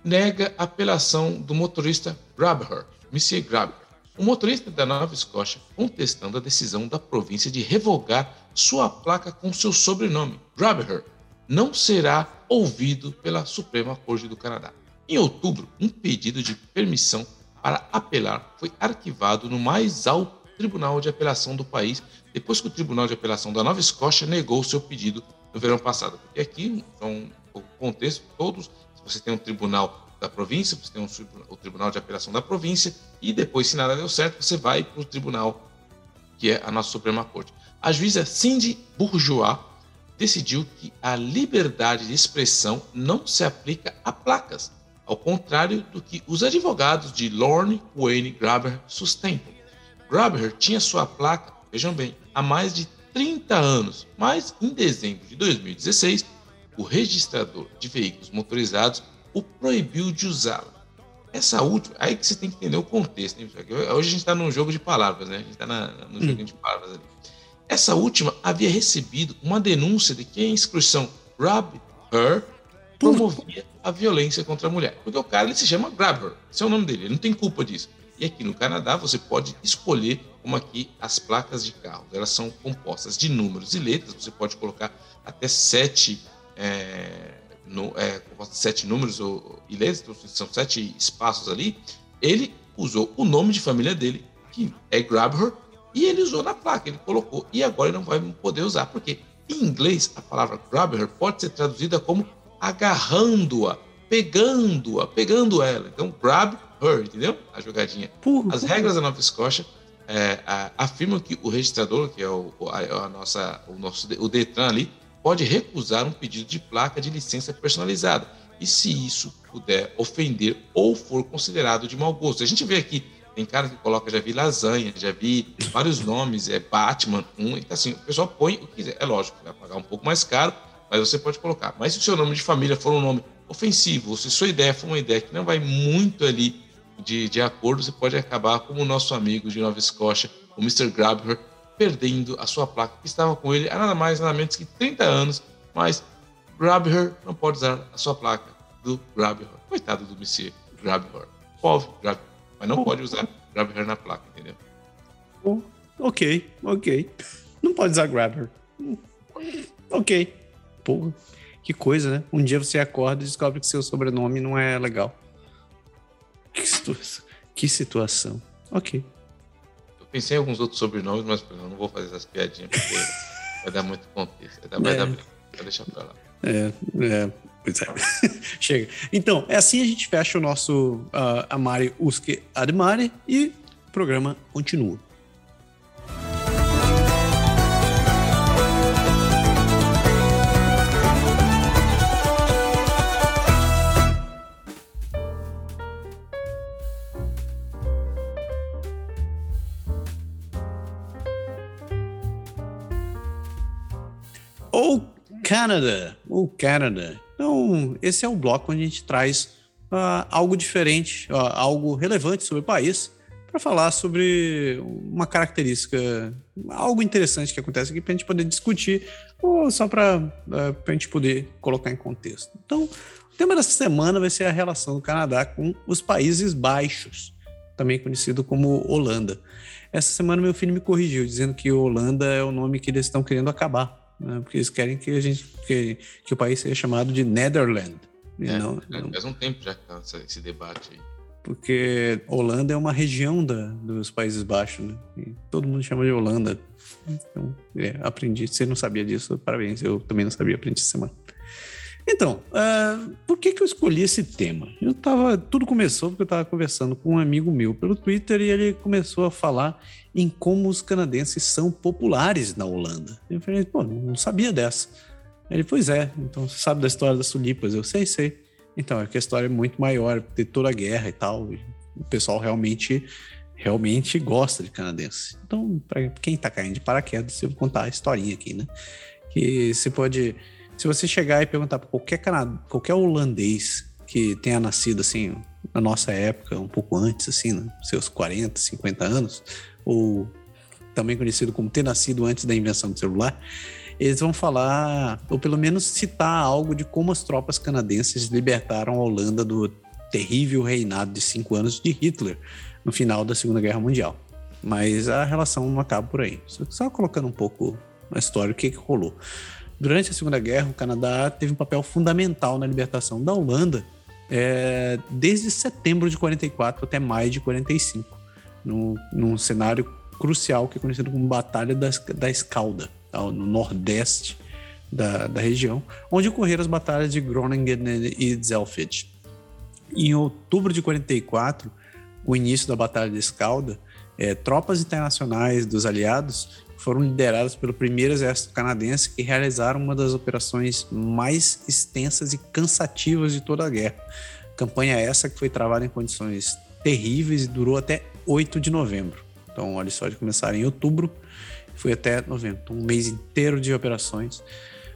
nega a apelação do motorista Grabher, Monsieur Grabher. O motorista da Nova Escócia contestando a decisão da província de revogar sua placa com seu sobrenome, Grabher, não será ouvido pela Suprema Corte do Canadá. Em outubro, um pedido de permissão para apelar foi arquivado no mais alto Tribunal de Apelação do país, depois que o Tribunal de Apelação da Nova Escócia negou seu pedido no verão passado. Porque aqui, então, o contexto, todos, você tem um tribunal da província, você tem um, o Tribunal de Apelação da província, e depois, se nada deu certo, você vai para o tribunal, que é a nossa Suprema Corte. A juíza Cindy Bourgeois decidiu que a liberdade de expressão não se aplica a placas, ao contrário do que os advogados de Lorne Wayne Graber sustentam. Graber tinha sua placa, vejam bem, há mais de 30 anos, mas em dezembro de 2016, o registrador de veículos motorizados o proibiu de usá-la. Essa última, aí que você tem que entender o contexto. Hein? Hoje a gente está num jogo de palavras, né? A gente está no hum. joguinho de palavras ali. Essa última havia recebido uma denúncia de que a inscrição Grab Her promovia a violência contra a mulher. Porque o cara ele se chama Grabber, esse é o nome dele, ele não tem culpa disso. E aqui no Canadá você pode escolher como aqui as placas de carro. Elas são compostas de números e letras, você pode colocar até sete, é, no, é, sete números ou, e letras, são sete espaços ali. Ele usou o nome de família dele, que é Grabher, e ele usou na placa, ele colocou. E agora ele não vai poder usar, porque em inglês a palavra grabber pode ser traduzida como agarrando-a, pegando-a, pegando ela. Então, grab entendeu? A jogadinha. Porra, As porra. regras da Nova Escócia é, a, afirmam que o registrador, que é o, a, a, nossa, o nosso o Detran ali, pode recusar um pedido de placa de licença personalizada. E se isso puder ofender ou for considerado de mau gosto. A gente vê aqui tem cara que coloca, já vi lasanha, já vi vários nomes, é Batman, um, então assim, o pessoal põe o que quiser. É lógico, vai pagar um pouco mais caro, mas você pode colocar. Mas se o seu nome de família for um nome ofensivo, ou se sua ideia for uma ideia que não vai muito ali de, de acordo, você pode acabar como o nosso amigo de Nova Escócia, o Mr. Grabher, perdendo a sua placa que estava com ele há nada mais nada menos que 30 anos, mas Grabher não pode usar a sua placa do Grabher. Coitado do Mr. Grabher. Pobre Grabher. Mas não oh. pode usar Grabher na placa, entendeu? Oh. Ok, ok. Não pode usar Grabher. Ok. Porra, que coisa, né? Um dia você acorda e descobre que seu sobrenome não é legal. Que situação. Que situação. Ok. Eu pensei em alguns outros sobrenomes, mas eu não vou fazer essas piadinhas porque vai dar muito contexto. Vai dar, vai é. dar Vou deixar pra lá. É, é, Pois é. Chega. Então, é assim a gente fecha o nosso uh, Amare Usque Admare e o programa continua. Canada, o Canada então, esse é o bloco onde a gente traz uh, algo diferente, uh, algo relevante sobre o país, para falar sobre uma característica, algo interessante que acontece aqui, para a gente poder discutir, ou só para uh, a gente poder colocar em contexto. Então, o tema dessa semana vai ser a relação do Canadá com os Países Baixos, também conhecido como Holanda. Essa semana meu filho me corrigiu, dizendo que Holanda é o nome que eles estão querendo acabar né? porque eles querem que a gente que, que o país seja chamado de Netherland. É, não, não... Faz um tempo já que tá esse debate aí. Porque Holanda é uma região da, dos Países Baixos, né? E todo mundo chama de Holanda. Então, é, aprendi. Você não sabia disso? Parabéns. Eu também não sabia, aprendi essa semana. Então, uh, por que, que eu escolhi esse tema? Eu tava, tudo começou porque eu estava conversando com um amigo meu pelo Twitter e ele começou a falar em como os canadenses são populares na Holanda. Eu falei, pô, não sabia dessa. Ele, pois é, então você sabe da história das tulipas? Eu sei, sei. Então, é que a história é muito maior, ter toda a guerra e tal. E o pessoal realmente realmente gosta de canadense. Então, para quem está caindo de paraquedas, eu vou contar a historinha aqui, né? Que você pode se você chegar e perguntar para qualquer, canad... qualquer holandês que tenha nascido assim na nossa época, um pouco antes, assim, né? seus 40, 50 anos, ou também conhecido como ter nascido antes da invenção do celular, eles vão falar, ou pelo menos citar algo de como as tropas canadenses libertaram a Holanda do terrível reinado de cinco anos de Hitler no final da Segunda Guerra Mundial. Mas a relação não acaba por aí. Só colocando um pouco na história o que, que rolou. Durante a Segunda Guerra, o Canadá teve um papel fundamental na libertação da Holanda é, desde setembro de 44 até maio de 45, no, num cenário crucial que é conhecido como Batalha da, da Escalda, tá? no nordeste da, da região, onde ocorreram as batalhas de Groningen e Zelfeld. Em outubro de 44, o início da Batalha da Escalda, é, tropas internacionais dos aliados foram lideradas pelo primeiro exército canadense que realizaram uma das operações mais extensas e cansativas de toda a guerra. Campanha essa que foi travada em condições terríveis e durou até 8 de novembro. Então, olha só, de começar em outubro, foi até novembro, então, um mês inteiro de operações.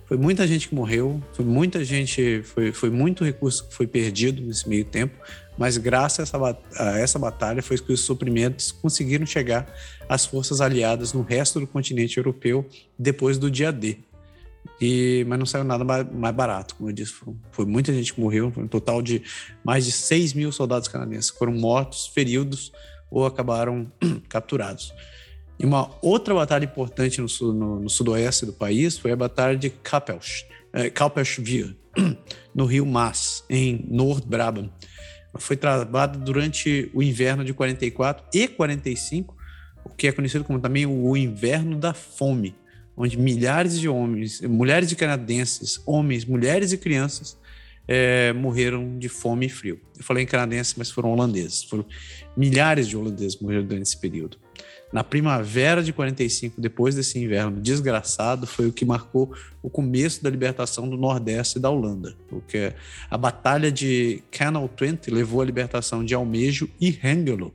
Foi muita gente que morreu, foi muita gente, foi, foi muito recurso que foi perdido nesse meio tempo, mas graças a essa, a essa batalha foi que os suprimentos conseguiram chegar às forças aliadas no resto do continente europeu depois do dia D. E, mas não saiu nada mais barato, como eu disse. Foi, foi muita gente que morreu, um total de mais de 6 mil soldados canadenses foram mortos, feridos ou acabaram capturados. E uma outra batalha importante no, no, no, sudoeste do país foi a Batalha de Kapels, eh, no rio Maas, em Noord-Brabant foi travada durante o inverno de 44 e 45, o que é conhecido como também o inverno da fome, onde milhares de homens, mulheres de canadenses, homens, mulheres e crianças é, morreram de fome e frio. Eu falei em canadenses, mas foram holandeses. Foram milhares de holandeses morreram durante esse período na primavera de 45, depois desse inverno desgraçado, foi o que marcou o começo da libertação do Nordeste da Holanda. Porque a Batalha de Canal Twente levou à libertação de Almejo e Hengelo.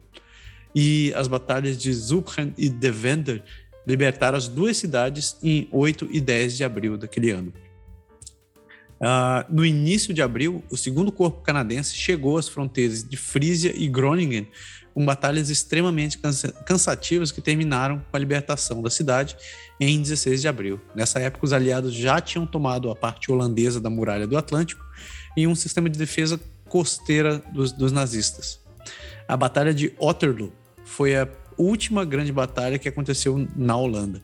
E as batalhas de Zutphen e Deventer libertaram as duas cidades em 8 e 10 de abril daquele ano. Uh, no início de abril, o segundo corpo canadense chegou às fronteiras de Frisia e Groningen com batalhas extremamente cansativas que terminaram com a libertação da cidade em 16 de abril. Nessa época, os aliados já tinham tomado a parte holandesa da muralha do Atlântico e um sistema de defesa costeira dos, dos nazistas. A Batalha de Otterloo foi a última grande batalha que aconteceu na Holanda.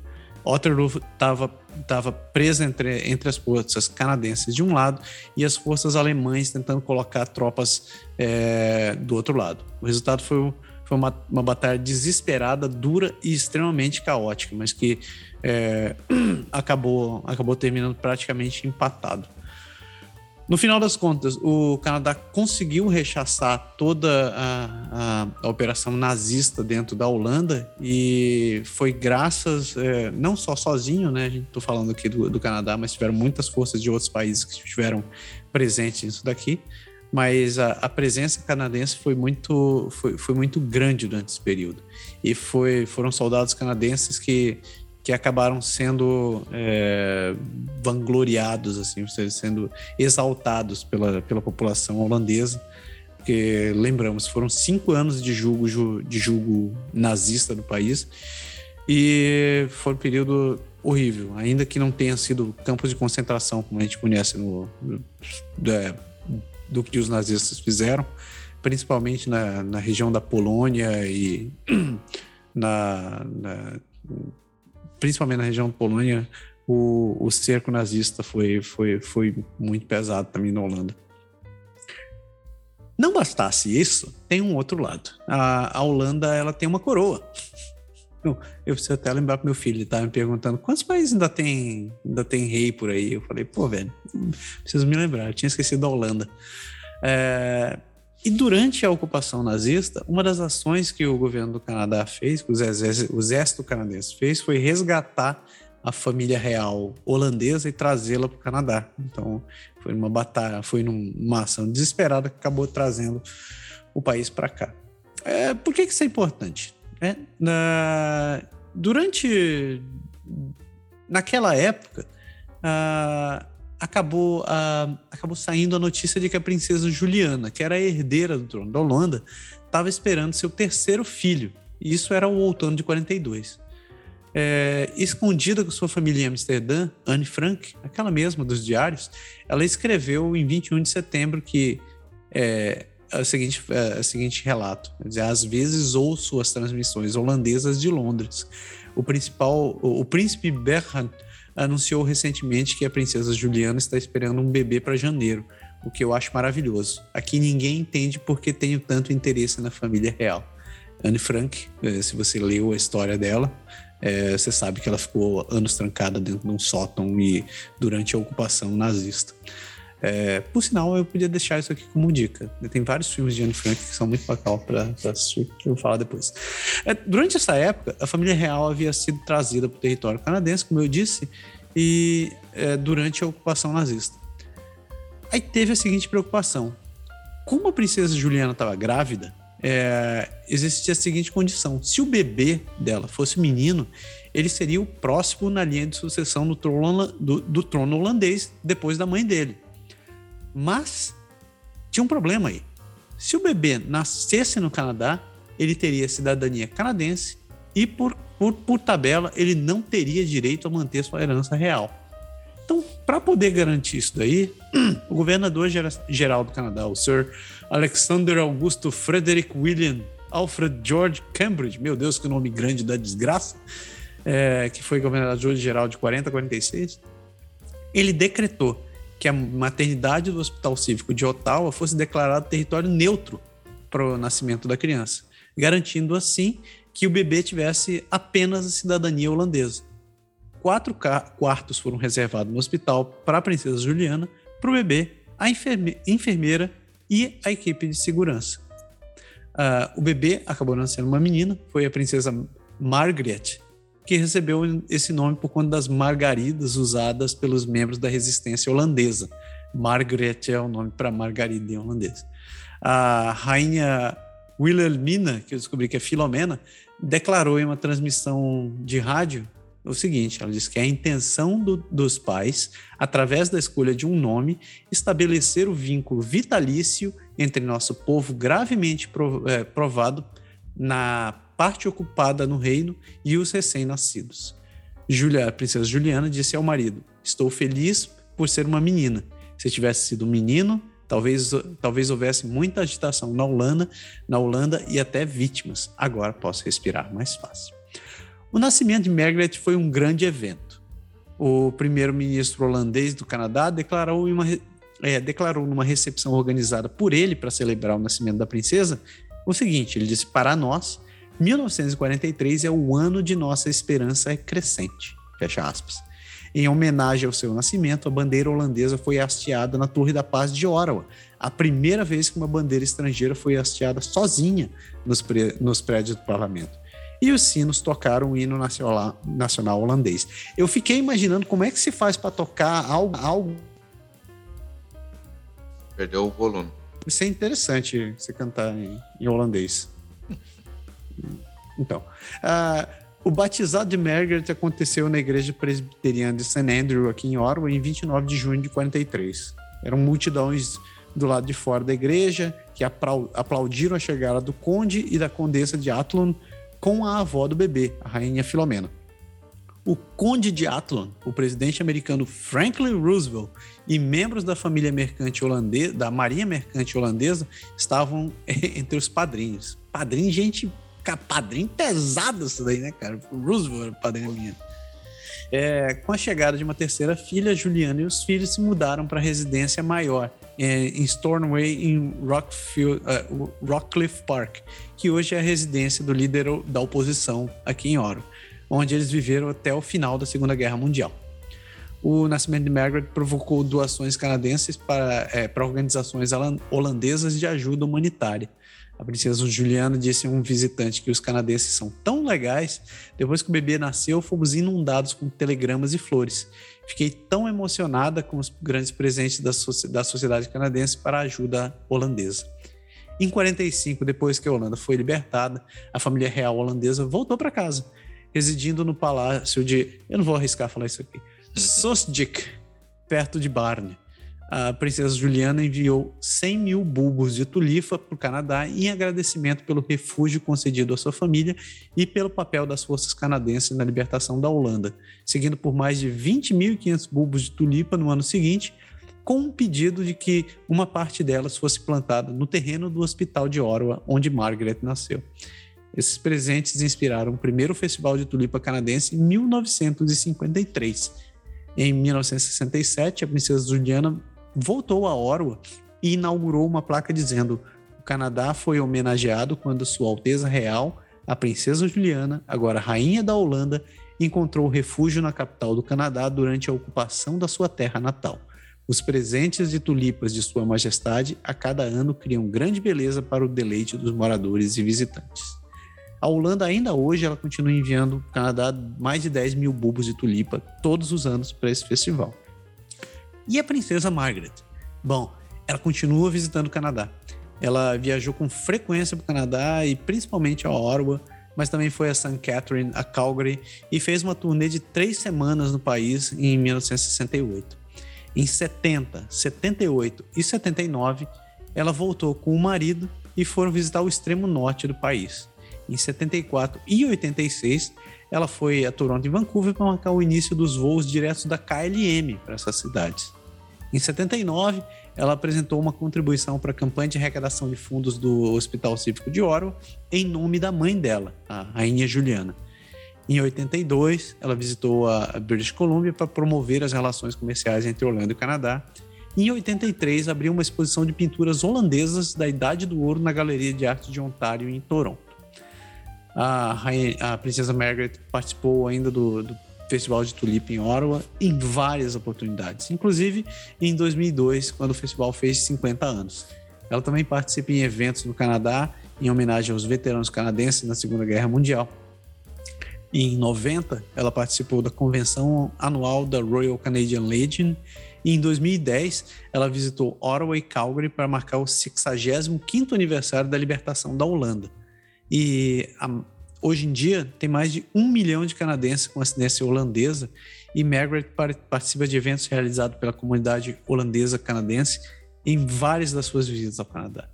Otterloo estava estava presa entre, entre as forças canadenses de um lado e as forças alemães tentando colocar tropas é, do outro lado. O resultado foi, foi uma, uma batalha desesperada, dura e extremamente caótica, mas que é, acabou, acabou terminando praticamente empatado. No final das contas, o Canadá conseguiu rechaçar toda a, a, a operação nazista dentro da Holanda e foi graças, é, não só sozinho, né? Tô falando aqui do, do, Canadá, mas tiveram muitas forças de outros países que estiveram presentes nisso daqui. Mas a, a, presença canadense foi muito, foi, foi muito grande durante esse período. E foi, foram soldados canadenses que que acabaram sendo é, vangloriados, assim, sendo exaltados pela, pela população holandesa. Porque, lembramos, foram cinco anos de julgo, de julgo nazista do país e foi um período horrível, ainda que não tenha sido campos de concentração como a gente conhece no, no é, do que os nazistas fizeram, principalmente na, na região da Polônia e na, na principalmente na região da Polônia, o, o cerco nazista foi, foi, foi muito pesado também na Holanda. Não bastasse isso, tem um outro lado. A, a Holanda ela tem uma coroa. Eu, preciso até lembrar pro meu filho, ele estava me perguntando quantos países ainda tem, ainda tem rei por aí. Eu falei, pô, velho, preciso me lembrar, eu tinha esquecido da Holanda. É, e durante a ocupação nazista, uma das ações que o governo do Canadá fez, que o exército canadense fez, foi resgatar a família real holandesa e trazê-la para o Canadá. Então, foi uma batalha, foi numa ação desesperada que acabou trazendo o país para cá. É, por que, que isso é importante? É, na, durante. Naquela época, acabou, uh, acabou saindo a notícia de que a princesa Juliana, que era a herdeira do trono da Holanda, estava esperando seu terceiro filho. E isso era o outono de 42. É, escondida com sua família em Amsterdã, Anne Frank, aquela mesma dos diários, ela escreveu em 21 de setembro que é, o seguinte, é, o seguinte relato: às vezes ouço as transmissões holandesas de Londres. O principal, o, o príncipe Bertrand anunciou recentemente que a princesa Juliana está esperando um bebê para janeiro. o que eu acho maravilhoso. Aqui ninguém entende porque tenho tanto interesse na família real. Anne Frank, eh, se você leu a história dela, é, você sabe que ela ficou anos trancada dentro de um sótão e durante a ocupação nazista. É, por sinal, eu podia deixar isso aqui como dica. Tem vários filmes de Anne Frank que são muito bacana para assistir, que eu vou falar depois. É, durante essa época, a família real havia sido trazida para o território canadense, como eu disse, e é, durante a ocupação nazista. Aí teve a seguinte preocupação: como a princesa Juliana estava grávida, é, existia a seguinte condição: se o bebê dela fosse menino, ele seria o próximo na linha de sucessão do trono, do, do trono holandês depois da mãe dele. Mas tinha um problema aí. Se o bebê nascesse no Canadá, ele teria cidadania canadense e, por, por, por tabela, ele não teria direito a manter sua herança real. Então, para poder garantir isso daí, o governador geral do Canadá, o Sir Alexander Augusto Frederick William Alfred George Cambridge, meu Deus, que nome grande da desgraça, é, que foi governador geral de 40 a 46, ele decretou que a maternidade do Hospital Cívico de Ottawa fosse declarada território neutro para o nascimento da criança, garantindo assim que o bebê tivesse apenas a cidadania holandesa. Quatro quartos foram reservados no hospital para a princesa Juliana, para o bebê, a enferme enfermeira e a equipe de segurança. Uh, o bebê acabou nascendo uma menina, foi a princesa Margaret, que recebeu esse nome por conta das margaridas usadas pelos membros da resistência holandesa. Margaret é o nome para margarida em holandês. A rainha Wilhelmina, que eu descobri que é Filomena, declarou em uma transmissão de rádio o seguinte: ela diz que a intenção do, dos pais, através da escolha de um nome, estabelecer o vínculo vitalício entre nosso povo gravemente é, provado na parte ocupada no reino e os recém-nascidos. Julia, a princesa Juliana disse ao marido: Estou feliz por ser uma menina. Se tivesse sido um menino, talvez, talvez houvesse muita agitação na Holanda, na Holanda e até vítimas. Agora posso respirar mais fácil. O nascimento de Margaret foi um grande evento. O primeiro-ministro holandês do Canadá declarou, uma, é, declarou numa recepção organizada por ele para celebrar o nascimento da princesa o seguinte: ele disse, para nós, 1943 é o ano de nossa esperança crescente. Fecha aspas. Em homenagem ao seu nascimento, a bandeira holandesa foi hasteada na Torre da Paz de Ottawa, a primeira vez que uma bandeira estrangeira foi hasteada sozinha nos, nos prédios do parlamento e os sinos tocaram o hino nacional, nacional holandês. Eu fiquei imaginando como é que se faz para tocar algo, algo. Perdeu o volume. Isso é interessante você cantar em, em holandês. Então, uh, o batizado de Margaret aconteceu na igreja presbiteriana de St. Andrew, aqui em Orwell, em 29 de junho de 43. Eram multidões do lado de fora da igreja que aplaudiram a chegada do conde e da condessa de Athlone com a avó do bebê, a rainha Filomena. O conde de Athlone, o presidente americano Franklin Roosevelt e membros da família mercante holandesa, da marinha mercante holandesa, estavam entre os padrinhos. Padrinho, gente, padrinho pesado isso daí, né, cara? Roosevelt era padrinho minha. É, com a chegada de uma terceira filha, Juliana e os filhos se mudaram para a residência maior, é, em Stornoway, em Rockfield, uh, Rockcliffe Park, que hoje é a residência do líder da oposição aqui em Oro, onde eles viveram até o final da Segunda Guerra Mundial. O nascimento de Margaret provocou doações canadenses para, é, para organizações holandesas de ajuda humanitária. A princesa Juliana disse a um visitante que os canadenses são tão legais. Depois que o bebê nasceu, fomos inundados com telegramas e flores. Fiquei tão emocionada com os grandes presentes da, da sociedade canadense para a ajuda holandesa. Em 45, depois que a Holanda foi libertada, a família real holandesa voltou para casa, residindo no palácio de, eu não vou arriscar falar isso aqui, Sosdik, perto de Barne. A princesa Juliana enviou 100 mil bulbos de tulipa para o Canadá em agradecimento pelo refúgio concedido à sua família e pelo papel das forças canadenses na libertação da Holanda, seguindo por mais de 20.500 bulbos de tulipa no ano seguinte, com um pedido de que uma parte delas fosse plantada no terreno do Hospital de Ottawa, onde Margaret nasceu. Esses presentes inspiraram o primeiro festival de tulipa canadense em 1953. Em 1967, a princesa Juliana voltou a Orwa e inaugurou uma placa dizendo: o Canadá foi homenageado quando Sua Alteza Real, a Princesa Juliana, agora Rainha da Holanda, encontrou refúgio na capital do Canadá durante a ocupação da sua terra natal. Os presentes de tulipas de Sua Majestade a cada ano criam grande beleza para o deleite dos moradores e visitantes. A Holanda ainda hoje ela continua enviando para o Canadá mais de 10 mil bulbos de tulipa todos os anos para esse festival. E a princesa Margaret? Bom, ela continua visitando o Canadá. Ela viajou com frequência para o Canadá e principalmente a Ottawa, mas também foi a St. Catherine, a Calgary e fez uma turnê de três semanas no país em 1968. Em 70, 78 e 79, ela voltou com o marido e foram visitar o extremo norte do país. Em 74 e 86, ela foi a Toronto e Vancouver para marcar o início dos voos diretos da KLM para essas cidades. Em 79, ela apresentou uma contribuição para a campanha de arrecadação de fundos do Hospital Cívico de Oro em nome da mãe dela, a Rainha Juliana. Em 82, ela visitou a British Columbia para promover as relações comerciais entre Holanda e Canadá. Em 83, abriu uma exposição de pinturas holandesas da Idade do Ouro na Galeria de Arte de Ontário, em Toronto. A, rainha, a princesa Margaret participou ainda do, do Festival de Tulipa em Ottawa em várias oportunidades, inclusive em 2002, quando o festival fez 50 anos. Ela também participa em eventos no Canadá em homenagem aos veteranos canadenses na Segunda Guerra Mundial. Em 90, ela participou da convenção anual da Royal Canadian Legion e em 2010 ela visitou Ottawa e Calgary para marcar o 65º aniversário da libertação da Holanda. E a Hoje em dia, tem mais de um milhão de canadenses com ascendência holandesa e Margaret participa de eventos realizados pela comunidade holandesa canadense em várias das suas visitas ao Canadá.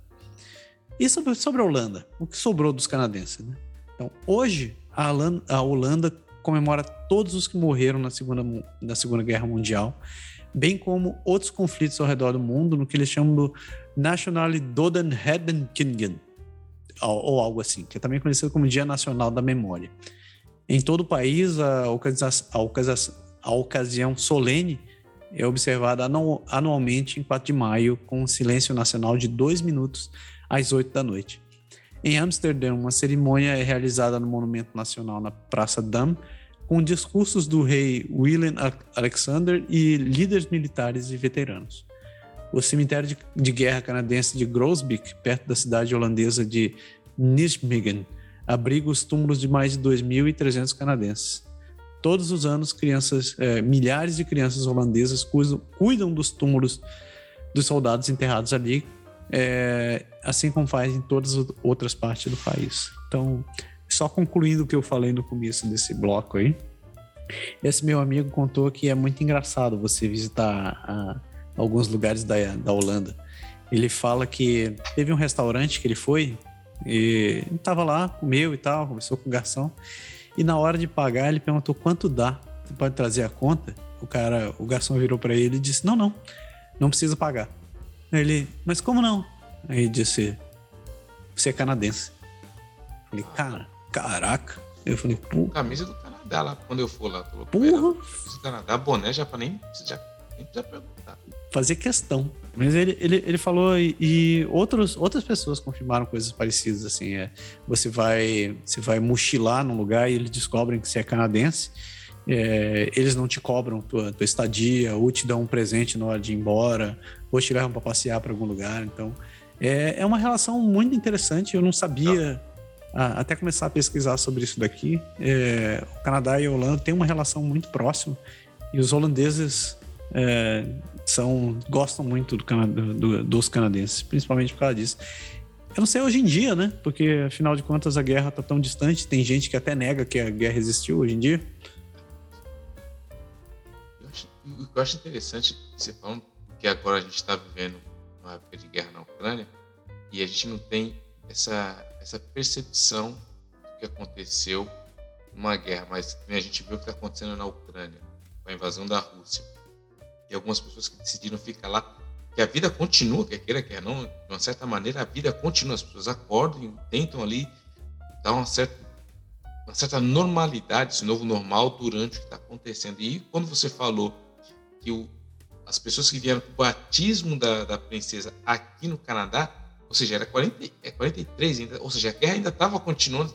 E sobre, sobre a Holanda, o que sobrou dos canadenses? Né? Então, hoje, a Holanda, a Holanda comemora todos os que morreram na Segunda, na segunda Guerra Mundial, bem como outros conflitos ao redor do mundo, no que eles chamam do Nationale Dodenherdenkinden, ou algo assim, que é também conhecido como Dia Nacional da Memória. Em todo o país, a, ocasião, a, a ocasião solene é observada anualmente em 4 de maio, com um silêncio nacional de dois minutos às 8 da noite. Em Amsterdã, uma cerimônia é realizada no Monumento Nacional na Praça Dam, com discursos do rei Willem Alexander e líderes militares e veteranos. O cemitério de, de guerra canadense de Grosbeek, perto da cidade holandesa de Nijmegen, abriga os túmulos de mais de 2.300 canadenses. Todos os anos, crianças, é, milhares de crianças holandesas cuidam, cuidam, dos túmulos dos soldados enterrados ali, é, assim como faz em todas as outras partes do país. Então, só concluindo o que eu falei no começo desse bloco aí, esse meu amigo contou que é muito engraçado você visitar a alguns lugares da, da Holanda. Ele fala que teve um restaurante que ele foi e estava lá, comeu e tal, conversou com o garçom. E na hora de pagar, ele perguntou quanto dá. Você pode trazer a conta? O cara, o garçom virou para ele e disse: Não, não, não precisa pagar. Ele, mas como não? Aí ele disse: Você é canadense. Eu falei, cara, caraca. Eu falei, pô. Camisa do Canadá lá, quando eu for lá. Porra. Camisa do Canadá, boné já pra nem, já, nem precisa perguntar fazer questão. Mas ele, ele, ele falou e, e outros, outras pessoas confirmaram coisas parecidas, assim, é, você vai você vai mochilar num lugar e eles descobrem que você é canadense, é, eles não te cobram tua, tua estadia, ou te dão um presente na hora de ir embora, ou te levam para passear para algum lugar, então é, é uma relação muito interessante, eu não sabia... A, até começar a pesquisar sobre isso daqui, é, o Canadá e a Holanda têm uma relação muito próxima e os holandeses é, são gostam muito do do, dos canadenses, principalmente por causa disso. Eu não sei hoje em dia, né? Porque afinal de contas a guerra está tão distante, tem gente que até nega que a guerra existiu hoje em dia. Eu acho, eu acho interessante você falando que agora a gente está vivendo uma época de guerra na Ucrânia e a gente não tem essa, essa percepção do que aconteceu numa guerra, mas a gente viu o que está acontecendo na Ucrânia, com a invasão da Rússia e algumas pessoas que decidiram ficar lá, que a vida continua, quer queira, quer não, de uma certa maneira a vida continua, as pessoas acordam e tentam ali dar uma certa, uma certa normalidade, esse novo normal durante o que está acontecendo. E quando você falou que o, as pessoas que vieram para o batismo da, da princesa aqui no Canadá, ou seja, era 40, é 43 ainda, ou seja, a guerra ainda estava continuando.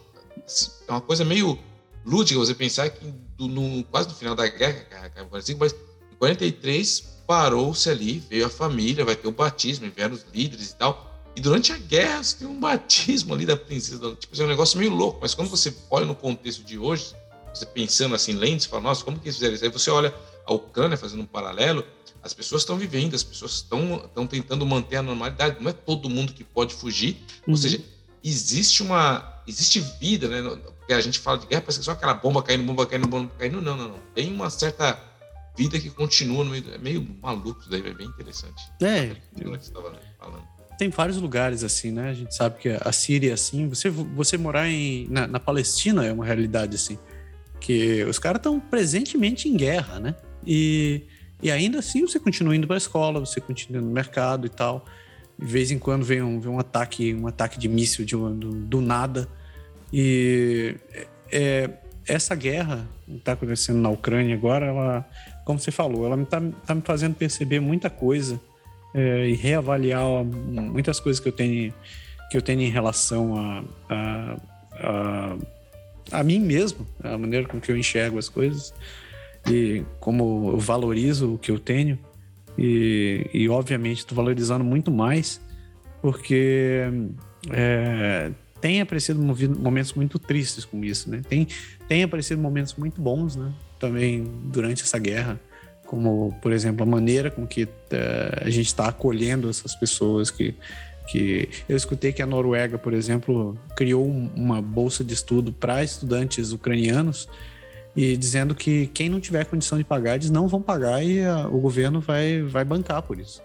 É uma coisa meio lúdica você pensar que do, no, quase no final da guerra, mas 43 parou-se ali, veio a família, vai ter o batismo, vieram os líderes e tal. E durante a guerra você tem um batismo ali da princesa. Tipo, é um negócio meio louco, mas quando você olha no contexto de hoje, você pensando assim, lentes, fala, nossa, como que eles fizeram isso? Aí você olha a Ucrânia fazendo um paralelo, as pessoas estão vivendo, as pessoas estão tentando manter a normalidade. Não é todo mundo que pode fugir. Uhum. Ou seja, existe uma. Existe vida, né? Porque a gente fala de guerra, parece que só aquela bomba caindo, bomba caindo, bomba caindo. Não, não, não. Tem uma certa vida que continua no meio. É meio maluco, daí é bem interessante. É. Tem vários lugares assim, né? A gente sabe que a Síria, assim, você, você morar em, na, na Palestina é uma realidade assim. Que os caras estão presentemente em guerra, né? E e ainda assim você continua indo para a escola, você continua no mercado e tal. De vez em quando vem um, vem um ataque, um ataque de míssil de, do, do nada. E é, essa guerra que está acontecendo na Ucrânia agora, ela, como você falou, ela está tá me fazendo perceber muita coisa é, e reavaliar muitas coisas que eu tenho que eu tenho em relação a, a, a, a mim mesmo, a maneira com que eu enxergo as coisas e como eu valorizo o que eu tenho e, e obviamente estou valorizando muito mais porque é, tem aparecido momentos muito tristes com isso, né? Tem, tem aparecido momentos muito bons, né? Também durante essa guerra, como, por exemplo, a maneira com que uh, a gente está acolhendo essas pessoas que, que... Eu escutei que a Noruega, por exemplo, criou uma bolsa de estudo para estudantes ucranianos e dizendo que quem não tiver condição de pagar, eles não vão pagar e o governo vai, vai bancar por isso.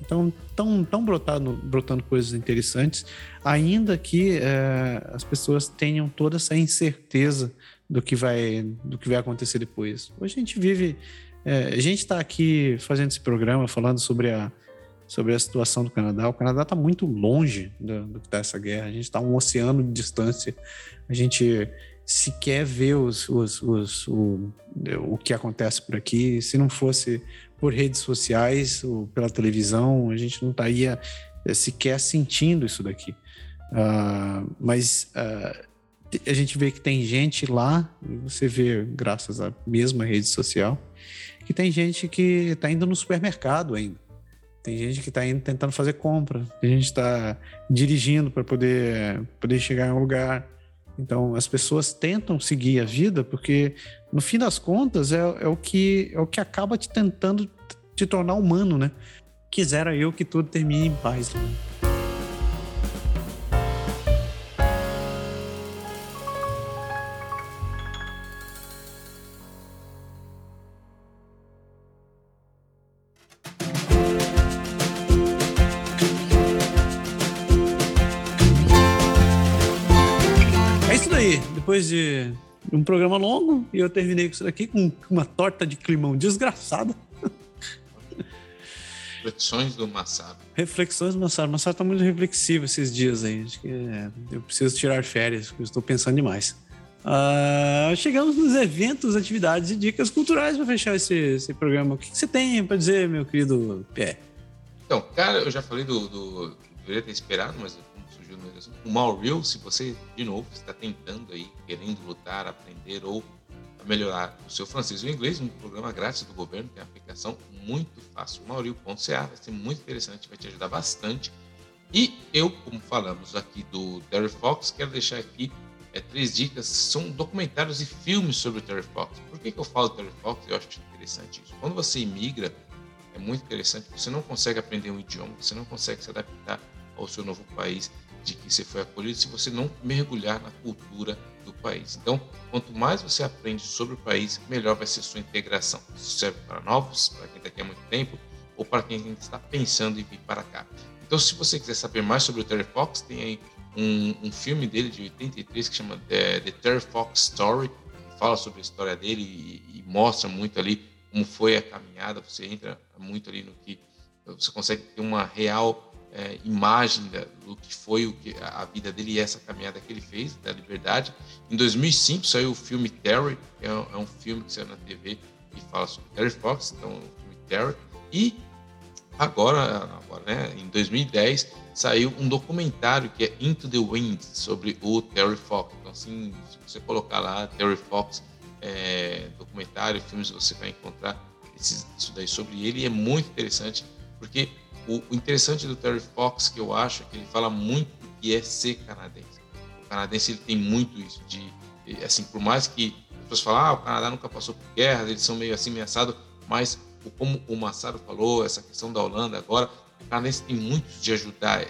Então, estão tão brotando, brotando coisas interessantes, ainda que é, as pessoas tenham toda essa incerteza do que vai, do que vai acontecer depois. Hoje a gente vive, é, a gente está aqui fazendo esse programa falando sobre a, sobre a situação do Canadá. O Canadá está muito longe do, do que está essa guerra. A gente está um oceano de distância. A gente se quer ver os, os, os, o, o que acontece por aqui. Se não fosse por redes sociais ou pela televisão, a gente não estaria eh, sequer sentindo isso daqui. Uh, mas uh, a gente vê que tem gente lá, você vê, graças à mesma rede social, que tem gente que está indo no supermercado ainda. Tem gente que está indo tentando fazer compra. Tem gente está dirigindo para poder, poder chegar em um lugar. Então, as pessoas tentam seguir a vida porque, no fim das contas, é, é o, que, é o que acaba te tentando te tornar humano, né? Quisera eu que tudo termine em paz. Né? Depois de um programa longo, e eu terminei com isso daqui com uma torta de climão desgraçada. Reflexões do Massaro. Reflexões do Massaro. O Massaro tá muito reflexivo esses dias aí. Acho que é, eu preciso tirar férias, porque eu estou pensando demais. Uh, chegamos nos eventos, atividades e dicas culturais para fechar esse, esse programa. O que, que você tem para dizer, meu querido Pé? Então, cara, eu já falei do, do. Deveria ter esperado, mas o Mauril, se você, de novo, está tentando aí, querendo lutar, aprender ou melhorar o seu francês ou inglês, um programa grátis do governo, tem uma aplicação muito fácil. Mauril.ca vai ser muito interessante, vai te ajudar bastante. E eu, como falamos aqui do Terry Fox, quero deixar aqui é, três dicas. São documentários e filmes sobre o Terry Fox. Por que, que eu falo Terry Fox? Eu acho interessante isso. Quando você imigra, é muito interessante. Você não consegue aprender um idioma, você não consegue se adaptar ao seu novo país de que você foi acolhido se você não mergulhar na cultura do país. Então, quanto mais você aprende sobre o país, melhor vai ser sua integração. Isso serve para novos, para quem está aqui há muito tempo, ou para quem está pensando em vir para cá. Então, se você quiser saber mais sobre o Terry Fox, tem aí um, um filme dele de 83 que chama The, The Terry Fox Story, que fala sobre a história dele e, e mostra muito ali como foi a caminhada. Você entra muito ali no que você consegue ter uma real é, imagem do que foi o que, a vida dele e essa caminhada que ele fez da liberdade. Em 2005 saiu o filme Terry, é um, é um filme que saiu na TV e fala sobre Terry Fox, então o filme Terry. E agora, agora né, em 2010, saiu um documentário que é Into the Wind sobre o Terry Fox. Então, assim, se você colocar lá Terry Fox, é, documentário, filmes, você vai encontrar isso daí sobre ele. E é muito interessante, porque o, o interessante do Terry Fox, que eu acho, é que ele fala muito que é ser canadense. O canadense ele tem muito isso de, assim, por mais que as pessoas falam, ah, o Canadá nunca passou por guerra, eles são meio assim ameaçados, mas como o Massaro falou, essa questão da Holanda agora, o canadense tem muito de ajudar.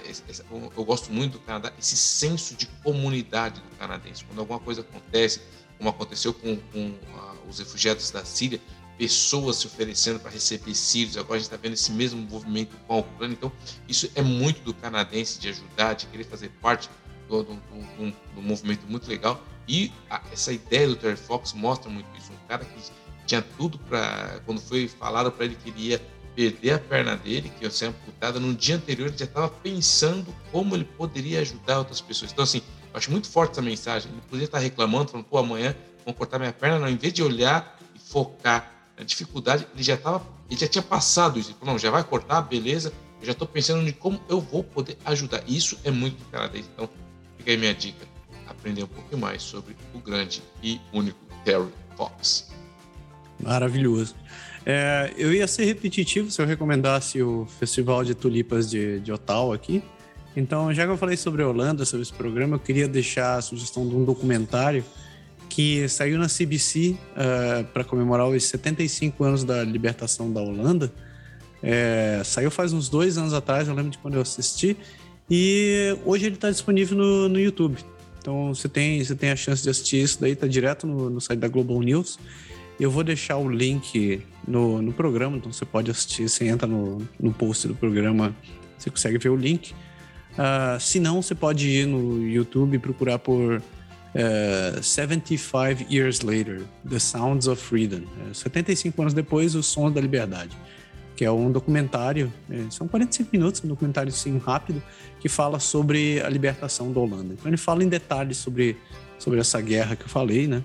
Eu gosto muito do Canadá, esse senso de comunidade do canadense. Quando alguma coisa acontece, como aconteceu com, com uh, os refugiados da Síria, pessoas se oferecendo para receber sírios. Agora a gente está vendo esse mesmo movimento com a Ucrânia. Então, isso é muito do canadense de ajudar, de querer fazer parte do, do, do, do movimento muito legal. E a, essa ideia do Terry Fox mostra muito isso. Um cara que tinha tudo para. Quando foi falado para ele que ele ia perder a perna dele, que ia ser amputada, no dia anterior ele já estava pensando como ele poderia ajudar outras pessoas. Então, assim, eu acho muito forte essa mensagem. Ele poderia estar reclamando, falando, pô, amanhã vão cortar minha perna. Não, em vez de olhar e focar a dificuldade, ele já tava, ele já tinha passado isso. Ele falou, não, já vai cortar, beleza. Eu já estou pensando em como eu vou poder ajudar. Isso é muito canadense. Então, fica aí minha dica. Aprender um pouco mais sobre o grande e único Terry Fox. Maravilhoso. É, eu ia ser repetitivo se eu recomendasse o Festival de Tulipas de, de Ottawa aqui. Então, já que eu falei sobre a Holanda, sobre esse programa, eu queria deixar a sugestão de um documentário que saiu na CBC uh, eh, para comemorar os 75 anos da libertação da Holanda. É, saiu faz uns dois anos atrás, eu lembro de quando eu assisti. E hoje ele está disponível no, no YouTube. Então você tem, você tem a chance de assistir isso daí, tá direto no, no site da Global News. Eu vou deixar o link no, no programa, então você pode assistir, você entra no, no post do programa, você consegue ver o link. Uh, se não, você pode ir no YouTube e procurar por 75 é, Years Later, The Sounds of Freedom. 75 é, anos depois, Os Sons da Liberdade. Que é um documentário, é, são 45 minutos, um documentário sim rápido, que fala sobre a libertação da Holanda. Então ele fala em detalhes sobre, sobre essa guerra que eu falei, né?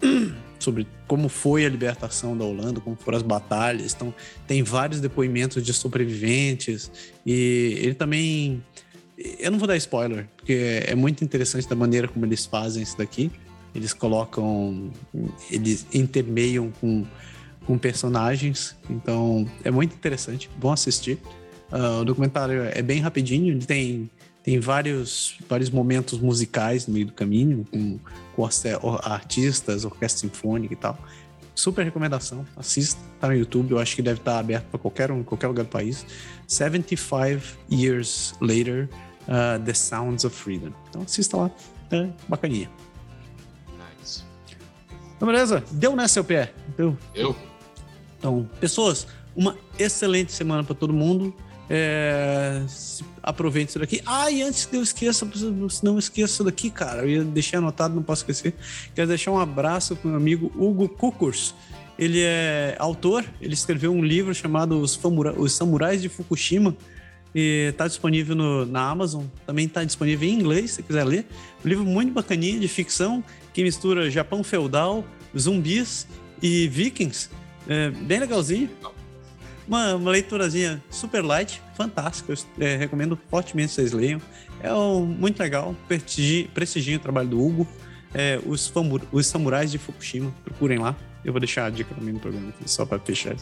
Sobre como foi a libertação da Holanda, como foram as batalhas. Então, tem vários depoimentos de sobreviventes e ele também eu não vou dar spoiler, porque é muito interessante da maneira como eles fazem isso daqui. Eles colocam. Eles intermeiam com, com personagens. Então é muito interessante. Bom assistir. Uh, o documentário é bem rapidinho, ele tem, tem vários, vários momentos musicais no meio do caminho, com, com artistas, orquestra sinfônica e tal. Super recomendação, assista, tá no YouTube, eu acho que deve estar aberto para qualquer um, qualquer lugar do país. 75 Years Later, uh, The Sounds of Freedom. Então assista lá, é bacaninha. Nice. Então, beleza? Deu, né, seu pé? Deu. Eu. Então, pessoas, uma excelente semana para todo mundo. É, aproveite isso daqui. Ah, e antes que eu esqueça, não esqueça isso daqui, cara. Eu ia deixar anotado, não posso esquecer. Quero deixar um abraço para o meu amigo Hugo Kukurs. Ele é autor, ele escreveu um livro chamado Os, Os Samurais de Fukushima. E está disponível no, na Amazon. Também está disponível em inglês, se quiser ler. Um livro muito bacaninha de ficção que mistura Japão feudal, zumbis e vikings. É, bem legalzinho. Uma, uma leiturazinha super light, fantástica. Eu é, recomendo fortemente vocês leiam. É um, muito legal. Prestigiem o trabalho do Hugo. É, os, os Samurais de Fukushima. Procurem lá. Eu vou deixar a dica também no programa aqui, só para fechar.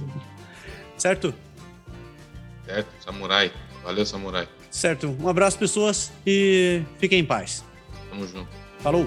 Certo? Certo, Samurai. Valeu, Samurai. Certo. Um abraço, pessoas, e fiquem em paz. Tamo junto. Falou.